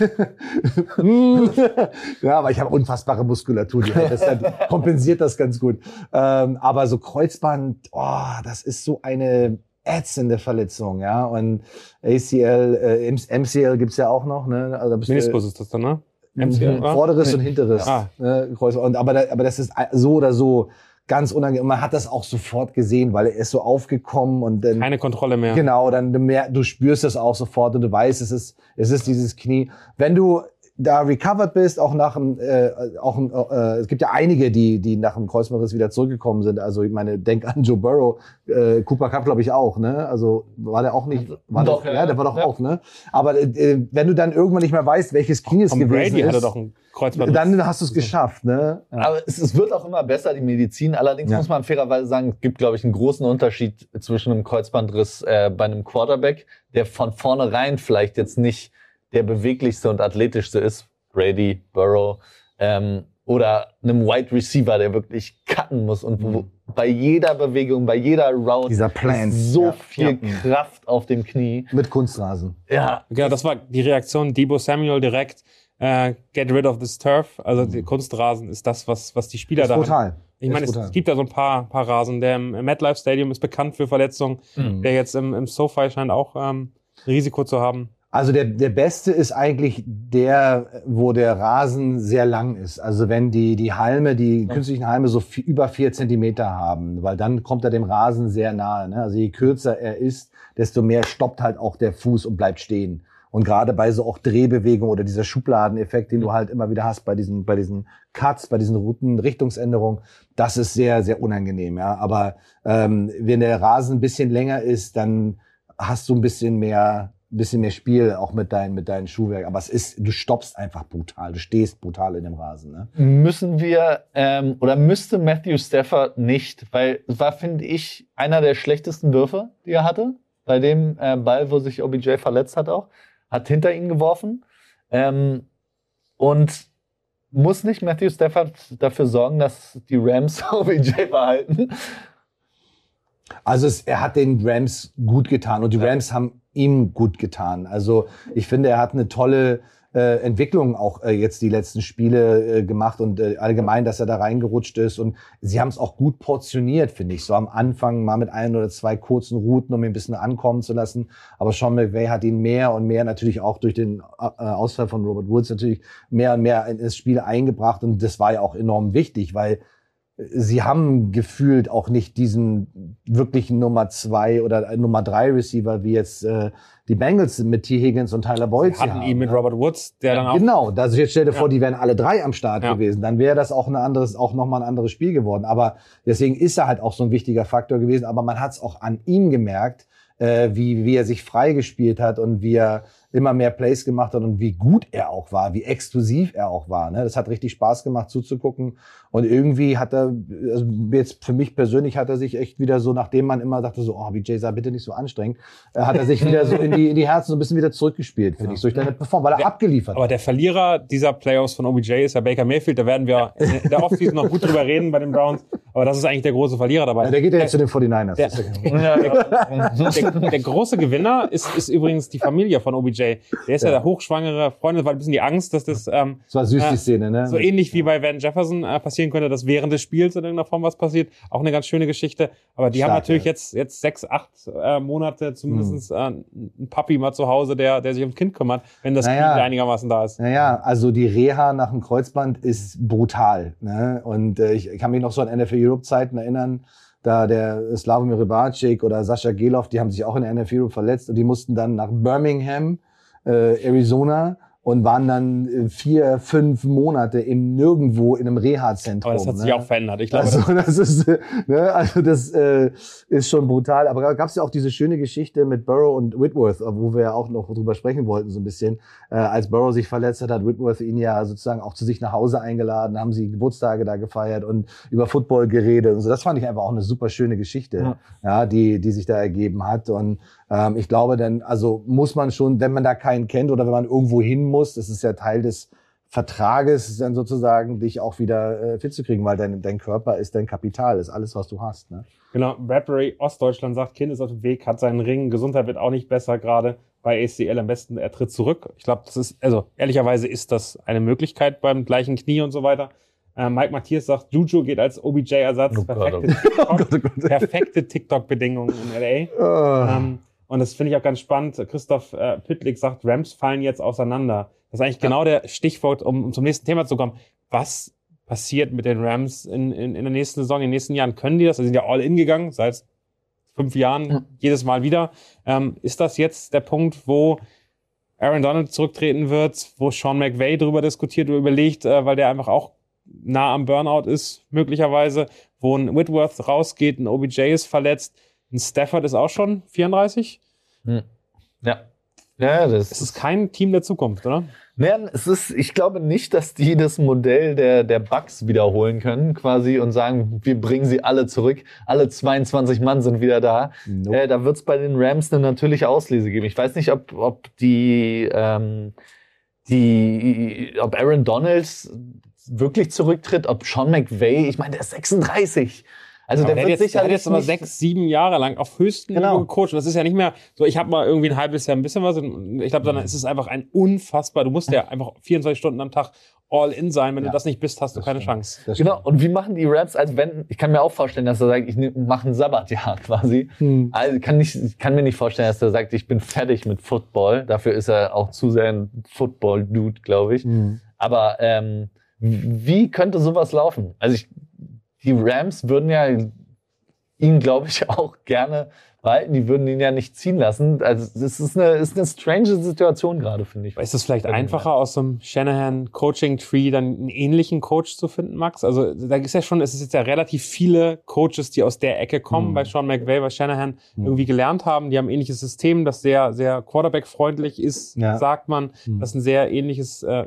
ja, aber ich habe unfassbare Muskulatur, die das dann kompensiert das ganz gut. Ähm, aber so Kreuzband, oh, das ist so eine ätzende Verletzung, ja. Und ACL, äh, MCL gibt's ja auch noch, ne? Also Meniskus ist das dann, ne? Mhm. MCL, oder? Vorderes und hinteres Ah. ne. Und, aber, da, aber das ist so oder so ganz unangenehm. Man hat das auch sofort gesehen, weil er ist so aufgekommen und dann Keine Kontrolle mehr. genau, dann du, mer- du spürst es auch sofort und du weißt, es ist es ist dieses Knie. Wenn du da recovered bist, auch nach dem, äh, auch äh, es gibt ja einige, die die nach dem Kreuzbandriss wieder zurückgekommen sind. Also ich meine, denk an Joe Burrow, äh, Cooper Cup glaube ich auch, ne? Also war der auch nicht, war Doch, der, ja, ja, der war doch ja. auch, ne? Aber äh, wenn du dann irgendwann nicht mehr weißt, welches Knie es Tom gewesen Brady ist, hatte doch einen Kreuzband. dann hast du es geschafft, ne? Ja. Aber es, es wird auch immer besser, die Medizin. Allerdings Ja. muss man fairerweise sagen, es gibt, glaube ich, einen großen Unterschied zwischen einem Kreuzbandriss äh, bei einem Quarterback, der von vornherein vielleicht jetzt nicht der beweglichste und athletischste ist, Brady, Burrow, ähm, oder einem Wide Receiver, der wirklich cutten muss und wo bei jeder Bewegung, bei jeder Route Dieser Plant. ist so Ja. viel Ja. Kraft auf dem Knie. Mit Kunstrasen. Ja, Ja, das war die Reaktion Debo Samuel direkt. Äh, get rid of this turf. Also die Kunstrasen ist das, was, was die Spieler Ist da haben. brutal. Ich meine, es, gibt da so ein paar, paar Rasen. Der im, im MetLife Stadium ist bekannt für Verletzungen. Mhm. Der jetzt im, im SoFi scheint auch ähm, Risiko zu haben. Also der, der beste ist eigentlich der, wo der Rasen sehr lang ist. Also wenn die, die Halme, die künstlichen Halme so vi- über vier Zentimeter haben, weil dann kommt er dem Rasen sehr nahe. Ne? Also je kürzer er ist, desto mehr stoppt halt auch der Fuß und bleibt stehen. Und gerade bei so auch Drehbewegungen oder dieser Schubladeneffekt, den du halt immer wieder hast bei diesen, bei diesen Cuts, bei diesen Routen, Richtungsänderungen, das ist sehr, sehr unangenehm. Ja, aber ähm, wenn der Rasen ein bisschen länger ist, dann hast du ein bisschen mehr, ein bisschen mehr Spiel auch mit deinem, mit deinem Schuhwerk. Aber es ist, du stoppst einfach brutal, du stehst brutal in dem Rasen. Ne? müssen wir ähm, oder müsste Matthew Stafford nicht, weil es war, finde ich, einer der schlechtesten Würfe, die er hatte, bei dem äh, Ball, wo sich OBJ verletzt hat auch, hat hinter ihn geworfen. Ähm, und muss nicht Matthew Stafford dafür sorgen, dass die Rams OBJ behalten? Also es, er hat den Rams gut getan und die Rams haben ihm gut getan. Also ich finde, er hat eine tolle äh, Entwicklung auch äh, jetzt die letzten Spiele äh, gemacht und äh, allgemein, dass er da reingerutscht ist. Und sie haben es auch gut portioniert, finde ich. So am Anfang mal mit ein oder zwei kurzen Routen, um ihn ein bisschen ankommen zu lassen. Aber Sean McVay hat ihn mehr und mehr natürlich auch durch den äh, Ausfall von Robert Woods natürlich mehr und mehr ins Spiel eingebracht. Und das war ja auch enorm wichtig, weil sie haben gefühlt auch nicht diesen wirklichen Nummer zwei oder Nummer drei Receiver wie jetzt äh, die Bengals mit T. Higgins und Tyler Boyd. Sie hatten ihn mit Robert Woods, der ja, dann auch. Genau, also jetzt stell dir vor, die wären alle drei am Start ja. gewesen. Dann wäre das auch ein anderes, auch nochmal ein anderes Spiel geworden. Aber deswegen ist er halt auch so ein wichtiger Faktor gewesen. Aber man hat es auch an ihm gemerkt, äh, wie, wie er sich freigespielt hat und wie er immer mehr Plays gemacht hat und wie gut er auch war, wie exklusiv er auch war. Ne? Das hat richtig Spaß gemacht zuzugucken. Und irgendwie hat er, also jetzt für mich persönlich hat er sich echt wieder so, nachdem man immer dachte so, oh, BJ sei bitte nicht so anstrengend, äh, hat er sich wieder so in die, in die Herzen so ein bisschen wieder zurückgespielt, finde ja. ich, durch seine Performance, weil er der, abgeliefert hat. Aber der Verlierer dieser Playoffs von OBJ ist ja Baker Mayfield. Da werden wir in der Offseason noch gut drüber reden bei den Browns. Aber das ist eigentlich der große Verlierer dabei. Ja, der geht ja jetzt zu den 49ers. Der, der, der, der, große Gewinner ist, ist übrigens die Familie von OBJ. Der ist ja, ja der hochschwangere Freund. Das war ein bisschen die Angst, dass das, ähm, das war süß, die äh, Szene, ne? So ähnlich wie bei Van Jefferson äh, passieren könnte, dass während des Spiels in irgendeiner Form was passiert. Auch eine ganz schöne Geschichte. Aber die Stark, haben natürlich ja. jetzt, jetzt sechs, acht äh, Monate zumindest mhm. äh, ein Papi mal zu Hause, der, der sich ums Kind kümmert, wenn das naja, Kind einigermaßen da ist. Naja, also die Reha nach dem Kreuzband ist brutal. Ne? Und äh, ich kann mich noch so an NFL Europe Zeiten erinnern da der Slavomir Rybacek oder Sascha Gelov, die haben sich auch in der NFL Europe verletzt und die mussten dann nach Birmingham, Arizona und waren dann äh, vier, fünf Monate im nirgendwo in einem Reha-Zentrum. Aber das hat ne? sich auch verändert. Ich glaube, also das ist, ne, also das äh, ist schon brutal. Aber gab es ja auch diese schöne Geschichte mit Burrow und Whitworth, wo wir ja auch noch drüber sprechen wollten so ein bisschen. Äh, als Burrow sich verletzt hat, hat Whitworth ihn ja sozusagen auch zu sich nach Hause eingeladen, haben sie Geburtstage da gefeiert und über Football geredet und so. Das fand ich einfach auch eine super schöne Geschichte, ja, ja die die sich da ergeben hat und ähm, ich glaube, dann, also muss man schon, wenn man da keinen kennt oder wenn man irgendwo hin muss, das ist ja Teil des Vertrages, dann sozusagen dich auch wieder äh, fit zu kriegen, weil dein, dein Körper ist dein Kapital, ist alles, was du hast. Ne? Genau, Bradbury Ostdeutschland sagt, Kind ist auf dem Weg, hat seinen Ring, Gesundheit wird auch nicht besser gerade bei ACL am besten, er tritt zurück. Ich glaube, das ist, also ehrlicherweise ist das eine Möglichkeit beim gleichen Knie und so weiter. Äh, Mike Matthias sagt, Juju geht als OBJ-Ersatz. Oh perfekte TikTok-Bedingungen in LA. Oh. Ähm, und das finde ich auch ganz spannend. Christoph äh, Pittlik sagt, Rams fallen jetzt auseinander. Das ist eigentlich ja. genau der Stichwort, um, um zum nächsten Thema zu kommen. Was passiert mit den Rams in, in, in der nächsten Saison, in den nächsten Jahren? Können die das? Sie sind ja all in gegangen, seit fünf Jahren, ja. jedes Mal wieder. Ähm, ist das jetzt der Punkt, wo Aaron Donald zurücktreten wird, wo Sean McVay darüber diskutiert oder überlegt, äh, weil der einfach auch nah am Burnout ist, möglicherweise, wo ein Whitworth rausgeht, ein OBJ ist verletzt. Ein Stafford ist auch schon 34. Hm. Ja. Ja, das es ist kein Team der Zukunft, oder? Nein, es ist, ich glaube nicht, dass die das Modell der, der Bugs wiederholen können, quasi, und sagen, wir bringen sie alle zurück. Alle 22 Mann sind wieder da. Nope. Äh, da wird es bei den Rams eine natürliche Auslese geben. Ich weiß nicht, ob, ob die, ähm, die, ob Aaron Donalds wirklich zurücktritt, ob Sean McVay, ich meine, der ist 36. Also der, der wird jetzt, sicherlich. Der jetzt immer sechs, sieben Jahre lang auf höchstem genau. Niveau gecoacht. Und das ist ja nicht mehr so, ich habe mal irgendwie ein halbes Jahr ein bisschen was. Und ich glaube, sondern es ist einfach ein unfassbar. Du musst ja einfach 24 Stunden am Tag all in sein. Wenn ja, du das nicht bist, hast du keine stimmt. Chance. Genau. Und wie machen die Raps, als wenn, ich kann mir auch vorstellen, dass er sagt, ich mache ein Sabbatjahr quasi. Hm. Also kann nicht, ich kann mir nicht vorstellen, dass er sagt, ich bin fertig mit Football. Dafür ist er auch zu sehr ein Football-Dude, glaube ich. Hm. Aber ähm, wie könnte sowas laufen? Also ich die Rams würden ja ihn, glaube ich, auch gerne behalten. Die würden ihn ja nicht ziehen lassen. Also das ist eine, ist eine strange Situation gerade, finde ich. Ist es vielleicht einfacher, aus so einem Shanahan-Coaching-Tree dann einen ähnlichen Coach zu finden, Max? Also da ist ja schon, es ist jetzt ja relativ viele Coaches, die aus der Ecke kommen, mhm. bei Sean McVay, bei Shanahan mhm. irgendwie gelernt haben. Die haben ein ähnliches System, das sehr, sehr Quarterback-freundlich ist, ja. sagt man. Mhm. Das ist ein sehr ähnliches äh,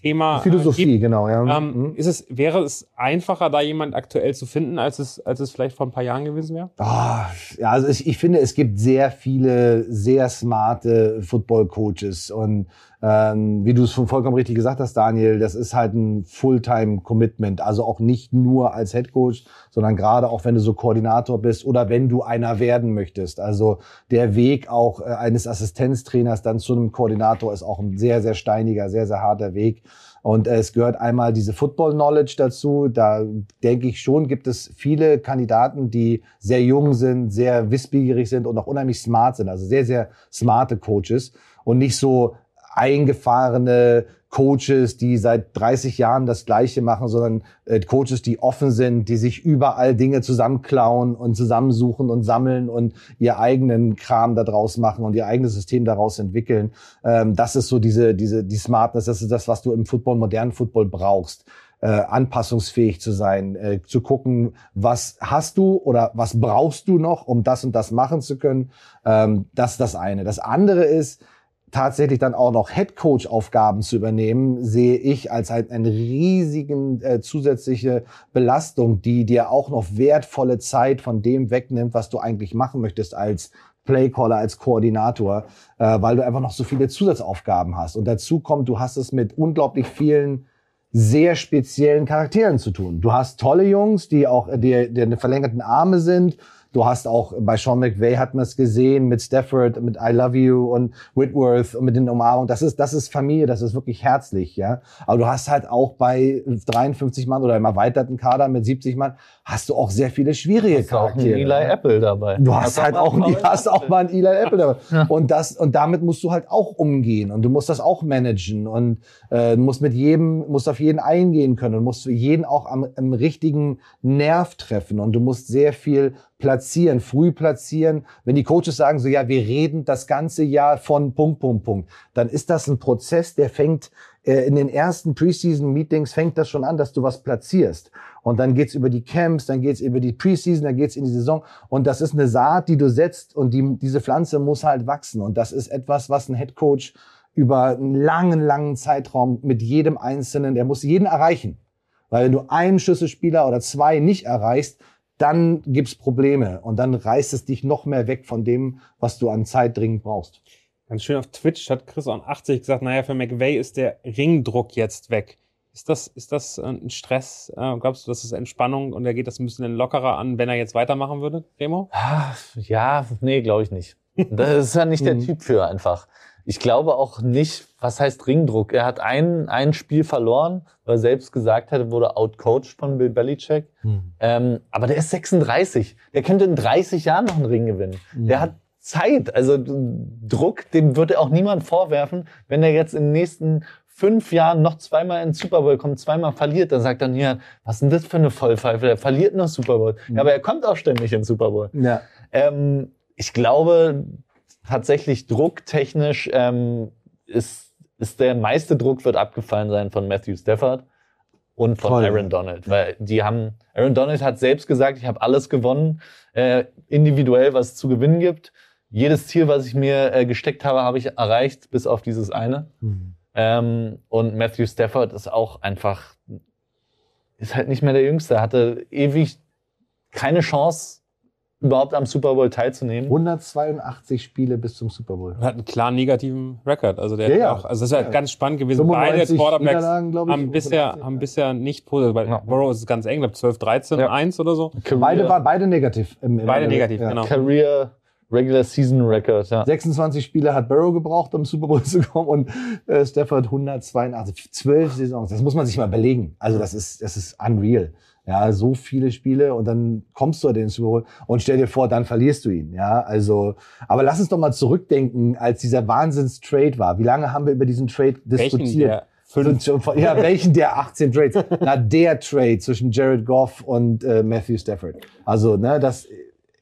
Thema äh, Philosophie, gibt, genau, ja. Ähm, mhm. ist es, wäre es einfacher, da jemand aktuell zu finden, als es, als es vielleicht vor ein paar Jahren gewesen wäre? Oh, ja, also ich, ich finde, es gibt sehr viele sehr smarte Football-Coaches und ähm, wie du es schon vollkommen richtig gesagt hast, Daniel, das ist halt ein Fulltime-Commitment. Also auch nicht nur als Head Coach, sondern gerade auch, wenn du so Koordinator bist oder wenn du einer werden möchtest. Also der Weg auch äh, eines Assistenztrainers dann zu einem Koordinator ist auch ein sehr, sehr steiniger, sehr, sehr harter Weg. Und äh, es gehört einmal diese Football Knowledge dazu. Da denke ich schon, gibt es viele Kandidaten, die sehr jung sind, sehr wissbegierig sind und auch unheimlich smart sind. Also sehr, sehr smarte Coaches und nicht so eingefahrene Coaches, die seit 30 Jahren das Gleiche machen, sondern äh, Coaches, die offen sind, die sich überall Dinge zusammenklauen und zusammensuchen und sammeln und ihr eigenen Kram daraus machen und ihr eigenes System daraus entwickeln. Ähm, das ist so diese, diese, die Smartness, das ist das, was du im Football, modernen Football brauchst. Äh, anpassungsfähig zu sein, äh, zu gucken, was hast du oder was brauchst du noch, um das und das machen zu können. Ähm, das ist das eine. Das andere ist, tatsächlich dann auch noch Headcoach-Aufgaben zu übernehmen, sehe ich als halt eine riesigen äh, zusätzliche Belastung, die dir auch noch wertvolle Zeit von dem wegnimmt, was du eigentlich machen möchtest als Playcaller, als Koordinator, äh, weil du einfach noch so viele Zusatzaufgaben hast. Und dazu kommt, du hast es mit unglaublich vielen sehr speziellen Charakteren zu tun. Du hast tolle Jungs, die auch die, eine verlängerten Arme sind, Du hast auch bei Sean McVay hat man es gesehen mit Stafford, mit I Love You und Whitworth und mit den Umarmungen. Das ist, das ist Familie, das ist wirklich herzlich, ja. Aber du hast halt auch bei 53 Mann oder im erweiterten Kader mit 70 Mann hast du auch sehr viele schwierige hast Charaktere. Auch einen Eli Apple dabei. Du hast, hast halt auch, einen, hast auch mal einen Eli Apple dabei. Ja. Und das, und damit musst du halt auch umgehen und du musst das auch managen und äh, musst mit jedem, musst auf jeden eingehen können und musst jeden auch am, am richtigen Nerv treffen und du musst sehr viel platzieren, früh platzieren. Wenn die Coaches sagen so, ja, wir reden das ganze Jahr von Punkt, Punkt, Punkt, dann ist das ein Prozess, der fängt äh, in den ersten Preseason-Meetings fängt das schon an, dass du was platzierst. Und dann geht's über die Camps, dann geht's über die Preseason, dann geht's in die Saison. Und das ist eine Saat, die du setzt und die, diese Pflanze muss halt wachsen. Und das ist etwas, was ein Head Coach über einen langen, langen Zeitraum mit jedem Einzelnen, der muss jeden erreichen. Weil wenn du einen Schlüsselspieler oder zwei nicht erreichst, dann gibt's Probleme und dann reißt es dich noch mehr weg von dem, was du an Zeit dringend brauchst. Ganz schön auf Twitch hat Chris on 80 gesagt, naja, für McVay ist der Ringdruck jetzt weg. Ist das, ist das ein Stress? Äh, glaubst du, das ist Entspannung und er geht das ein bisschen lockerer an, wenn er jetzt weitermachen würde, Remo? Ah, ja, nee, glaube ich nicht. Das ist ja nicht der mhm. Typ für einfach. Ich glaube auch nicht, was heißt Ringdruck? Er hat ein, ein Spiel verloren, weil er selbst gesagt hat, er wurde outcoached von Bill Belichick. Mhm. Ähm, aber der ist 36. Der könnte in 30 Jahren noch einen Ring gewinnen. Mhm. Der hat Zeit, also Druck, dem würde auch niemand vorwerfen, wenn er jetzt in den nächsten fünf Jahren noch zweimal in Super Bowl kommt, zweimal verliert, dann sagt dann hier, was ist denn das für eine Vollpfeife? Der verliert noch Super Bowl. Mhm. Ja, aber er kommt auch ständig in Super Bowl. Ja. Ähm, ich glaube, tatsächlich drucktechnisch ähm, ist, ist der meiste Druck wird abgefallen sein von Matthew Stafford und von Toll. Aaron Donald, weil die haben Aaron Donald hat selbst gesagt, ich habe alles gewonnen, äh, individuell was es zu gewinnen gibt. Jedes Ziel, was ich mir äh, gesteckt habe, habe ich erreicht, bis auf dieses eine. Mhm. Ähm, und Matthew Stafford ist auch einfach ist halt nicht mehr der Jüngste, hatte ewig keine Chance überhaupt am Super Bowl teilzunehmen. 182 Spiele bis zum Super Bowl. Er hat einen klar negativen Rekord. Also der ja, ja. auch, also das ist ja, ja, ganz spannend gewesen. Beide Quarterbacks haben bisher, haben bisher nicht positiv. Bei ja. Burrow ist es ganz eng, glaube 12, 13, 1 oder so. Career. Beide waren beide negativ. Im, im beide negativ, genau. Career Regular Season Record, ja. 26 Spiele hat Burrow gebraucht, um Super Bowl zu kommen und äh, Stafford 182, 12 Saisons. Das muss man sich mal überlegen. Also das ist, das ist unreal. Ja, so viele Spiele und dann kommst du an den Super Bowl und stell dir vor, dann verlierst du ihn. Ja, also, aber lass uns doch mal zurückdenken, als dieser Wahnsinns-Trade war. Wie lange haben wir über diesen Trade diskutiert? Fünf. Ja, welchen der 18 Trades? Na, der Trade zwischen Jared Goff und äh, Matthew Stafford. Also, ne, das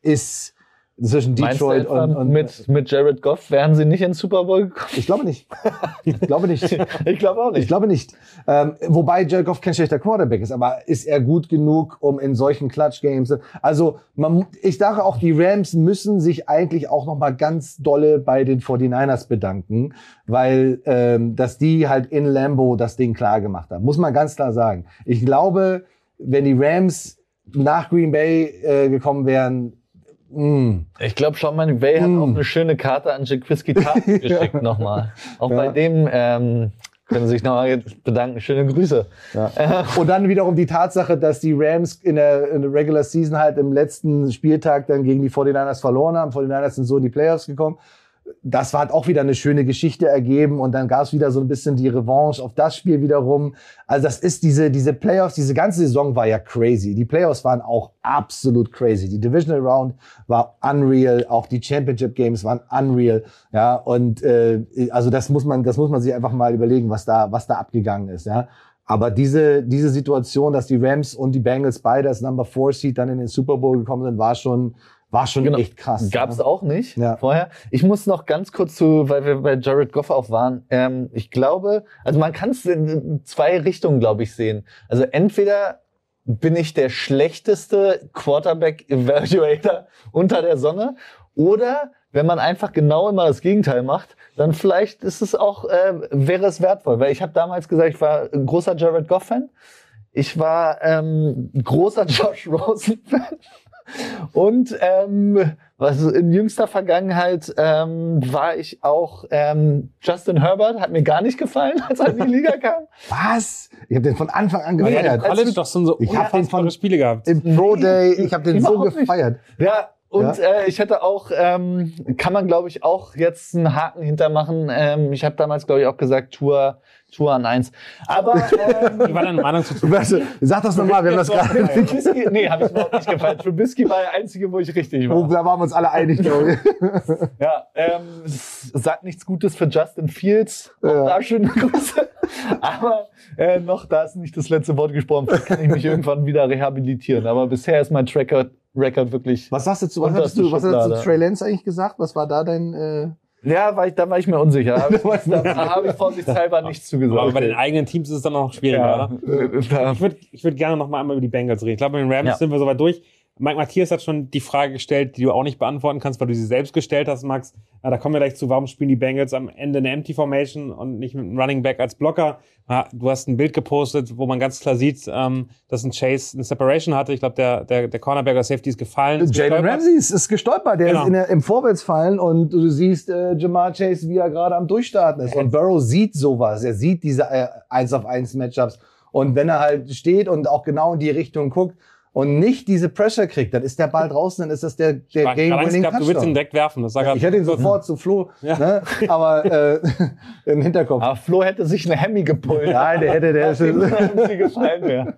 ist, zwischen Detroit und, und, mit mit Jared Goff wären sie nicht ins Super Bowl gekommen. Ich glaube nicht. Ich glaube nicht. ich glaube auch nicht. Ich glaube nicht. Ähm, wobei Jared Goff kein schlechter Quarterback ist, aber ist er gut genug, um in solchen Clutch Games? Also man, ich dachte auch, die Rams müssen sich eigentlich auch noch mal ganz dolle bei den 49ers bedanken, weil ähm, dass die halt in Lambo das Ding klar gemacht haben. Muss man ganz klar sagen. Ich glaube, wenn die Rams nach Green Bay äh, gekommen wären, mm. Ich glaube, Sean McVay hat Mm. auch eine schöne Karte an Jaquiski Tartt geschickt nochmal. Auch Ja. bei dem ähm, können Sie sich nochmal bedanken. Schöne Grüße. Ja. Und dann wiederum die Tatsache, dass die Rams in der, in der Regular Season halt im letzten Spieltag dann gegen die 49ers verloren haben. 49ers sind so in die Playoffs gekommen. Das war halt auch wieder eine schöne Geschichte ergeben und dann gab es wieder so ein bisschen die Revanche auf das Spiel wiederum. Also das ist diese, diese Playoffs, diese ganze Saison war ja crazy. Die Playoffs waren auch absolut crazy. Die Divisional Round war unreal, auch die Championship Games waren unreal. Ja, und äh, also das muss man, das muss man sich einfach mal überlegen, was da, was da abgegangen ist. Ja. Aber diese, diese Situation, dass die Rams und die Bengals beide als Number Four Seed dann in den Super Bowl gekommen sind, war schon, war schon Genau. echt krass. Gab's ja. auch nicht Ja. vorher. Ich muss noch ganz kurz zu, weil wir bei Jared Goff auch waren. Ähm, ich glaube, also man kann es in zwei Richtungen, glaube ich, sehen. Also entweder bin ich der schlechteste Quarterback Evaluator unter der Sonne oder wenn man einfach genau immer das Gegenteil macht, dann vielleicht ist es auch äh, wäre es wertvoll, weil ich habe damals gesagt, ich war ein großer Jared Goff Fan. Ich war ähm, großer Josh Rosen Fan. Und ähm, was in jüngster Vergangenheit ähm, war ich auch ähm, Justin Herbert, hat mir gar nicht gefallen, als er in die Liga kam. Was? Ich habe den von Anfang an Aber ja, gefeiert. College doch so Ich hab den von- Spiele gehabt. Im Pro Day, ich habe den so Überhaupt nicht. gefeiert. Ja, und Äh, ich hätte auch, ähm, kann man glaube ich auch jetzt einen Haken hintermachen. Ähm, ich habe damals glaube ich auch gesagt, Tour, Tour an eins. Aber ähm, Wie war deine Meinung zu Warte, Sag das nochmal, wir haben das gerade. Trubisky, nee, habe ich überhaupt nicht gefallen. Trubisky war der einzige, wo ich richtig Oh, war. da waren wir uns alle einig, glaube ich. Ja, ähm, es sagt nichts Gutes für Justin Fields. Auch Ja. da schöne Grüße. Aber äh, noch, da ist nicht das letzte Wort gesprochen. Vielleicht kann ich mich irgendwann wieder rehabilitieren. Aber bisher ist mein Tracker Record wirklich. Was sagst du zu, was hattest du, was hattest du zu Trey Lance eigentlich gesagt? Was war da dein, äh, Ja, war ich, da war ich mir unsicher. Da habe ich, da habe ich vorsichtshalber nichts zugesagt. Aber bei den eigenen Teams ist es dann auch noch schwieriger, ja, oder? äh, da- Ich würde ich würd gerne noch mal einmal über die Bengals reden. Ich glaube, bei den Rams Ja. sind wir soweit durch. Mike Matthias hat schon die Frage gestellt, die du auch nicht beantworten kannst, weil du sie selbst gestellt hast, Max. Ja, da kommen wir gleich zu, warum spielen die Bengals am Ende eine Empty Formation und nicht mit einem Running Back als Blocker? Du hast ein Bild gepostet, wo man ganz klar sieht, ähm, dass ein Chase eine Separation hatte. Ich glaube, der, der, der Cornerback oder Safety ist gefallen. ist Jalen. Ramsey ist, ist gestolpert, der Genau. ist in der, im Vorwärtsfallen und du siehst äh, Jamar Chase, wie er gerade am Durchstarten ist. Und Burrow sieht sowas, er sieht diese äh, 1 auf 1 Matchups. Und wenn er halt steht und auch genau in die Richtung guckt und nicht diese Pressure kriegt, dann ist der Ball draußen, dann ist das der, Ich der Game-Winning gehabt, du willst ihn Touchdown. direkt werfen. Das sah grad- Ich hätte ihn sofort zu Flo, Ja. ne? aber äh, im Hinterkopf. aber Flo hätte sich eine Hemmy gepult. Nein, der hätte, der sie gefallen wäre.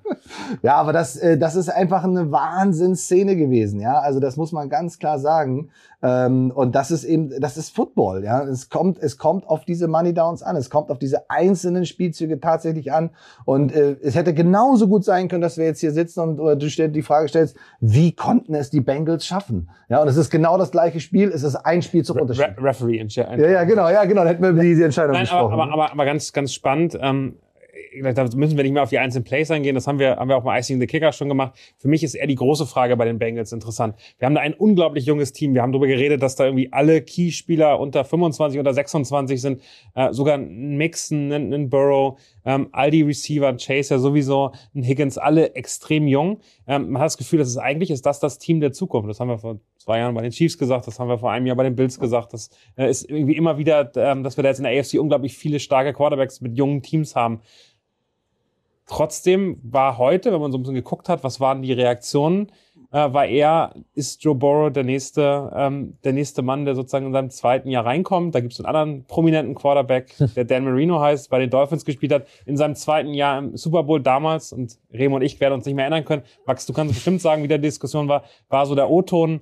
Ja, aber das, äh, das ist einfach eine Wahnsinnsszene gewesen, ja. Also das muss man ganz klar sagen. Ähm, und das ist eben, das ist Football, ja. Es kommt, es kommt auf diese Money Downs an. Es kommt auf diese einzelnen Spielzüge tatsächlich an. Und äh, es hätte genauso gut sein können, dass wir jetzt hier sitzen und oder du stell, die Frage stellst, wie konnten es die Bengals schaffen? Ja, und es ist genau das gleiche Spiel. Es ist ein Spiel zum Unterschied. Re Referee entscheidet. Ja, ja, genau, ja, genau. Dann hätten wir über diese Entscheidung Nein, gesprochen. aber, aber, aber, aber ganz, ganz spannend. Ähm, da müssen wir nicht mehr auf die einzelnen Plays eingehen. Das haben wir, haben wir auch bei Icing the Kicker schon gemacht. Für mich ist eher die große Frage bei den Bengals interessant. Wir haben da ein unglaublich junges Team. Wir haben darüber geredet, dass da irgendwie alle Key-Spieler unter 25, unter 26 sind. Äh, sogar ein Mixon, ein, ein Burrow, ähm, all die Receiver, Chase ja sowieso, Higgins, alle extrem jung. Ähm, man hat das Gefühl, dass es eigentlich ist das das Team der Zukunft. Das haben wir vor zwei Jahren bei den Chiefs gesagt, das haben wir vor einem Jahr bei den Bills gesagt. Das äh, ist irgendwie immer wieder, ähm, dass wir da jetzt in der AFC unglaublich viele starke Quarterbacks mit jungen Teams haben. Trotzdem war heute, wenn man so ein bisschen geguckt hat, was waren die Reaktionen, äh, war er, ist Joe Burrow der nächste, ähm, der nächste Mann, der sozusagen in seinem zweiten Jahr reinkommt. Da gibt es einen anderen prominenten Quarterback, der Dan Marino heißt, bei den Dolphins gespielt hat, in seinem zweiten Jahr im Super Bowl damals. Und Remo und ich werden uns nicht mehr erinnern können. Max, du kannst bestimmt sagen, wie der Diskussion war, war so der O-Ton.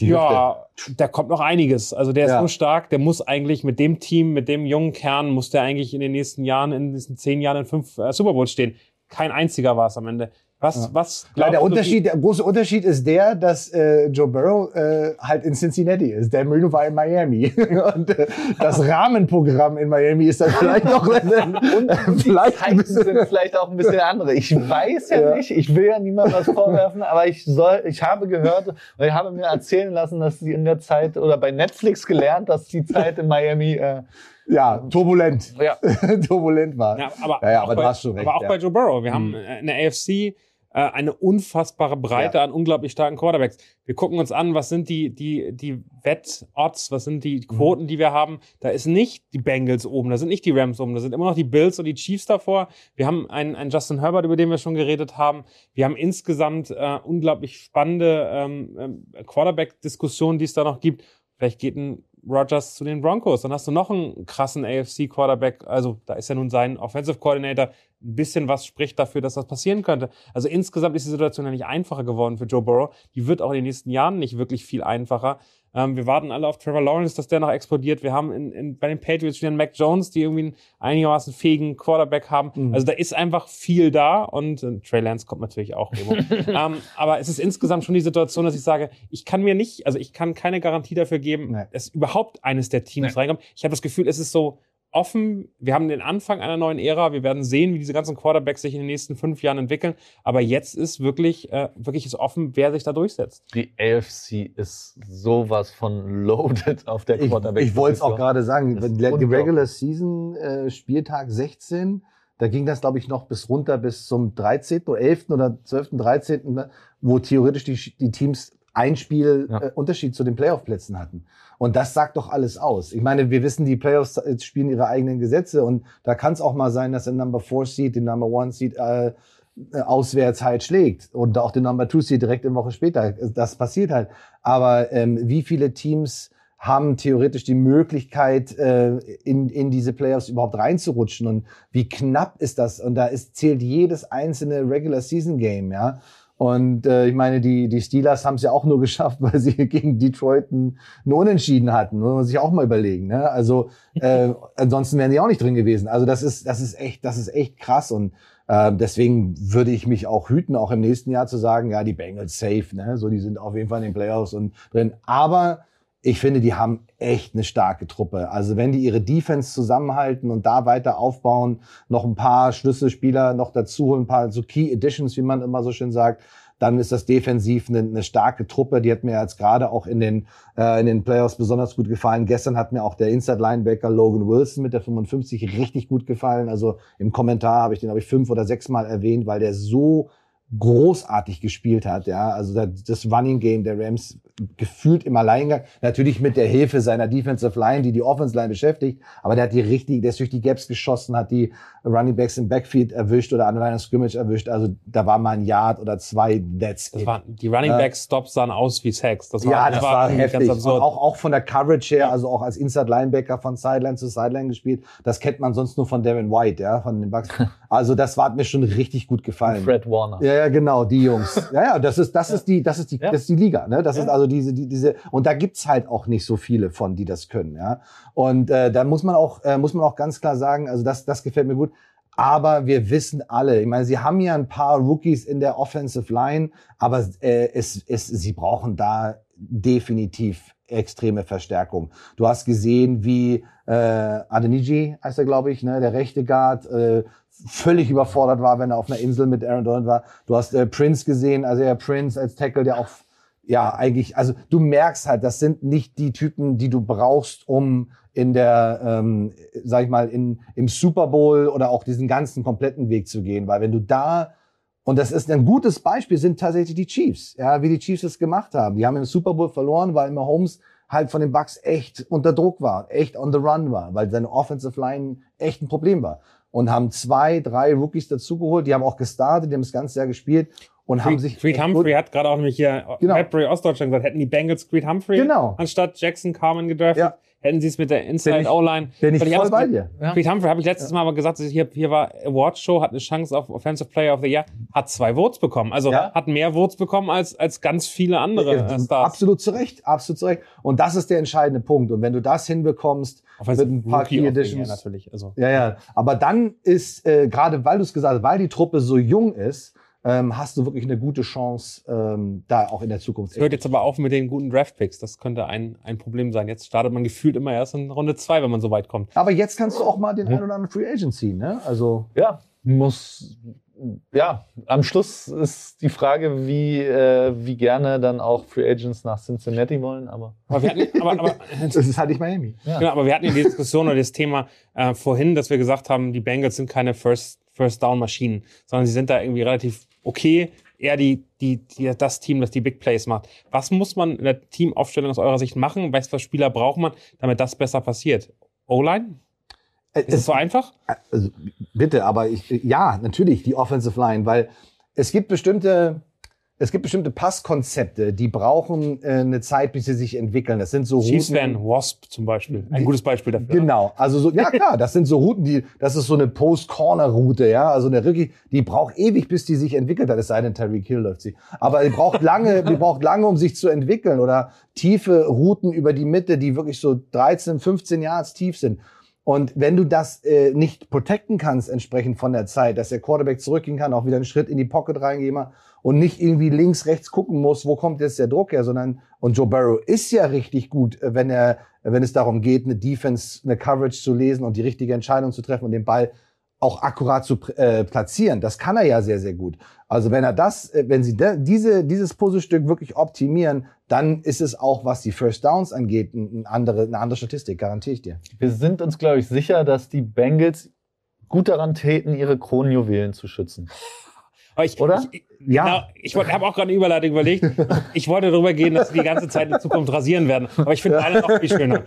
Ja, da kommt noch einiges. Also der ist Ja. so stark, der muss eigentlich mit dem Team, mit dem jungen Kern, muss der eigentlich in den nächsten Jahren, in diesen zehn Jahren in fünf äh, Super Bowls stehen. Kein einziger war es am Ende. Was, was Ja, der Unterschied, der große Unterschied ist der, dass äh, Joe Burrow äh, halt in Cincinnati ist. Dan Marino war in Miami. Und äh, das Rahmenprogramm in Miami ist dann vielleicht noch äh, vielleicht ein Zeiten bisschen. sind vielleicht auch ein bisschen andere. Ich weiß ja, Ja. nicht, ich will ja niemandem was vorwerfen, aber ich soll, ich habe gehört, oder ich habe mir erzählen lassen, dass sie in der Zeit oder bei Netflix gelernt, dass die Zeit in Miami, äh, Ja, turbulent. ja, turbulent war. Ja, aber, Ja, ja, auch aber du bei, hast schon recht, Aber auch ja. bei Joe Burrow. Wir haben äh, in der AFC äh, eine unfassbare Breite ja. an unglaublich starken Quarterbacks. Wir gucken uns an, was sind die, die, die Wett-Odds, was sind die Quoten, die wir haben. Da ist nicht die Bengals oben, da sind nicht die Rams oben, da sind immer noch die Bills und die Chiefs davor. Wir haben einen, einen Justin Herbert, über den wir schon geredet haben. Wir haben insgesamt äh, unglaublich spannende ähm, ähm Quarterback-Diskussionen, die es da noch gibt. Vielleicht geht ein Rogers zu den Broncos. Dann hast du noch einen krassen AFC-Quarterback. Also da ist ja nun sein Offensive Coordinator. Ein bisschen was spricht dafür, dass das passieren könnte. Also insgesamt ist die Situation ja nicht einfacher geworden für Joe Burrow. Die wird auch in den nächsten Jahren nicht wirklich viel einfacher. Ähm, wir warten alle auf Trevor Lawrence, dass der noch explodiert. Wir haben in, in, bei den Patriots wieder einen Mac Jones, die irgendwie einen einigermaßen fähigen Quarterback haben. Mhm. Also da ist einfach viel da und äh, Trey Lance kommt natürlich auch. ähm, aber es ist insgesamt schon die Situation, dass ich sage, ich kann mir nicht, also ich kann keine Garantie dafür geben, nee. dass überhaupt eines der Teams nee. reinkommt. Ich habe das Gefühl, es ist so offen. Wir haben den Anfang einer neuen Ära. Wir werden sehen, wie diese ganzen Quarterbacks sich in den nächsten fünf Jahren entwickeln. Aber jetzt ist wirklich, äh, wirklich ist offen, wer sich da durchsetzt. Die AFC ist sowas von loaded auf der Quarterback. Ich, ich wollte es auch gerade sagen. Die Regular Season äh, Spieltag 16. Da ging das, glaube ich, noch bis runter bis zum 13. oder 11. oder 12., 13., wo theoretisch die, die Teams ein Spiel ja. äh, Unterschied zu den Playoff-Plätzen hatten. Und das sagt doch alles aus. Ich meine, wir wissen, die Playoffs spielen ihre eigenen Gesetze und da kann es auch mal sein, dass der Number 4 Seed den Number 1 Seed äh, äh, auswärts halt schlägt und auch den Number 2 Seed direkt eine Woche später. Das passiert halt. Aber ähm, wie viele Teams haben theoretisch die Möglichkeit, äh, in, in diese Playoffs überhaupt reinzurutschen. Und wie knapp ist das? Und da ist, zählt jedes einzelne Regular Season Game, ja. Und äh, ich meine, die, die Steelers haben es ja auch nur geschafft, weil sie gegen Detroit einen, Unentschieden hatten. Muss man sich auch mal überlegen. Ne? Also äh, ansonsten wären die auch nicht drin gewesen. Also das ist, das ist echt, das ist echt krass. Und äh, deswegen würde ich mich auch hüten, auch im nächsten Jahr zu sagen, ja, die Bengals safe, ne? So, die sind auf jeden Fall in den Playoffs und drin. Aber ich finde, die haben echt eine starke Truppe. Also wenn die ihre Defense zusammenhalten und da weiter aufbauen, noch ein paar Schlüsselspieler noch dazu, ein paar so Key Additions, wie man immer so schön sagt, dann ist das defensiv eine, eine starke Truppe. Die hat mir jetzt gerade auch in den, äh, in den Playoffs besonders gut gefallen. Gestern hat mir auch der Inside Linebacker Logan Wilson mit der 55 richtig gut gefallen. Also im Kommentar habe ich den, habe ich fünf oder sechs Mal erwähnt, weil der so großartig gespielt hat. Ja, also das Running Game der Rams gefühlt im Alleingang. Natürlich mit der Hilfe seiner Defensive Line, die die Offensive Line beschäftigt. Aber der hat die richtig, der ist durch die Gaps geschossen, hat die Running Backs im Backfield erwischt oder an der Line of Scrimmage erwischt. Also da war mal ein Yard oder zwei. That's das War, die Running Back Stops sahen aus wie Sex. Das war, ja, das, das war, war heftig. Ganz auch, auch von der Coverage her, also auch als Inside Linebacker von Sideline zu Sideline gespielt. Das kennt man sonst nur von Devin White, ja, von den Bucks. Also das war, hat mir schon richtig gut gefallen. Fred Warner. Ja, ja, genau, die Jungs. Ja, ja, das ist, das ist die, das ist die, ja. das ist die Liga, ne? Das ja. ist also diese, die, diese, und da gibt's halt auch nicht so viele von, die das können, ja. Und äh, da muss man auch, äh, muss man auch ganz klar sagen, also das, das gefällt mir gut. Aber wir wissen alle, ich meine, sie haben ja ein paar Rookies in der Offensive Line, aber äh, es, es, sie brauchen da definitiv extreme Verstärkung. Du hast gesehen, wie äh, Adeniji, heißt er, glaube ich, ne, der rechte Guard, äh, völlig überfordert war, wenn er auf einer Insel mit Aaron Donald war. Du hast äh, Prince gesehen, also ja Prince als Tackle, der auch ja eigentlich, also du merkst halt, das sind nicht die Typen, die du brauchst, um in der, ähm, sag ich mal, in, im Super Bowl oder auch diesen ganzen kompletten Weg zu gehen, weil wenn du da und das ist ein gutes Beispiel, sind tatsächlich die Chiefs, ja, wie die Chiefs es gemacht haben. Die haben im Super Bowl verloren, weil Mahomes halt von den Bucks echt unter Druck war, echt on the run war, weil seine Offensive Line echt ein Problem war und haben zwei, drei Rookies dazugeholt. Die haben auch gestartet, die haben das ganze Jahr gespielt und Creed, haben sich. Creed Humphrey hat gerade auch nämlich hier genau. Madbury Ostdeutschland gesagt, hätten die Bengals Creed Humphrey genau. anstatt Jackson Carmen gedraftet. Ja. Hätten sie es mit der Inside O-Line. Bin ich, bin ich voll bei dir. Ja. Creed Humphrey habe ich letztes ja. Mal aber gesagt, hier, hier war Award Show, hat eine Chance auf Offensive Player of the Year, hat zwei Votes bekommen. Also ja. hat mehr Votes bekommen als, als ganz viele andere ja, Stars. Absolut zu Recht, absolut zu Recht. Und das ist der entscheidende Punkt. Und wenn du das hinbekommst, mit ein paar Key Editions. natürlich. Also. Ja, ja. Aber dann ist, äh, gerade weil du es gesagt hast, weil die Truppe so jung ist, hast du wirklich eine gute Chance, ähm, da auch in der Zukunft. Hört jetzt aber auf mit den guten Draftpicks. Das könnte ein, ein Problem sein. Jetzt startet man gefühlt immer erst in Runde zwei, wenn man so weit kommt. Aber jetzt kannst du auch mal den ja. einen oder anderen Free Agent ziehen, ne? Also. Ja, muss, ja, am Schluss ist die Frage, wie, äh, wie gerne dann auch Free Agents nach Cincinnati wollen, aber. aber, wir hatten, aber, aber das ist halt nicht Miami. Ja. Genau, aber wir hatten ja die Diskussion oder das Thema äh, vorhin, dass wir gesagt haben, die Bengals sind keine First First Down Maschinen, sondern sie sind da irgendwie relativ okay, eher die, die, die, das Team, das die Big Plays macht. Was muss man in der Teamaufstellung aus eurer Sicht machen? Weißt was Spieler braucht man, damit das besser passiert? O-Line? Ist es so einfach? Also, bitte, aber ich, ja, natürlich die Offensive Line, weil es gibt bestimmte, es gibt bestimmte Passkonzepte, die brauchen äh, eine Zeit, bis sie sich entwickeln. Das sind so Chiefs Routen. wären Wasp zum Beispiel. Ein gutes Beispiel dafür. Genau, also so, ja klar, das sind so Routen, die, das ist so eine Post-Corner-Route, ja, also eine Rookie, die braucht ewig, bis die sich entwickelt hat, es sei denn, Terry Kill läuft sie. Aber die braucht lange, die braucht lange, um sich zu entwickeln oder tiefe Routen über die Mitte, die wirklich so 13, 15 Yards tief sind. Und wenn du das äh, nicht protecten kannst, entsprechend von der Zeit, dass der Quarterback zurückgehen kann, auch wieder einen Schritt in die Pocket reingehen und nicht irgendwie links, rechts gucken muss, wo kommt jetzt der Druck her, sondern, und Joe Burrow ist ja richtig gut, äh, wenn er, wenn es darum geht, eine Defense, eine Coverage zu lesen und die richtige Entscheidung zu treffen und den Ball auch akkurat zu äh, platzieren. Das kann er ja sehr, sehr gut. Also wenn er das, äh, wenn sie de, diese, dieses Puzzlestück wirklich optimieren, dann ist es auch, was die First Downs angeht, ein andere, eine andere Statistik, garantiere ich dir. Wir sind uns, glaube ich, sicher, dass die Bengals gut daran täten, ihre Kronjuwelen zu schützen. Ich, Oder? Ich, ja. Genau, ich habe auch gerade eine Überleitung überlegt. Ich wollte darüber gehen, dass sie die ganze Zeit in Zukunft rasieren werden. Aber ich finde alle noch viel schöner.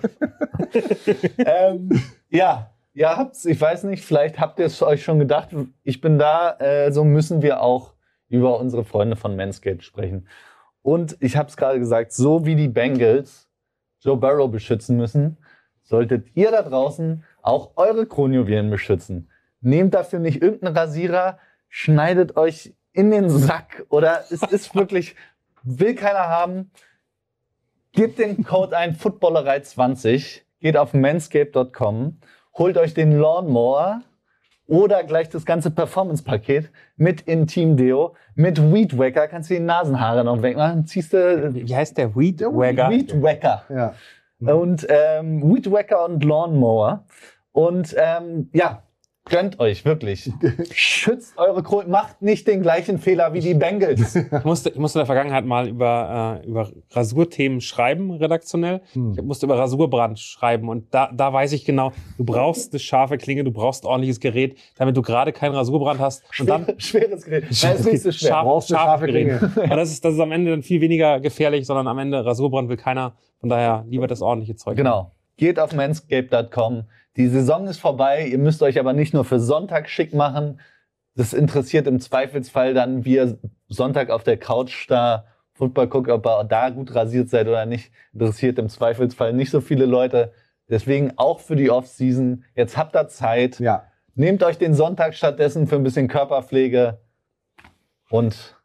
ähm, ja, ihr habt's, ich weiß nicht, vielleicht habt ihr es euch schon gedacht. Ich bin da, äh, so müssen wir auch über unsere Freunde von Manscaped sprechen. Und ich habe es gerade gesagt, so wie die Bengals Joe Burrow beschützen müssen, solltet ihr da draußen auch eure Kronjuwelen beschützen. Nehmt dafür nicht irgendeinen Rasierer, schneidet euch in den Sack oder es ist wirklich, will keiner haben. Gebt den Code ein, Footballerei20, geht auf manscape.com, holt euch den Lawnmower oder gleich das ganze Performance-Paket mit Intim Deo, mit Weed Wacker, kannst du die Nasenhaare noch wegmachen, ziehst du Wie heißt der Weed Wagger? Weed Wacker. Ja. Und ähm, Weed Wacker und Lawnmower. Und ähm, ja, gönnt euch wirklich. Schützt eure Kohle, macht nicht den gleichen Fehler wie die Bengals. Ich musste, ich musste in der Vergangenheit mal über, äh, über Rasurthemen schreiben, redaktionell. Hm. Ich musste über Rasurbrand schreiben und da, da weiß ich genau, du brauchst eine scharfe Klinge, du brauchst ordentliches Gerät, damit du gerade keinen Rasurbrand hast. Und dann Schwer, schweres Gerät. Nein, ist nicht so schwer. Scharf, Brauchst eine scharfe Gerät. Klinge. Aber das ist, das ist am Ende dann viel weniger gefährlich, sondern am Ende Rasurbrand will keiner. Von daher lieber das ordentliche Zeug. Genau. Geht auf manscape.com. Die Saison ist vorbei. Ihr müsst euch aber nicht nur für Sonntag schick machen. Das interessiert im Zweifelsfall dann, wie ihr Sonntag auf der Couch da Football guckt, ob ihr da gut rasiert seid oder nicht. Interessiert im Zweifelsfall nicht so viele Leute. Deswegen auch für die Offseason. Jetzt habt ihr Zeit. Ja. Nehmt euch den Sonntag stattdessen für ein bisschen Körperpflege und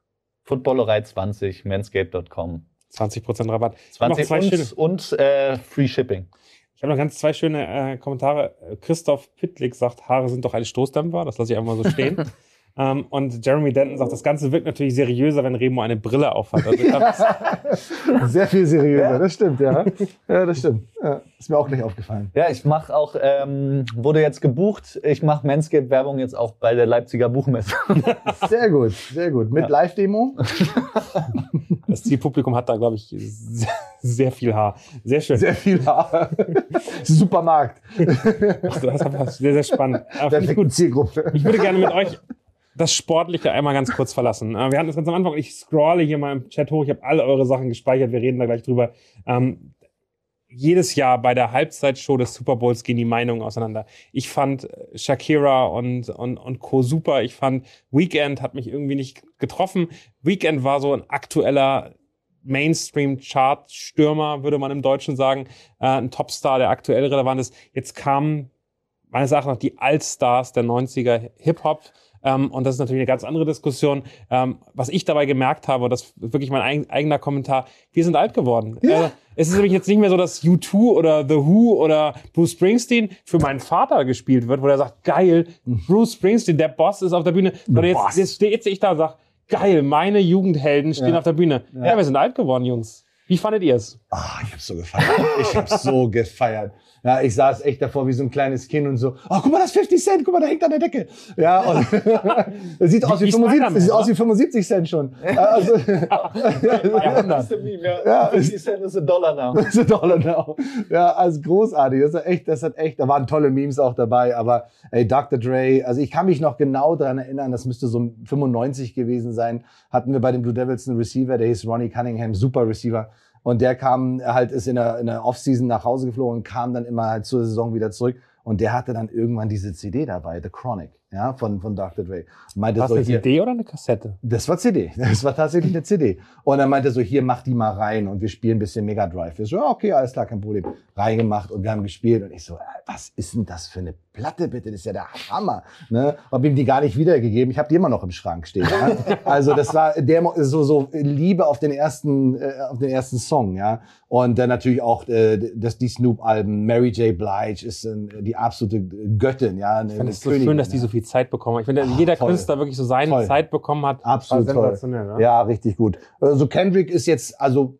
Footballerei 20, manscape.com. 20% Rabatt. Ich hab noch 20 zwei schöne, und, und äh, Free Shipping. Ich habe noch ganz zwei schöne äh, Kommentare. Christoph Pittlik sagt, Haare sind doch eine Stoßdämpfer. Das lasse ich einfach mal so stehen. Ähm, und Jeremy Denton sagt, das Ganze wirkt natürlich seriöser, wenn Remo eine Brille aufhat. Also glaub, Sehr viel seriöser, das stimmt, ja. Ja, das stimmt. Ja, ist mir auch gleich aufgefallen. Ja, ich mache auch, ähm, wurde jetzt gebucht, ich mache Manscaped-Werbung jetzt auch bei der Leipziger Buchmesse. Sehr gut, sehr gut. Mit Ja. Live-Demo? das Zielpublikum hat da, glaube ich, sehr, sehr viel Haar. Sehr schön. Sehr viel Haar. Supermarkt. das ist einfach sehr, sehr spannend. Aber finde ich gut. Zielgruppe. Ich würde gerne mit euch das Sportliche einmal ganz kurz verlassen. Äh, Wir hatten das ganz am Anfang. Ich scrolle hier mal im Chat hoch. Ich habe alle eure Sachen gespeichert. Wir reden da gleich drüber. Ähm, jedes Jahr bei der Halbzeitshow des Super Bowls gehen die Meinungen auseinander. Ich fand äh, Shakira und, und, und Co. super. Ich fand Weekend hat mich irgendwie nicht getroffen. Weekend war so ein aktueller Mainstream-Chart-Stürmer, würde man im Deutschen sagen. Äh, ein Topstar, der aktuell relevant ist. Jetzt kamen meines Erachtens die Altstars der 90er Hip-Hop. Ähm, und das ist natürlich eine ganz andere Diskussion. Ähm, was ich dabei gemerkt habe, und das ist wirklich mein eig eigener Kommentar, wir sind alt geworden. Äh, es ist nämlich jetzt nicht mehr so, dass U2 oder The Who oder Bruce Springsteen für meinen Vater gespielt wird, wo er sagt, geil, Bruce Springsteen, der Boss ist auf der Bühne. Sondern jetzt, jetzt stehe ich da und sage, geil, meine Jugendhelden stehen Ja. auf der Bühne. Ja. wir sind alt geworden, Jungs. Wie fandet ihr es? Ah, ich hab's so gefeiert. Ich hab's so gefeiert. Ja, ich saß echt davor wie so ein kleines Kind und so, oh, guck mal, das ist 50 Cent, guck mal, da hängt an der Decke. Ja, und das sieht aus wie, wie 75, Spider-Man, das sieht aus wie 75 Cent schon. Also, Das ist Meme, ja. Ja. 50 Cent ist ein Dollar now. Das ist Dollar now. Ja, also großartig. Das hat echt, das hat echt, da waren tolle Memes auch dabei, aber ey, Dr. Dre, also ich kann mich noch genau daran erinnern, das müsste so 95 gewesen sein, hatten wir bei den Blue Devils einen Receiver, der hieß Ronnie Cunningham, super Receiver. Und der kam halt, ist in der, in der Offseason nach Hause geflogen und kam dann immer halt zur Saison wieder zurück. Und der hatte dann irgendwann diese CD dabei, The Chronic, ja, von, von Dr. Dre. Meinte War so, das eine hier, CD oder eine Kassette? das war CD. Das war tatsächlich eine CD. Und dann meinte er so, hier, mach die mal rein und wir spielen ein bisschen Mega Drive. Wir so, okay, alles klar, kein Problem. Reingemacht und wir haben gespielt. Und ich so, äh, was ist denn das für eine Platte, bitte? Das ist ja der Hammer. Ne? Hab ihm die gar nicht wiedergegeben. Ich habe die immer noch im Schrank stehen. Ja? Also das war der so, so Liebe auf den ersten, äh, auf den ersten Song, ja. Und dann natürlich auch äh, das, die Snoop-Alben. Mary J. Blige ist äh, die absolute Göttin, ja. Ich finde es so schön, dass die so viel Zeit bekommen. Ich finde, Ah, jeder toll. Künstler wirklich so seine Toll. Zeit bekommen hat. Absolut toll. ne? Ja, richtig gut. Also Kendrick ist jetzt, also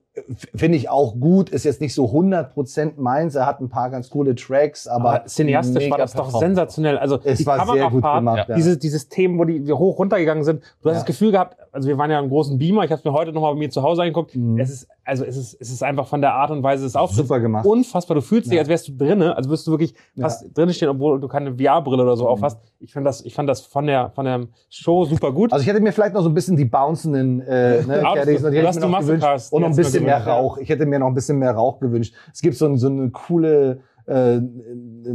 finde ich auch gut, ist jetzt nicht so 100% meins. Er hat ein paar ganz coole Tracks, aber, Aber cineastisch war das doch sensationell. Also Es die war sehr gut gemacht, ja. Diese, dieses Themen, wo die hoch runtergegangen sind. Du hast Ja. das Gefühl gehabt, also wir waren ja im großen Beamer, ich habe es mir heute nochmal bei mir zu Hause angeguckt. Mhm. Es ist, also es ist, es ist einfach von der Art und Weise des Auftritts Super gemacht. unfassbar. Du fühlst dich, Ja. als wärst du drinne, also wirst du wirklich fast drinnen stehen, obwohl du keine VR-Brille oder so Mhm. aufhast. Ich fand das, ich fand das von der, von der Show super gut. Also ich hätte mir vielleicht noch so ein bisschen die bouncenden äh, ne, Ja, Caddies, die du hätte hast ich mir noch gewünscht. Cars, Und noch ein hast bisschen mehr ja. Rauch. Ich hätte mir noch ein bisschen mehr Rauch gewünscht. Es gibt so, ein- so eine coole äh,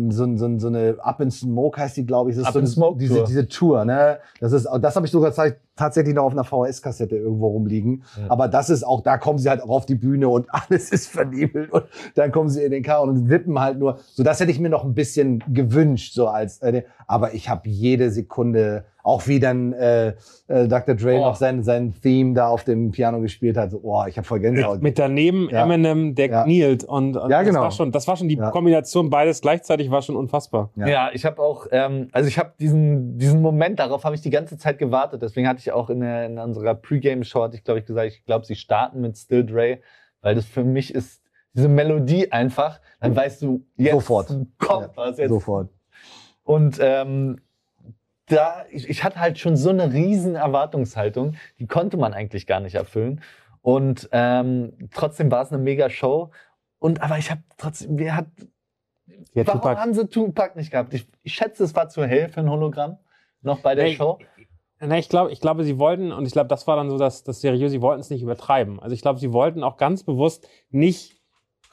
so, so, so eine Up in Smoke heißt die, glaube ich. Das ist Up so in eine- Smoke diese, Tour. diese Tour, ne? Das ist, das habe ich sogar zeit- tatsächlich noch auf einer VHS-Kassette irgendwo rumliegen. Aber das ist auch, da kommen sie halt auch auf die Bühne und alles ist vernebelt und dann kommen sie in den Car und wippen halt nur. So, das hätte ich mir noch ein bisschen gewünscht, so als, äh, aber ich habe jede Sekunde, auch wie dann äh, äh, Dr. Dre Oh. noch sein, sein Theme da auf dem Piano gespielt hat, so, oh, ich habe voll Gänsehaut. mit daneben Ja. Eminem, der Ja. knielt und, und Ja, genau. das war schon, das war schon die Ja. Kombination beides gleichzeitig war schon unfassbar. Ja. Ja, ich habe auch, ähm, also ich habe diesen, diesen Moment, darauf habe ich die ganze Zeit gewartet. Deswegen hatte ich auch in, der, in unserer Pre-Game-Show, hatte ich glaube ich gesagt, ich glaube, sie starten mit Still Dre, weil das für mich ist diese Melodie einfach, dann weißt du, jetzt Sofort. kommt Ja, was. Jetzt. Sofort. Und ähm, da, ich, ich hatte halt schon so eine riesen Erwartungshaltung, die konnte man eigentlich gar nicht erfüllen. Und ähm, trotzdem war es eine mega Show. Und aber ich habe trotzdem, mir hat, Ja, warum Tupac- haben sie Tupac nicht gehabt? Ich, ich schätze, es war zu hell für ein Hologramm noch bei der Nee, Show. Na, ich glaube, ich glaube, sie wollten, und ich glaube, das war dann so das, das Seriöse, sie wollten es nicht übertreiben. Also ich glaube, sie wollten auch ganz bewusst nicht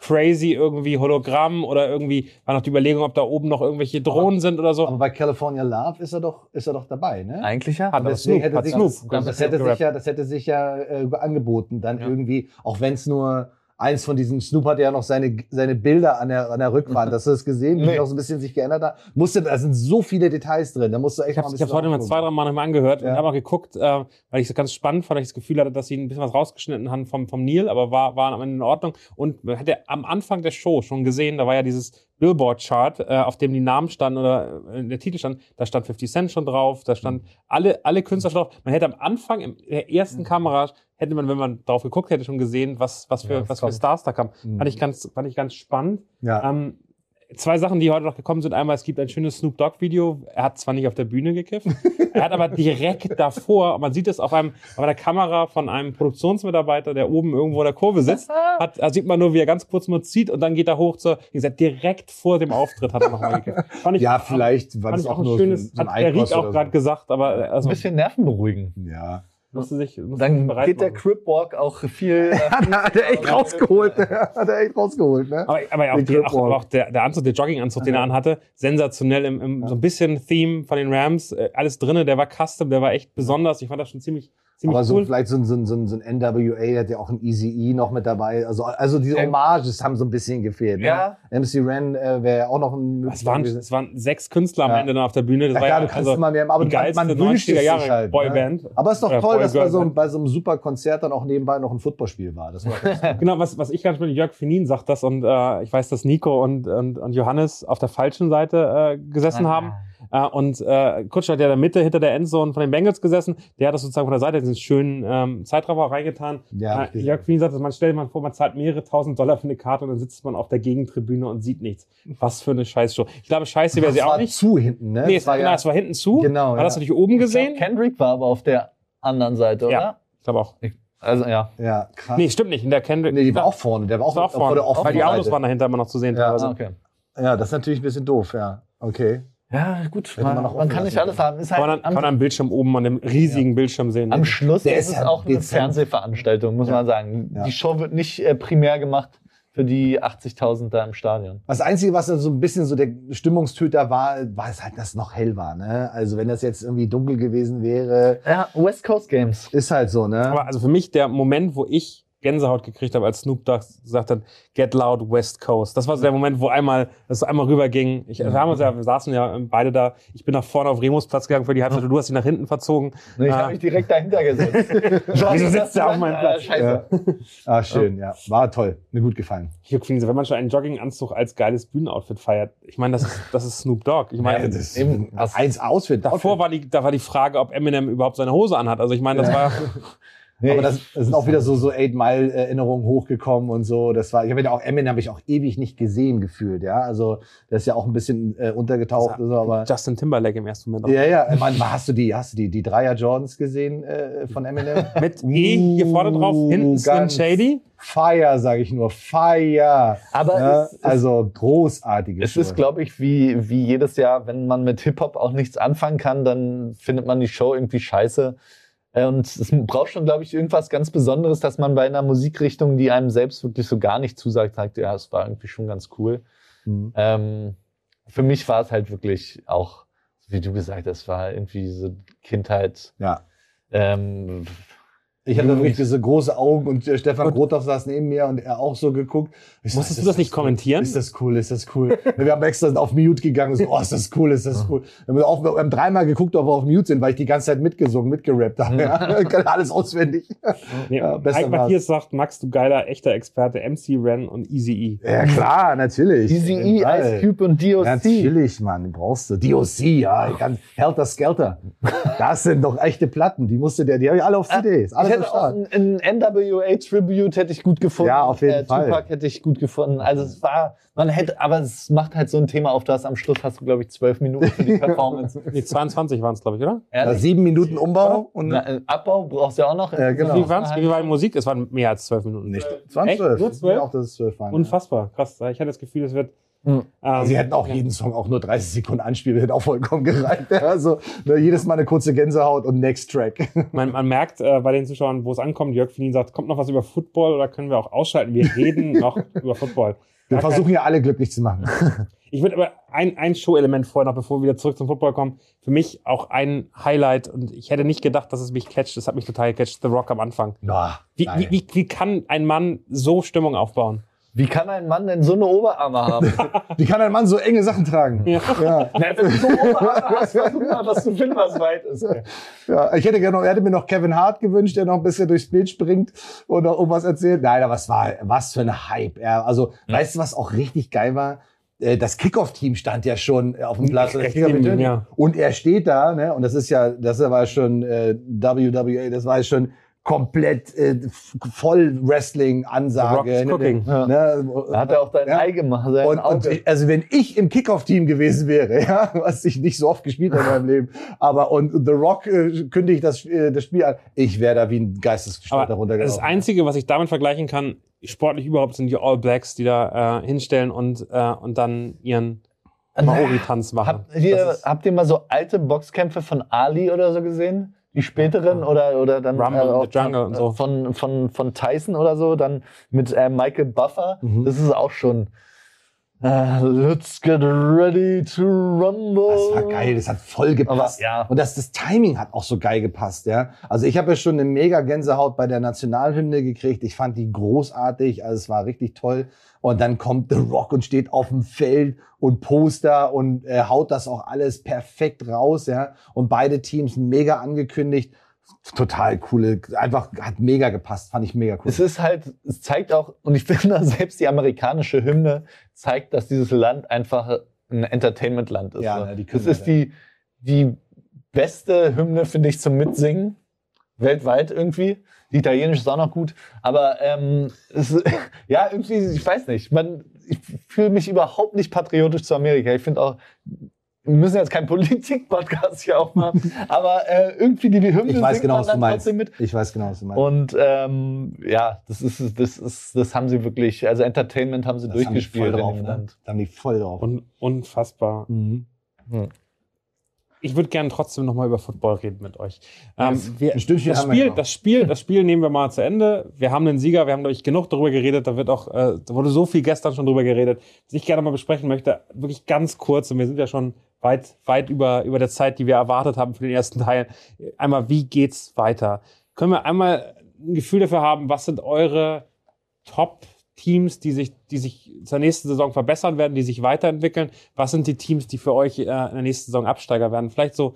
crazy irgendwie Hologramm oder irgendwie war noch die Überlegung, ob da oben noch irgendwelche Drohnen sind oder so. Aber bei California Love ist er doch, ist er doch dabei, ne? Eigentlich ja. Hat aber Deswegen Snoop, hätte hat sich, Snoop. das, das, hätte sich ja, das hätte sich ja äh, angeboten, dann Ja. irgendwie, auch wenn es nur eins von diesen, Snoop hatte ja noch seine, seine Bilder an der, an der Rückwand. Hast du das gesehen, wie Nee. auch so ein bisschen sich geändert hat? Musste, da sind so viele Details drin, da musst du echt Ich habe mal es heute mal zwei, drei Mal nochmal angehört Ja. und habe auch geguckt, äh, weil ich es ganz spannend fand, weil ich das Gefühl hatte, dass sie ein bisschen was rausgeschnitten haben vom, vom Neil, aber war, war am Ende in Ordnung. Und man hat ja am Anfang der Show schon gesehen, da war ja dieses Billboard-Chart, äh, auf dem die Namen standen oder äh, der Titel stand, da stand 50 Cent schon drauf, da stand alle, alle Künstler schon drauf. Man hätte am Anfang in der ersten Kamera, hätte man, wenn man drauf geguckt hätte, schon gesehen, was, was für, Ja, was für. Stars da kamen. Mhm. Fand ich ganz, fand ich ganz spannend. Ja. Ähm, zwei Sachen, die heute noch gekommen sind. Einmal, es gibt ein schönes Snoop Dogg-Video. Er hat zwar nicht auf der Bühne gekifft, er hat aber direkt davor, man sieht es auf einem, auf einer Kamera von einem Produktionsmitarbeiter, der oben irgendwo in der Kurve sitzt, hat, da sieht man nur, wie er ganz kurz mal zieht und dann geht er hoch zur, wie gesagt, direkt vor dem Auftritt hat er nochmal gekifft. Fand ich, ja, vielleicht war das auch auch ein nur schönes, so ein, hat der Ried auch gerade gesagt, aber also, Ein bisschen Nerven beruhigen. Ja. Musste sich, musste sich Dann bereit geht der machen. Cripwalk auch viel. Äh, Hat, hat er echt rausgeholt, hat er echt rausgeholt, ne? Aber, aber, auch, die, auch, aber auch der, der Anzug, der Jogginganzug, den er anhatte, sensationell im, im so ein bisschen Theme von den Rams, äh, alles drinne, der war custom, der war echt besonders. Ich fand das schon ziemlich, ziemlich Aber so cool. vielleicht so ein, so ein, so ein, so ein NWA, der hat ja auch ein Easy E noch mit dabei. Also, also diese Ähm, Hommages haben so ein bisschen gefehlt. Ja. Ne? MC Ren äh, wäre ja auch noch ein es waren, es waren sechs Künstler am Ja. Ende dann auf der Bühne. Das Ja, war klar, ja du kannst also immer mehr, aber die geilste man wünscht es 90er sich Jahre halt, Boyband. Ne? Aber es ist doch Oder toll, dass bei so, Boygirl. bei so einem super Konzert dann auch nebenbei noch ein Footballspiel war. Das war Genau, was, was ich ganz spannend, Jörg Finin sagt das und äh, ich weiß, dass Nico und, und, und Johannes auf der falschen Seite äh, gesessen haben. Äh, und äh, Kutscher hat ja in der Mitte hinter der Endzone von den Bengals gesessen. Der hat das sozusagen von der Seite diesen schönen ähm, Zeitraffer reingetan. Ja, ich äh. Jörg Queen sagt, man stellt sich mal vor, man zahlt mehrere tausend Dollar für eine Karte und dann sitzt man auf der Gegentribüne und sieht nichts. Was für eine Scheißshow. Ich glaube, scheiße wäre sie auch war nicht. zu hinten, ne? Nee, es war, genau, es war hinten zu. Genau, Man hat das ja. natürlich oben Ich gesehen. glaub, Kendrick war aber auf der anderen Seite, oder? Ja. Ich glaube auch. Also ja. Ja, krass. Nee, stimmt nicht. In der Kendrick. Nee, die war auch vorne. Der war auch, war auch vor vorne. der offenen Weil die Autos waren dahinter immer noch zu sehen. Ja. teilweise. Ah, okay. Ja, das ist natürlich ein bisschen doof, ja. Okay. Ja, gut. Man Man, man kann nicht alles haben. Ist Kann man, halt dann, kann man am Bildschirm oben an dem riesigen Bildschirm sehen. am Schluss Der ist es ja auch eine. Fernsehveranstaltung, muss Ja. man sagen. Ja. Die Show wird nicht äh, primär gemacht für die 80.000 da im Stadion. Das Einzige, was so ein bisschen so der Stimmungstöter war, war es halt, dass es noch hell war. Ne? Also wenn das jetzt irgendwie dunkel gewesen wäre, Ja, West Coast Games. ist halt so, ne? Aber also für mich der Moment, wo ich Gänsehaut gekriegt habe, als Snoop Dogg gesagt hat, Get Loud West Coast. Das war so der Moment, wo einmal, das einmal rüberging. Ich, wir, haben uns ja, wir saßen ja beide da. Ich bin nach vorne auf Remus Platz gegangen für die Halbzeit. Du hast dich nach hinten verzogen. Ich Ah. habe mich direkt dahinter gesetzt. Wieso sitzt der auf meinem Ah, Platz? Scheiße. Ja. Ah, schön, ja. War toll. Mir gut gefallen. Fiense, wenn man schon einen Jogginganzug als geiles Bühnenoutfit feiert, ich meine, das ist, das ist Snoop Dogg. Ich meine, Ja, das eben, ist eins Ausfit. davor war die, da war die Frage, ob Eminem überhaupt seine Hose anhat. Also ich meine, das war, Nee, Aber das, das sind auch wieder so, so Eight Mile Erinnerungen hochgekommen und so. Das war, ich habe ja auch Eminem habe ich auch ewig nicht gesehen gefühlt, ja. Also, das ist ja auch ein bisschen äh, untergetaucht und so, aber. Justin Timberlake im ersten Moment. auch. Ja, ja, ich meine, hast du die, hast du die, die Dreier Jordans gesehen äh, von Eminem? Mit E hier vorne drauf, hinten Slim ganz Shady. Fire, sage ich nur, Fire. Aber ja, es ist- also großartige Es ist, Show. glaube ich, wie, wie jedes Jahr, wenn man mit Hip-Hop auch nichts anfangen kann, dann findet man die Show irgendwie scheiße. Äh, Und es braucht schon, glaube ich, irgendwas ganz Besonderes, dass man bei einer Musikrichtung, die einem selbst wirklich so gar nicht zusagt, sagt, ja, es war irgendwie schon ganz cool. Mhm. Ähm, für mich war es halt wirklich auch, wie du gesagt hast, war irgendwie so Kindheit. Ja. Ähm, Ich hatte wirklich diese große Augen und äh, Stefan Grothoff saß neben mir und er auch so geguckt. Ich so, Musstest ist du das nicht cool? kommentieren? Ist das cool? Ist das cool? wir haben extra auf Mute gegangen und so, oh, ist das cool? Ist das cool? Wir haben, auch, wir haben dreimal geguckt, ob wir auf Mute sind, weil ich die ganze Zeit mitgesungen, mitgerappt habe. Ja. Ich kann alles auswendig. Nee, Ja, war's. Matthias sagt, Max, du geiler, echter Experte, MC Ren und Easy E. Ja, klar, natürlich. Easy E. Ice Cube und DOC. Natürlich, Mann, brauchst du. DOC, ja, ich kann, Helter Skelter. Das sind doch echte Platten, die musst du dir, die habe ich alle auf CD. Ist Ich alles auch Start. ein, ein NWA Tribute hätte ich gut gefunden. Ja, auf jeden äh, Fall. Tupac hätte ich gut gefunden. Also es war, man hätte, aber es macht halt so ein Thema auf das. Am Schluss hast du, glaube ich, zwölf Minuten für die Performance. Nee, 22 waren es, glaube ich, oder? Ja, sieben Minuten Umbau und Na, äh, Abbau brauchst du ja auch noch. Ja, genau. Wie, waren's? Wie war die Musik? Es waren mehr als zwölf Minuten. nicht. Echt? 20, Nur zwölf? Auch, dass es zwölf waren. Unfassbar, krass. Ich hatte das Gefühl, es wird. Hm. Ähm, Sie hätten auch ja. jeden Song auch nur 30 Sekunden anspielen, hätte auch vollkommen gereicht. Also ne, jedes Mal eine kurze Gänsehaut und Next Track. Man, man merkt äh, bei den Zuschauern, wo es ankommt, Jörg Finin sagt, kommt noch was über Football oder können wir auch ausschalten? Wir reden noch über Football. Wir Gar versuchen ja alle glücklich zu machen. Ich würde aber ein, ein Show-Element vorher noch, bevor wir wieder zurück zum Football kommen, für mich auch ein Highlight und ich hätte nicht gedacht, dass es mich catcht. Das hat mich total gecatcht, The Rock am Anfang. Ja, Wie, wie, wie, wie kann ein Mann so Stimmung aufbauen? Wie kann ein Mann denn so eine Oberarme haben? Wie kann ein Mann so enge Sachen tragen? Ja. Ja. Na, wenn du so Oberarme hast, versuch mal was zu finden, was weit ist. Ja, ich hätte gerne, noch- er hätte mir noch Kevin Hart gewünscht, der noch ein bisschen durchs Bild springt und noch irgendwas erzählt. Nein, aber es war, was für ein Hype. Ja, also, weißt du, was auch richtig geil war? Äh, Das Kickoff-Team stand ja schon auf dem Platz. Ihm, ja. Und er steht da, ne? Und das ist ja, das war schon äh, WWA, das war schon komplett äh, voll Wrestling-Ansage. Ne? Ne? Da hat er auch dein Ja. Ei gemacht. Sein Und, und also wenn ich im Kickoff-Team gewesen wäre, ja, was ich nicht so oft gespielt habe in meinem Leben, aber und The Rock äh, kündigt das, äh, das Spiel an, ich wäre da wie ein geistesgestörter Aber runtergelaufen. das Einzige, was ich damit vergleichen kann, sportlich überhaupt, sind die All Blacks, die da äh, hinstellen und, äh, und dann ihren Maori-Tanz machen. Habt ihr, habt ihr mal so alte Boxkämpfe von Ali oder so gesehen? Die späteren oder, oder dann Rumble in auch the Jungle und so. von, von, von Tyson oder so, dann mit äh, Michael Buffer. Mhm. Das ist auch schon. Äh, let's get ready to rumble. Das war geil, das hat voll gepasst. Aber, ja. Und das, das Timing hat auch so geil gepasst, ja. Also ich habe ja schon eine mega Gänsehaut bei der Nationalhymne gekriegt. Ich fand die großartig, also es war richtig toll. Und dann kommt The Rock und steht auf dem Feld und Poster und äh, haut das auch alles perfekt raus, ja. Und beide Teams mega angekündigt. Total coole, einfach hat mega gepasst, fand ich mega cool. Es ist halt, es zeigt auch, und ich finde, selbst die amerikanische Hymne zeigt, dass dieses Land einfach ein Entertainment-Land ist. Ja, so. ne, die das können ist die, die beste Hymne, finde ich, zum Mitsingen. Weltweit irgendwie. Die italienische ist auch noch gut. Aber ähm, es, ja, irgendwie, ich weiß nicht. Man, ich fühle mich überhaupt nicht patriotisch zu Amerika. Ich finde auch, wir müssen jetzt keinen Politik-Podcast hier aufmachen, aber äh, irgendwie die Hymne Ich weiß genau, was du meinst. trotzdem mit. Ich weiß genau, was du meinst. Und ähm, ja, das ist, das ist, das haben sie wirklich, also Entertainment haben sie Das haben die voll durchgespielt drauf, ne? Da haben die voll drauf. Un unfassbar. Mhm. Ich würde gerne trotzdem noch mal über Football reden mit euch. Ähm, wir, das, Spiel, das, Spiel, das Spiel nehmen wir mal zu Ende. Wir haben einen Sieger, wir haben, glaube ich, genug darüber geredet. Da wird auch, äh, da wurde so viel gestern schon drüber geredet, was ich gerne mal besprechen möchte. Wirklich ganz kurz, und wir sind ja schon weit, weit über, über der Zeit, die wir erwartet haben für den ersten Teil. Einmal, wie geht's weiter? Können wir einmal ein Gefühl dafür haben, was sind eure Top-Teams, die sich, die sich zur nächsten Saison verbessern werden, die sich weiterentwickeln? Was sind die Teams, die für euch äh, in der nächsten Saison Absteiger werden? Vielleicht so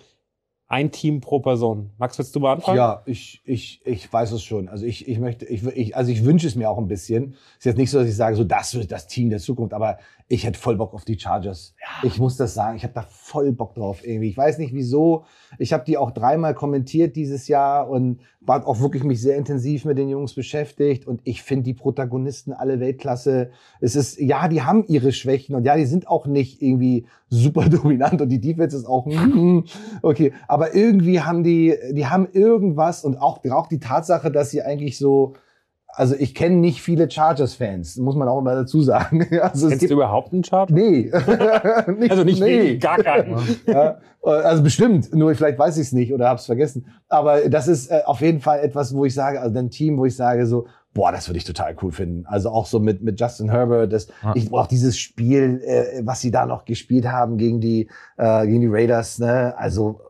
ein Team pro Person. Max, willst du mal anfangen? Ja, ich, ich, ich weiß es schon. Also ich, ich möchte, ich, ich, also ich wünsche es mir auch ein bisschen. Ist jetzt nicht so, dass ich sage, so das wird das Team der Zukunft, aber ich hätte voll Bock auf die Chargers. Ich muss das sagen, ich habe da voll Bock drauf irgendwie. Ich weiß nicht wieso. Ich habe die auch dreimal kommentiert dieses Jahr und war auch wirklich mich sehr intensiv mit den Jungs beschäftigt und ich finde die Protagonisten alle Weltklasse. Es ist, ja, die haben ihre Schwächen und ja, die sind auch nicht irgendwie super dominant und die Defense ist auch, mm, okay, aber irgendwie haben die, die haben irgendwas und auch, auch die Tatsache, dass sie eigentlich so, also ich kenne nicht viele Chargers-Fans, muss man auch mal dazu sagen. Also Kennst du überhaupt einen Chart? nee. Also nicht nee. gar keinen. Ja, also bestimmt, nur vielleicht weiß ich es nicht oder habe es vergessen. Aber das ist äh, auf jeden Fall etwas, wo ich sage, also ein Team, wo ich sage so, boah, das würde ich total cool finden. Also auch so mit mit Justin Herbert, das, Ja. ich brauche dieses Spiel, äh, was sie da noch gespielt haben gegen die äh, gegen die Raiders, ne? Also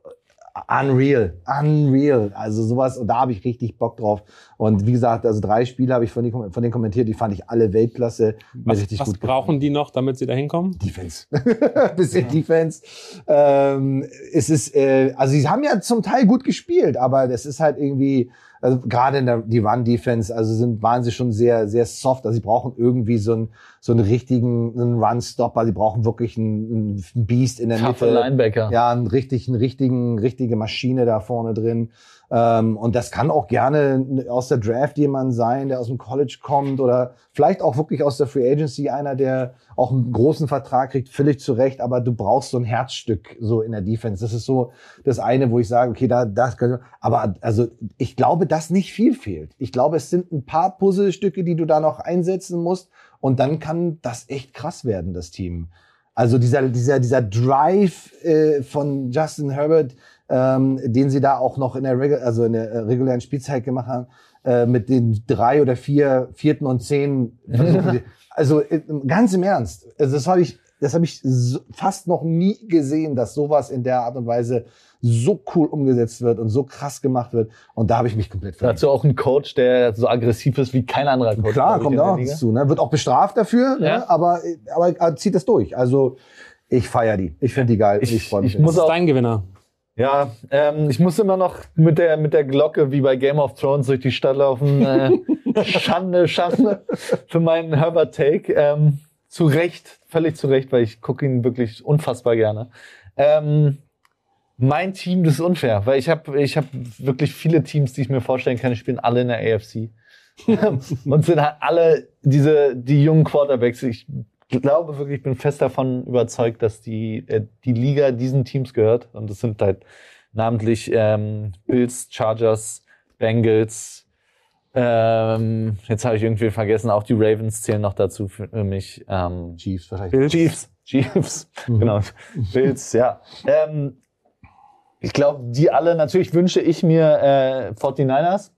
Unreal, unreal. Also sowas, und da habe ich richtig Bock drauf. Und wie gesagt, also drei Spiele habe ich von denen, von denen kommentiert, die fand ich alle Weltklasse. Was, richtig was gut brauchen die noch, damit sie da hinkommen? Defense. Bisschen Defense. Ähm, es ist, äh, also sie haben ja zum Teil gut gespielt, aber das ist halt irgendwie, also gerade in der die Run-Defense, also sind, waren sie schon sehr, sehr soft. Also sie brauchen irgendwie so einen, so einen richtigen einen Run-Stopper. Sie brauchen wirklich einen, einen Beast in der Taffe Mitte. Linebacker. Ja, einen richtigen, richtigen, richtige Maschine da vorne drin. Ähm, und das kann auch gerne aus der Draft jemand sein, der aus dem College kommt oder vielleicht auch wirklich aus der Free Agency einer, der auch einen großen Vertrag kriegt, völlig zu Recht, aber du brauchst so ein Herzstück so in der Defense. Das ist so das eine, wo ich sage, okay, da, das aber also ich glaube, dass nicht viel fehlt. Ich glaube, es sind ein paar Puzzlestücke, die du da noch einsetzen musst und dann kann das echt krass werden, das Team. Also dieser, dieser, dieser Drive äh, von Justin Herbert, ähm, den sie da auch noch in der, Regu also in der äh, regulären Spielzeit gemacht haben, äh, mit den drei oder vier vierten und zehn. also äh, ganz im Ernst. Also das habe ich, das habe ich so, fast noch nie gesehen, dass sowas in der Art und Weise so cool umgesetzt wird und so krass gemacht wird. Und da habe ich mich komplett verliebt. Dazu auch ein Coach, der so aggressiv ist wie kein anderer Coach. Klar, kommt auch dazu. Ne? Wird auch bestraft dafür, Ja. ne? aber, aber er zieht das durch. Also ich feiere die. Ich finde die geil. Ich- Ich, freue mich. ich muss auch- dein Gewinner? Ja, ähm, ich muss immer noch mit der, mit der Glocke wie bei Game of Thrones durch die Stadt laufen. Äh, Schande, Schande für meinen Herbert Take. Ähm, zu Recht, völlig zu Recht, weil ich gucke ihn wirklich unfassbar gerne. Ähm, mein Team, das ist unfair, weil ich habe ich hab wirklich viele Teams, die ich mir vorstellen kann, die spielen alle in der AFC. und sind halt alle diese, die jungen Quarterbacks. Ich glaube wirklich, ich bin fest davon überzeugt, dass die, äh, die Liga diesen Teams gehört. Und das sind halt namentlich ähm, Bills, Chargers, Bengals. Ähm, jetzt habe ich irgendwie vergessen, auch die Ravens zählen noch dazu für mich. Ähm, Chiefs wahrscheinlich. Chiefs. Chiefs, genau. Bills, ja. Ähm, ich glaube, die alle, natürlich wünsche ich mir äh, 49ers.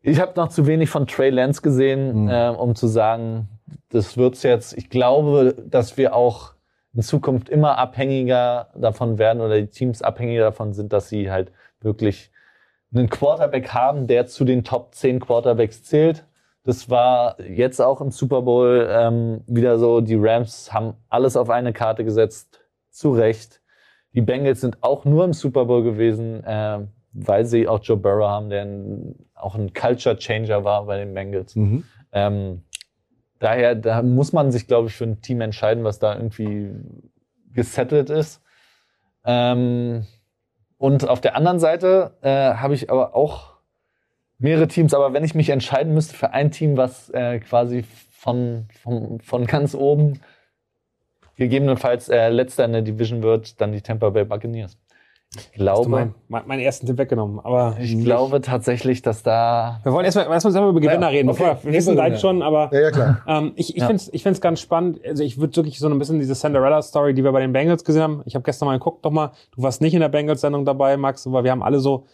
Ich habe noch zu wenig von Trey Lance gesehen, Mhm. äh, um zu sagen, das wird's jetzt. Ich glaube, dass wir auch in Zukunft immer abhängiger davon werden oder die Teams abhängiger davon sind, dass sie halt wirklich einen Quarterback haben, der zu den Top 10 Quarterbacks zählt. Das war jetzt auch im Super Bowl ähm, wieder so. Die Rams haben alles auf eine Karte gesetzt, zu Recht. Die Bengals sind auch nur im Super Bowl gewesen, äh, weil sie auch Joe Burrow haben, der ein, auch ein Culture Changer war bei den Bengals. Mhm. Ähm, daher, da muss man sich, glaube ich, für ein Team entscheiden, was da irgendwie gesettelt ist. Ähm, und auf der anderen Seite äh, habe ich aber auch mehrere Teams, aber wenn ich mich entscheiden müsste für ein Team, was äh, quasi von, von, von ganz oben gegebenenfalls äh, letzter in der Division wird, dann die Tampa Bay Buccaneers. Ich glaube, meinen mein, meinen ersten Tipp weggenommen. Aber ich glaube tatsächlich, dass da wir wollen erstmal erst mal über Gewinner Ja, reden. okay. Bevor, wir wissen gleich schon, aber Ja, ja, klar. ähm, ich, ich Ja. finde es ich find's ganz spannend. Also ich würde wirklich so ein bisschen diese Cinderella-Story, die wir bei den Bengals gesehen haben. Ich habe gestern mal geguckt, doch mal. Du warst nicht in der Bengals-Sendung dabei, Max, aber wir haben alle so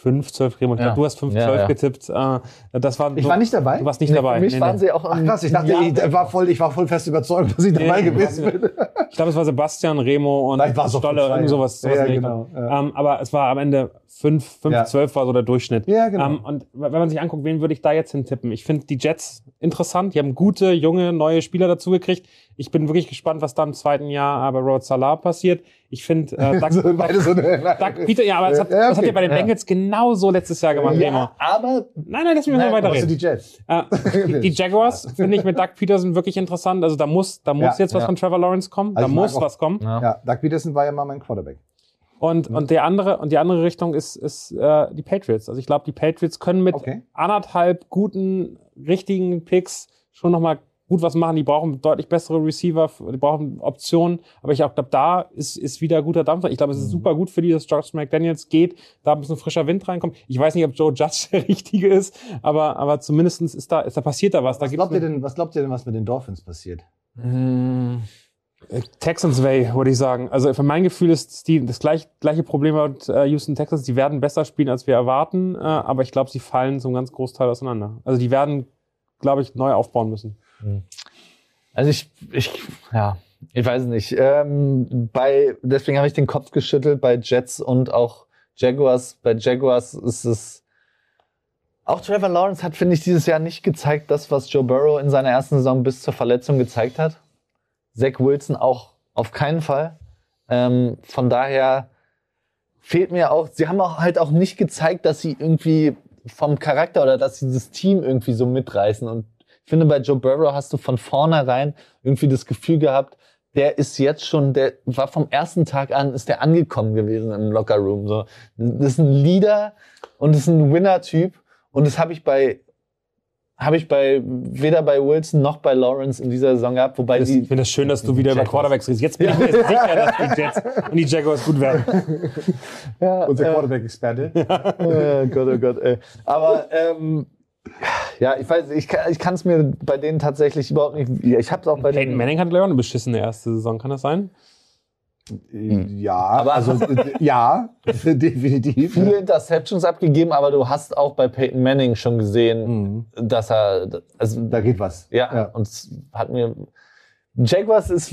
5, 12 gegeben. Ich Ja. glaube, du hast 5, Ja, 12 ja. getippt. Äh, das war Ich so, war nicht dabei. Du warst nicht Nee, dabei. Für mich Nee, waren nee. sie auch Ach krass, ich dachte, ich war voll, ich war voll fest überzeugt, dass ich dabei Nee, gewesen bin. Ich glaube, es war Sebastian, Remo und Stolle, irgend sowas. sowas Ja, genau. Ähm, aber es war am Ende 5, 5 Ja. 12 war so der Durchschnitt. Ja, genau. Ähm, und wenn man sich anguckt, wen würde ich da jetzt hintippen? Ich finde die Jets interessant. Die haben gute, junge, neue Spieler dazu gekriegt. Ich bin wirklich gespannt, was da im zweiten Jahr bei Robert Salah passiert. Ich finde, äh, Doug, so, beide so Doug Peter, ja, aber das hat, Ja, das hat okay. ja bei den Ja. Bengals genauso letztes Jahr gemacht, ja, aber Nein, nein, lass mich mal Nein, weiterreden. Also die Jets. Äh, die, die Jaguars finde ich mit Doug Peterson wirklich interessant. Also da muss, da muss Ja, jetzt was ja. von Trevor Lawrence kommen. Also da muss auch- was kommen. ja. Ja, Doug Peterson war ja mal mein Quarterback. Und, und der andere, und die andere Richtung ist, ist äh, die Patriots. Also ich glaube, die Patriots können mit Okay. anderthalb guten, richtigen Picks schon nochmal gut was machen. Die brauchen deutlich bessere Receiver, die brauchen Optionen. Aber ich auch glaube, da ist, ist wieder guter Dampfer. Ich glaube, es ist super gut für die, dass Josh McDaniels geht, da ein bisschen frischer Wind reinkommt. Ich weiß nicht, ob Joe Judge der Richtige ist, aber, aber zumindestens ist da, ist da passiert da was. Da Was gibt's glaubt, ihr denn, was glaubt ihr denn, was mit den Dolphins passiert? Äh, Texans Way, würde ich sagen. Also für mein Gefühl ist die, das gleich, gleiche Problem mit äh, Houston Texans. Die werden besser spielen, als wir erwarten, äh, aber ich glaube, sie fallen zum ganz Großteil auseinander. Also die werden, glaube ich, neu aufbauen müssen. Also ich, ich, ja, ich weiß nicht. Ähm, bei, deswegen habe ich den Kopf geschüttelt bei Jets und auch Jaguars. Bei Jaguars ist es. Auch Trevor Lawrence hat, finde ich, dieses Jahr nicht gezeigt, das, was Joe Burrow in seiner ersten Saison bis zur Verletzung gezeigt hat. Zach Wilson auch auf keinen Fall. Ähm, von daher fehlt mir auch, sie haben auch halt auch nicht gezeigt, dass sie irgendwie vom Charakter oder dass sie das Team irgendwie so mitreißen. Und ich finde, bei Joe Burrow hast du von vornherein irgendwie das Gefühl gehabt, der ist jetzt schon, der war vom ersten Tag an, ist der angekommen gewesen im Lockerroom. So. Das ist ein Leader und das ist ein Winner-Typ. Und das habe ich bei, habe ich bei, weder bei Wilson noch bei Lawrence in dieser Saison gehabt, wobei Das, die, ich finde das schön, dass du wieder über. Quarterbacks redest. Jetzt bin ich mir sicher, dass die Jets und die Jaguars gut werden. ja, Unser äh, Quarterback-Experte. oh Gott, oh Gott, ey. Aber ähm, ja, ich weiß, ich, kann- ich kann es mir bei denen tatsächlich überhaupt nicht. Ich habe es auch bei Peyton den. Manning hat, glaube ich, auch eine beschissene erste Saison. Kann das sein? Ja, also äh, ja, definitiv. Viele Interceptions abgegeben, aber du hast auch bei Peyton Manning schon gesehen, Mhm. dass er, also Da geht was. ja, und es hat mir Jaguars ist,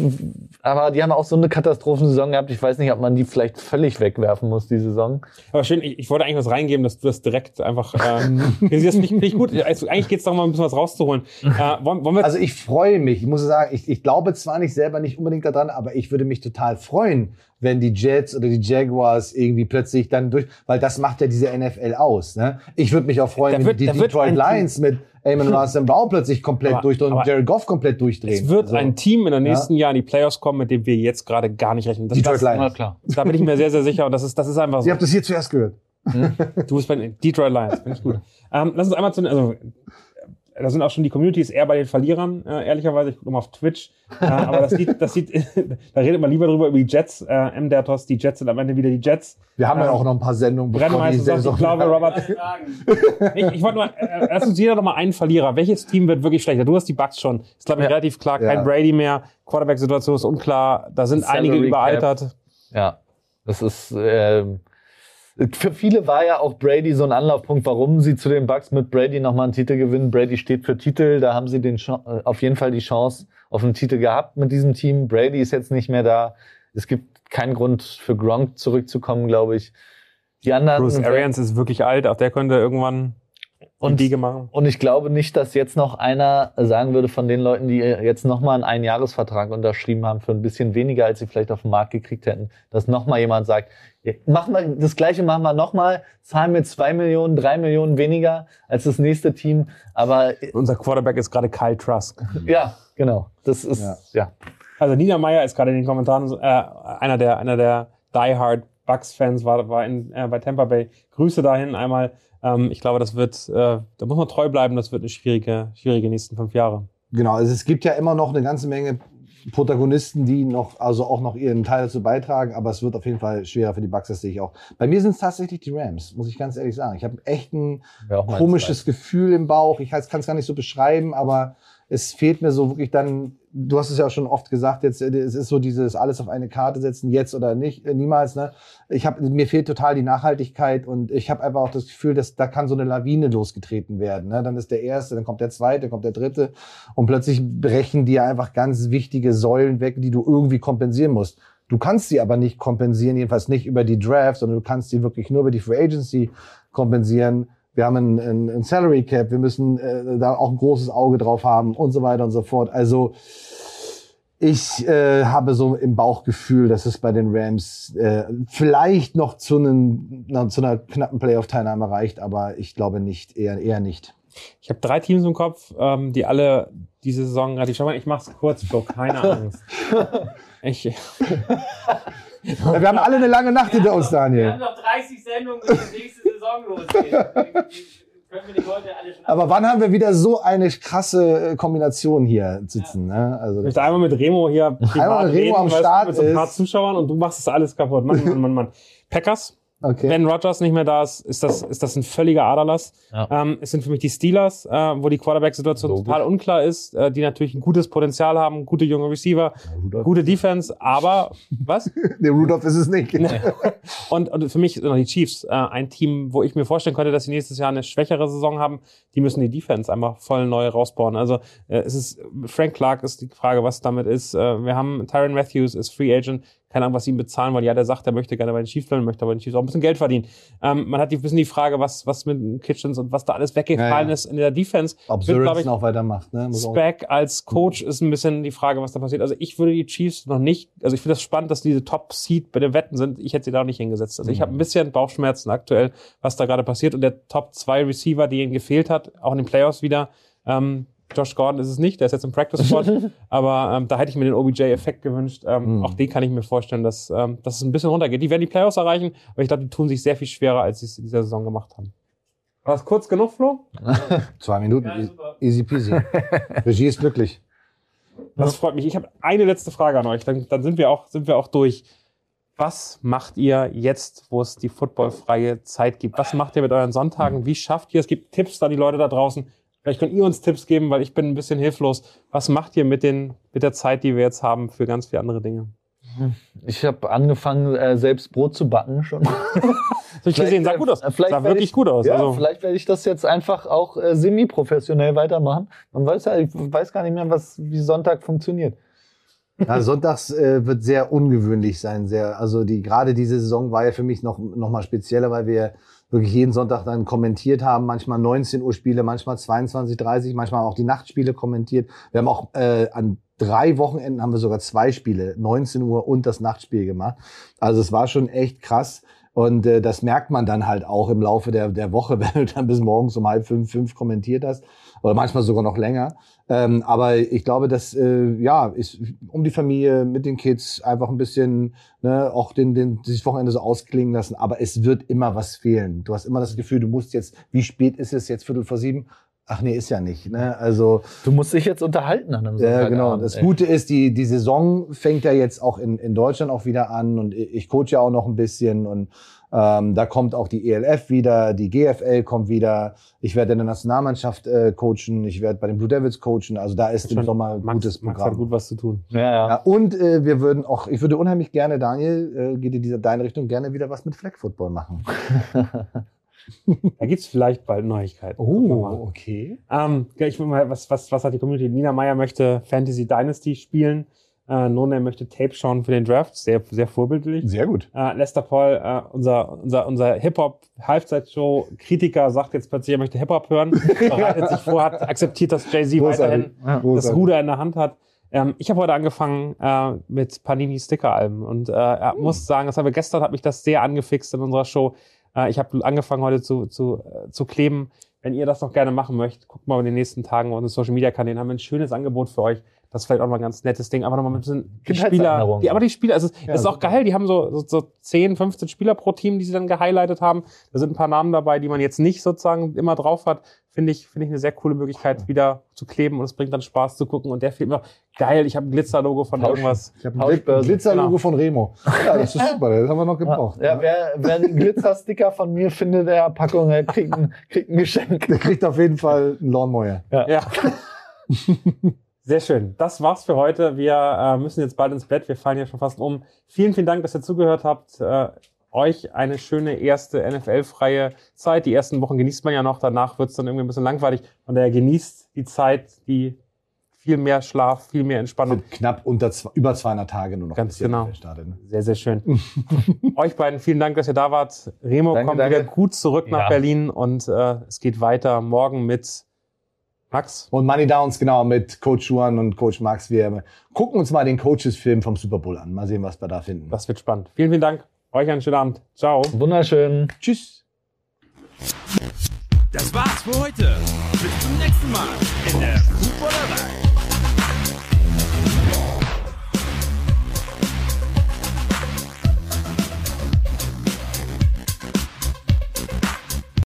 aber die haben auch so eine Katastrophensaison gehabt. Ich weiß nicht, ob man die vielleicht völlig wegwerfen muss, die Saison. Aber schön, ich, ich wollte eigentlich was reingeben, dass du das direkt einfach. Äh, das find ich gut. Also, eigentlich geht es darum, mal ein bisschen was rauszuholen. Äh, wollen, wollen Also ich freue mich. Ich muss sagen, ich, ich glaube zwar nicht selber nicht unbedingt daran, aber ich würde mich total freuen, wenn die Jets oder die Jaguars irgendwie plötzlich dann durch, weil das macht ja diese NFL aus. Ne? Ich würde mich auch freuen, Da wenn wird- die wird Detroit Lions mit Amon Russell Brown plötzlich komplett Aber- durchdrehen und Jared Goff komplett durchdrehen. es wird Also, ein Team in den nächsten Jahren in die Playoffs kommen, mit dem wir jetzt gerade gar nicht rechnen. Das, Detroit das, Lions. klar. Da bin ich mir sehr, sehr sicher. Und das ist, das ist einfach so. Ihr habt das hier zuerst gehört. Du bist bei den Detroit Lions, finde ich gut. Ähm, lass uns einmal zu den, also, da sind auch schon die Communities eher bei den Verlierern, äh, ehrlicherweise. Ich gucke mal auf Twitch. Äh, aber das sieht, das sieht, da redet man lieber drüber über die Jets. Äh, M. Dertos, die Jets sind am Ende wieder die Jets. Wir haben ja Ähm, auch noch ein paar Sendungen. Brennmeister ich glaube, Robert. ich ich wollte nur, äh, lass uns jeder noch mal einen Verlierer. Welches Team wird wirklich schlechter? Du hast die Bucks schon. Ist, glaube ich, Ja. relativ klar. Ja. Kein Brady mehr. Quarterback-Situation ist unklar. Da sind einige überaltert. Ja, das ist. Ähm, für viele war ja auch Brady so ein Anlaufpunkt, warum sie zu den Bucks mit Brady nochmal einen Titel gewinnen. Brady steht für Titel, da haben sie den äh, auf jeden Fall die Chance auf einen Titel gehabt mit diesem Team. Brady ist jetzt nicht mehr da. Es gibt keinen Grund für Gronk zurückzukommen, glaube ich. Die anderen Bruce Arians ist wirklich alt. Auch der könnte irgendwann Und- die machen. Und ich glaube nicht, dass jetzt noch einer sagen würde von den Leuten, die jetzt nochmal einen Einjahresvertrag unterschrieben haben für ein bisschen weniger, als sie vielleicht auf den Markt gekriegt hätten, dass nochmal jemand sagt, machen wir das Gleiche machen wir nochmal, zahlen wir zwei Millionen, drei Millionen weniger als das nächste Team. Aber Unser Quarterback ist gerade Kyle Trask. ja, genau. Das ist, Ja. ja. Also Niedermeyer ist gerade in den Kommentaren äh, einer der einer der diehard Bucks-Fans war, war in, äh, bei Tampa Bay. Grüße dahin einmal. Ähm, ich glaube, das wird, äh, da muss man treu bleiben. Das wird eine schwierige, schwierige nächsten fünf Jahre. Genau, also es gibt ja immer noch eine ganze Menge Protagonisten, die noch, also auch noch ihren Teil dazu beitragen, aber es wird auf jeden Fall schwerer für die Bucks, das sehe ich auch. Bei mir sind es tatsächlich die Rams, muss ich ganz ehrlich sagen. Ich habe echt ein komisches Gefühl im Bauch. Ich kann es gar nicht so beschreiben, aber es fehlt mir so wirklich dann, du hast es ja auch schon oft gesagt, jetzt, es ist so dieses alles auf eine Karte setzen, jetzt oder nicht, äh, niemals, ne? Ich habe, mir fehlt total die Nachhaltigkeit und ich habe einfach auch das Gefühl, dass da kann so eine Lawine losgetreten werden, ne? Dann ist der erste, dann kommt der zweite, dann kommt der dritte und plötzlich brechen dir einfach ganz wichtige Säulen weg, die du irgendwie kompensieren musst. Du kannst sie aber nicht kompensieren, jedenfalls nicht über die Draft, sondern du kannst sie wirklich nur über die Free Agency kompensieren wir haben ein, ein, ein Salary Cap, wir müssen äh, da auch ein großes Auge drauf haben und so weiter und so fort. Also ich äh, habe so im Bauchgefühl, dass es bei den Rams äh, vielleicht noch zu, einem, na, zu einer knappen Playoff-Teilnahme reicht, aber ich glaube nicht, eher, eher nicht. Ich habe drei Teams im Kopf, ähm, die alle diese Saison relativ schau mal, ich mach's kurz, Flo, keine Angst. ich, wir haben alle eine lange Nacht hinter uns, Daniel. Wir haben noch 30 Sendungen, bis die nächste Saison losgeht. Aber wann haben wir wieder so eine krasse äh, Kombination hier sitzen? Ja. Ne? Also ich möchte einmal mit Remo hier einmal mit Remo reden, am Start mit so ein paar Zuschauern und du machst das alles kaputt. Mann, Mann, Mann, Mann. Packers Okay. Wenn Rogers nicht mehr da ist, ist das, ist das ein völliger Aderlass. Ja. Ähm, es sind für mich die Steelers, äh, wo die Quarterback-Situation total unklar ist, äh, die natürlich ein gutes Potenzial haben, gute junge Receiver, ja, gute Defense, aber was? Der Rudolph ist es nicht. und, und für mich sind noch die Chiefs äh, ein Team, wo ich mir vorstellen könnte, dass sie nächstes Jahr eine schwächere Saison haben. Die müssen die Defense einfach voll neu rausbauen. Also äh, es ist Frank Clark ist die Frage, was damit ist. Äh, wir haben Tyron Matthews ist Free Agent keine Ahnung, was sie ihm bezahlen wollen. Ja, der sagt, er möchte gerne bei den Chiefs bleiben, möchte aber den Chiefs auch ein bisschen Geld verdienen. Ähm, man hat ein bisschen die Frage, was, was mit Kitchens und was da alles weggefallen ja, ja. ist in der Defense. Ob Sörensen auch weitermacht. Ne? Speck als Coach ist ein bisschen die Frage, was da passiert. Also ich würde die Chiefs noch nicht, also ich finde das spannend, dass diese Top-Seed bei den Wetten sind. Ich hätte sie da nicht hingesetzt. Also ich habe ein bisschen Bauchschmerzen aktuell, was da gerade passiert. Und der Top-2-Receiver, die ihnen gefehlt hat, auch in den Playoffs wieder, ähm, Josh Gordon ist es nicht, der ist jetzt im Practice Squad. aber ähm, da hätte ich mir den OBJ-Effekt gewünscht. Ähm, mhm. Auch den kann ich mir vorstellen, dass, ähm, dass es ein bisschen runtergeht. Die werden die Playoffs erreichen, aber ich glaube, die tun sich sehr viel schwerer, als sie es in dieser Saison gemacht haben. War das kurz genug, Flo? Zwei Minuten. Ja, Easy peasy. Regie ist glücklich. Das freut mich. Ich habe eine letzte Frage an euch. Dann, dann sind, wir auch, sind wir auch durch. Was macht ihr jetzt, wo es die footballfreie Zeit gibt? Was macht ihr mit euren Sonntagen? Wie schafft ihr es? Gibt Tipps an die Leute da draußen. Vielleicht könnt ihr uns Tipps geben, weil ich bin ein bisschen hilflos. Was macht ihr mit, den, mit der Zeit, die wir jetzt haben, für ganz viele andere Dinge? Ich habe angefangen, äh, selbst Brot zu backen schon. Habe ich gesehen, sah gut aus. Äh, vielleicht sah wirklich ich, gut aus. Ja, also. Vielleicht werde ich das jetzt einfach auch äh, semi-professionell weitermachen. Man weiß ja, ich weiß gar nicht mehr, was wie Sonntag funktioniert. Ja, sonntags äh, wird sehr ungewöhnlich sein. Sehr, also die gerade diese Saison war ja für mich noch noch mal spezieller, weil wir wirklich jeden Sonntag dann kommentiert haben, manchmal 19 Uhr Spiele, manchmal 22, 30, manchmal auch die Nachtspiele kommentiert. Wir haben auch äh, an drei Wochenenden haben wir sogar zwei Spiele, 19 Uhr und das Nachtspiel gemacht. Also es war schon echt krass. Und äh, das merkt man dann halt auch im Laufe der, der Woche, wenn du dann bis morgens um halb fünf, fünf kommentiert hast. Oder manchmal sogar noch länger. Ähm, aber ich glaube, dass äh, ja ist um die Familie mit den Kids einfach ein bisschen ne, auch den, den dieses Wochenende so ausklingen lassen. Aber es wird immer was fehlen. Du hast immer das Gefühl, du musst jetzt. Wie spät ist es jetzt? Viertel vor sieben? Ach nee, ist ja nicht. Ne? Also du musst dich jetzt unterhalten an einem Ja, genau. Das ey. Gute ist, die die Saison fängt ja jetzt auch in in Deutschland auch wieder an und ich coache ja auch noch ein bisschen und ähm, da kommt auch die ELF wieder, die GFL kommt wieder. Ich werde in der Nationalmannschaft äh, coachen, ich werde bei den Blue Devils coachen. Also da ist im Sommer ein gutes Max Programm. hat gut was zu tun. Ja, ja. ja und äh, wir würden auch, ich würde unheimlich gerne, Daniel, äh, geht in diese deine Richtung, gerne wieder was mit Flag Football machen. da gibt's vielleicht bald Neuigkeiten. Oh, okay. Ähm, ich will mal, was, was, was hat die Community? Nina Meyer möchte Fantasy Dynasty spielen. Äh, Nona möchte Tape schauen für den Draft, sehr, sehr vorbildlich. Sehr gut. Äh, Lester Paul, äh, unser, unser, unser Hip-Hop-Halbzeitshow-Kritiker, sagt jetzt plötzlich, er möchte Hip-Hop hören, bereitet sich vor, hat akzeptiert, dass Jay-Z weiterhin Großartig. das Ruder in der Hand hat. Ähm, ich habe heute angefangen äh, mit Panini Sticker-Alben und äh, er hm. muss sagen, das haben wir gestern, hat mich das sehr angefixt in unserer Show. Äh, ich habe angefangen heute zu, zu, äh, zu kleben. Wenn ihr das noch gerne machen möchtet, guckt mal in den nächsten Tagen auf unseren Social Media Kanälen. Haben wir ein schönes Angebot für euch Das ist vielleicht auch mal ein ganz nettes Ding. Aber nochmal ein bisschen die Spieler. Die, aber die Spieler, also es Ja, ist auch geil. Die haben so, so, so 10, 15 Spieler pro Team, die sie dann gehighlightet haben. Da sind ein paar Namen dabei, die man jetzt nicht sozusagen immer drauf hat. Finde ich, finde ich eine sehr coole Möglichkeit, wieder zu kleben. Und es bringt dann Spaß zu gucken. Und der fehlt mir. Geil, ich habe ein Glitzer-Logo von Tauschen. irgendwas. Ich habe ein. Glitzerlogo Genau. von Remo. Ja, das ist super. Das haben wir noch gebraucht. Ja, wer, wer einen Glitzersticker von mir findet, der Packung, der kriegt ein, kriegt ein Geschenk. Der kriegt auf jeden Fall einen Lawnmower. Ja. Sehr schön. Das war's für heute. Wir äh, müssen jetzt bald ins Bett. Wir fallen ja schon fast um. Vielen, vielen Dank, dass ihr zugehört habt. Äh, euch eine schöne erste NFL-freie Zeit. Die ersten Wochen genießt man ja noch. Danach wird's dann irgendwie ein bisschen langweilig. Von daher genießt die Zeit, die viel mehr Schlaf, viel mehr Entspannung. Sind knapp unter zwei, über 200 Tage nur noch. Ganz genau. Startet, ne? Sehr, sehr schön. Euch beiden vielen Dank, dass ihr da wart. Remo Danke, kommt danke. wieder gut zurück nach Ja. Berlin und äh, es geht weiter morgen mit Max. Und Money Downs, genau, mit Coach Juan und Coach Max. Wir gucken uns mal den Coaches-Film vom Super Bowl an. Mal sehen, was wir da finden. Das wird spannend. Vielen, vielen Dank. Euch einen schönen Abend. Ciao. Wunderschön. Tschüss. Das war's für heute. Bis zum nächsten Mal in der Footballerei.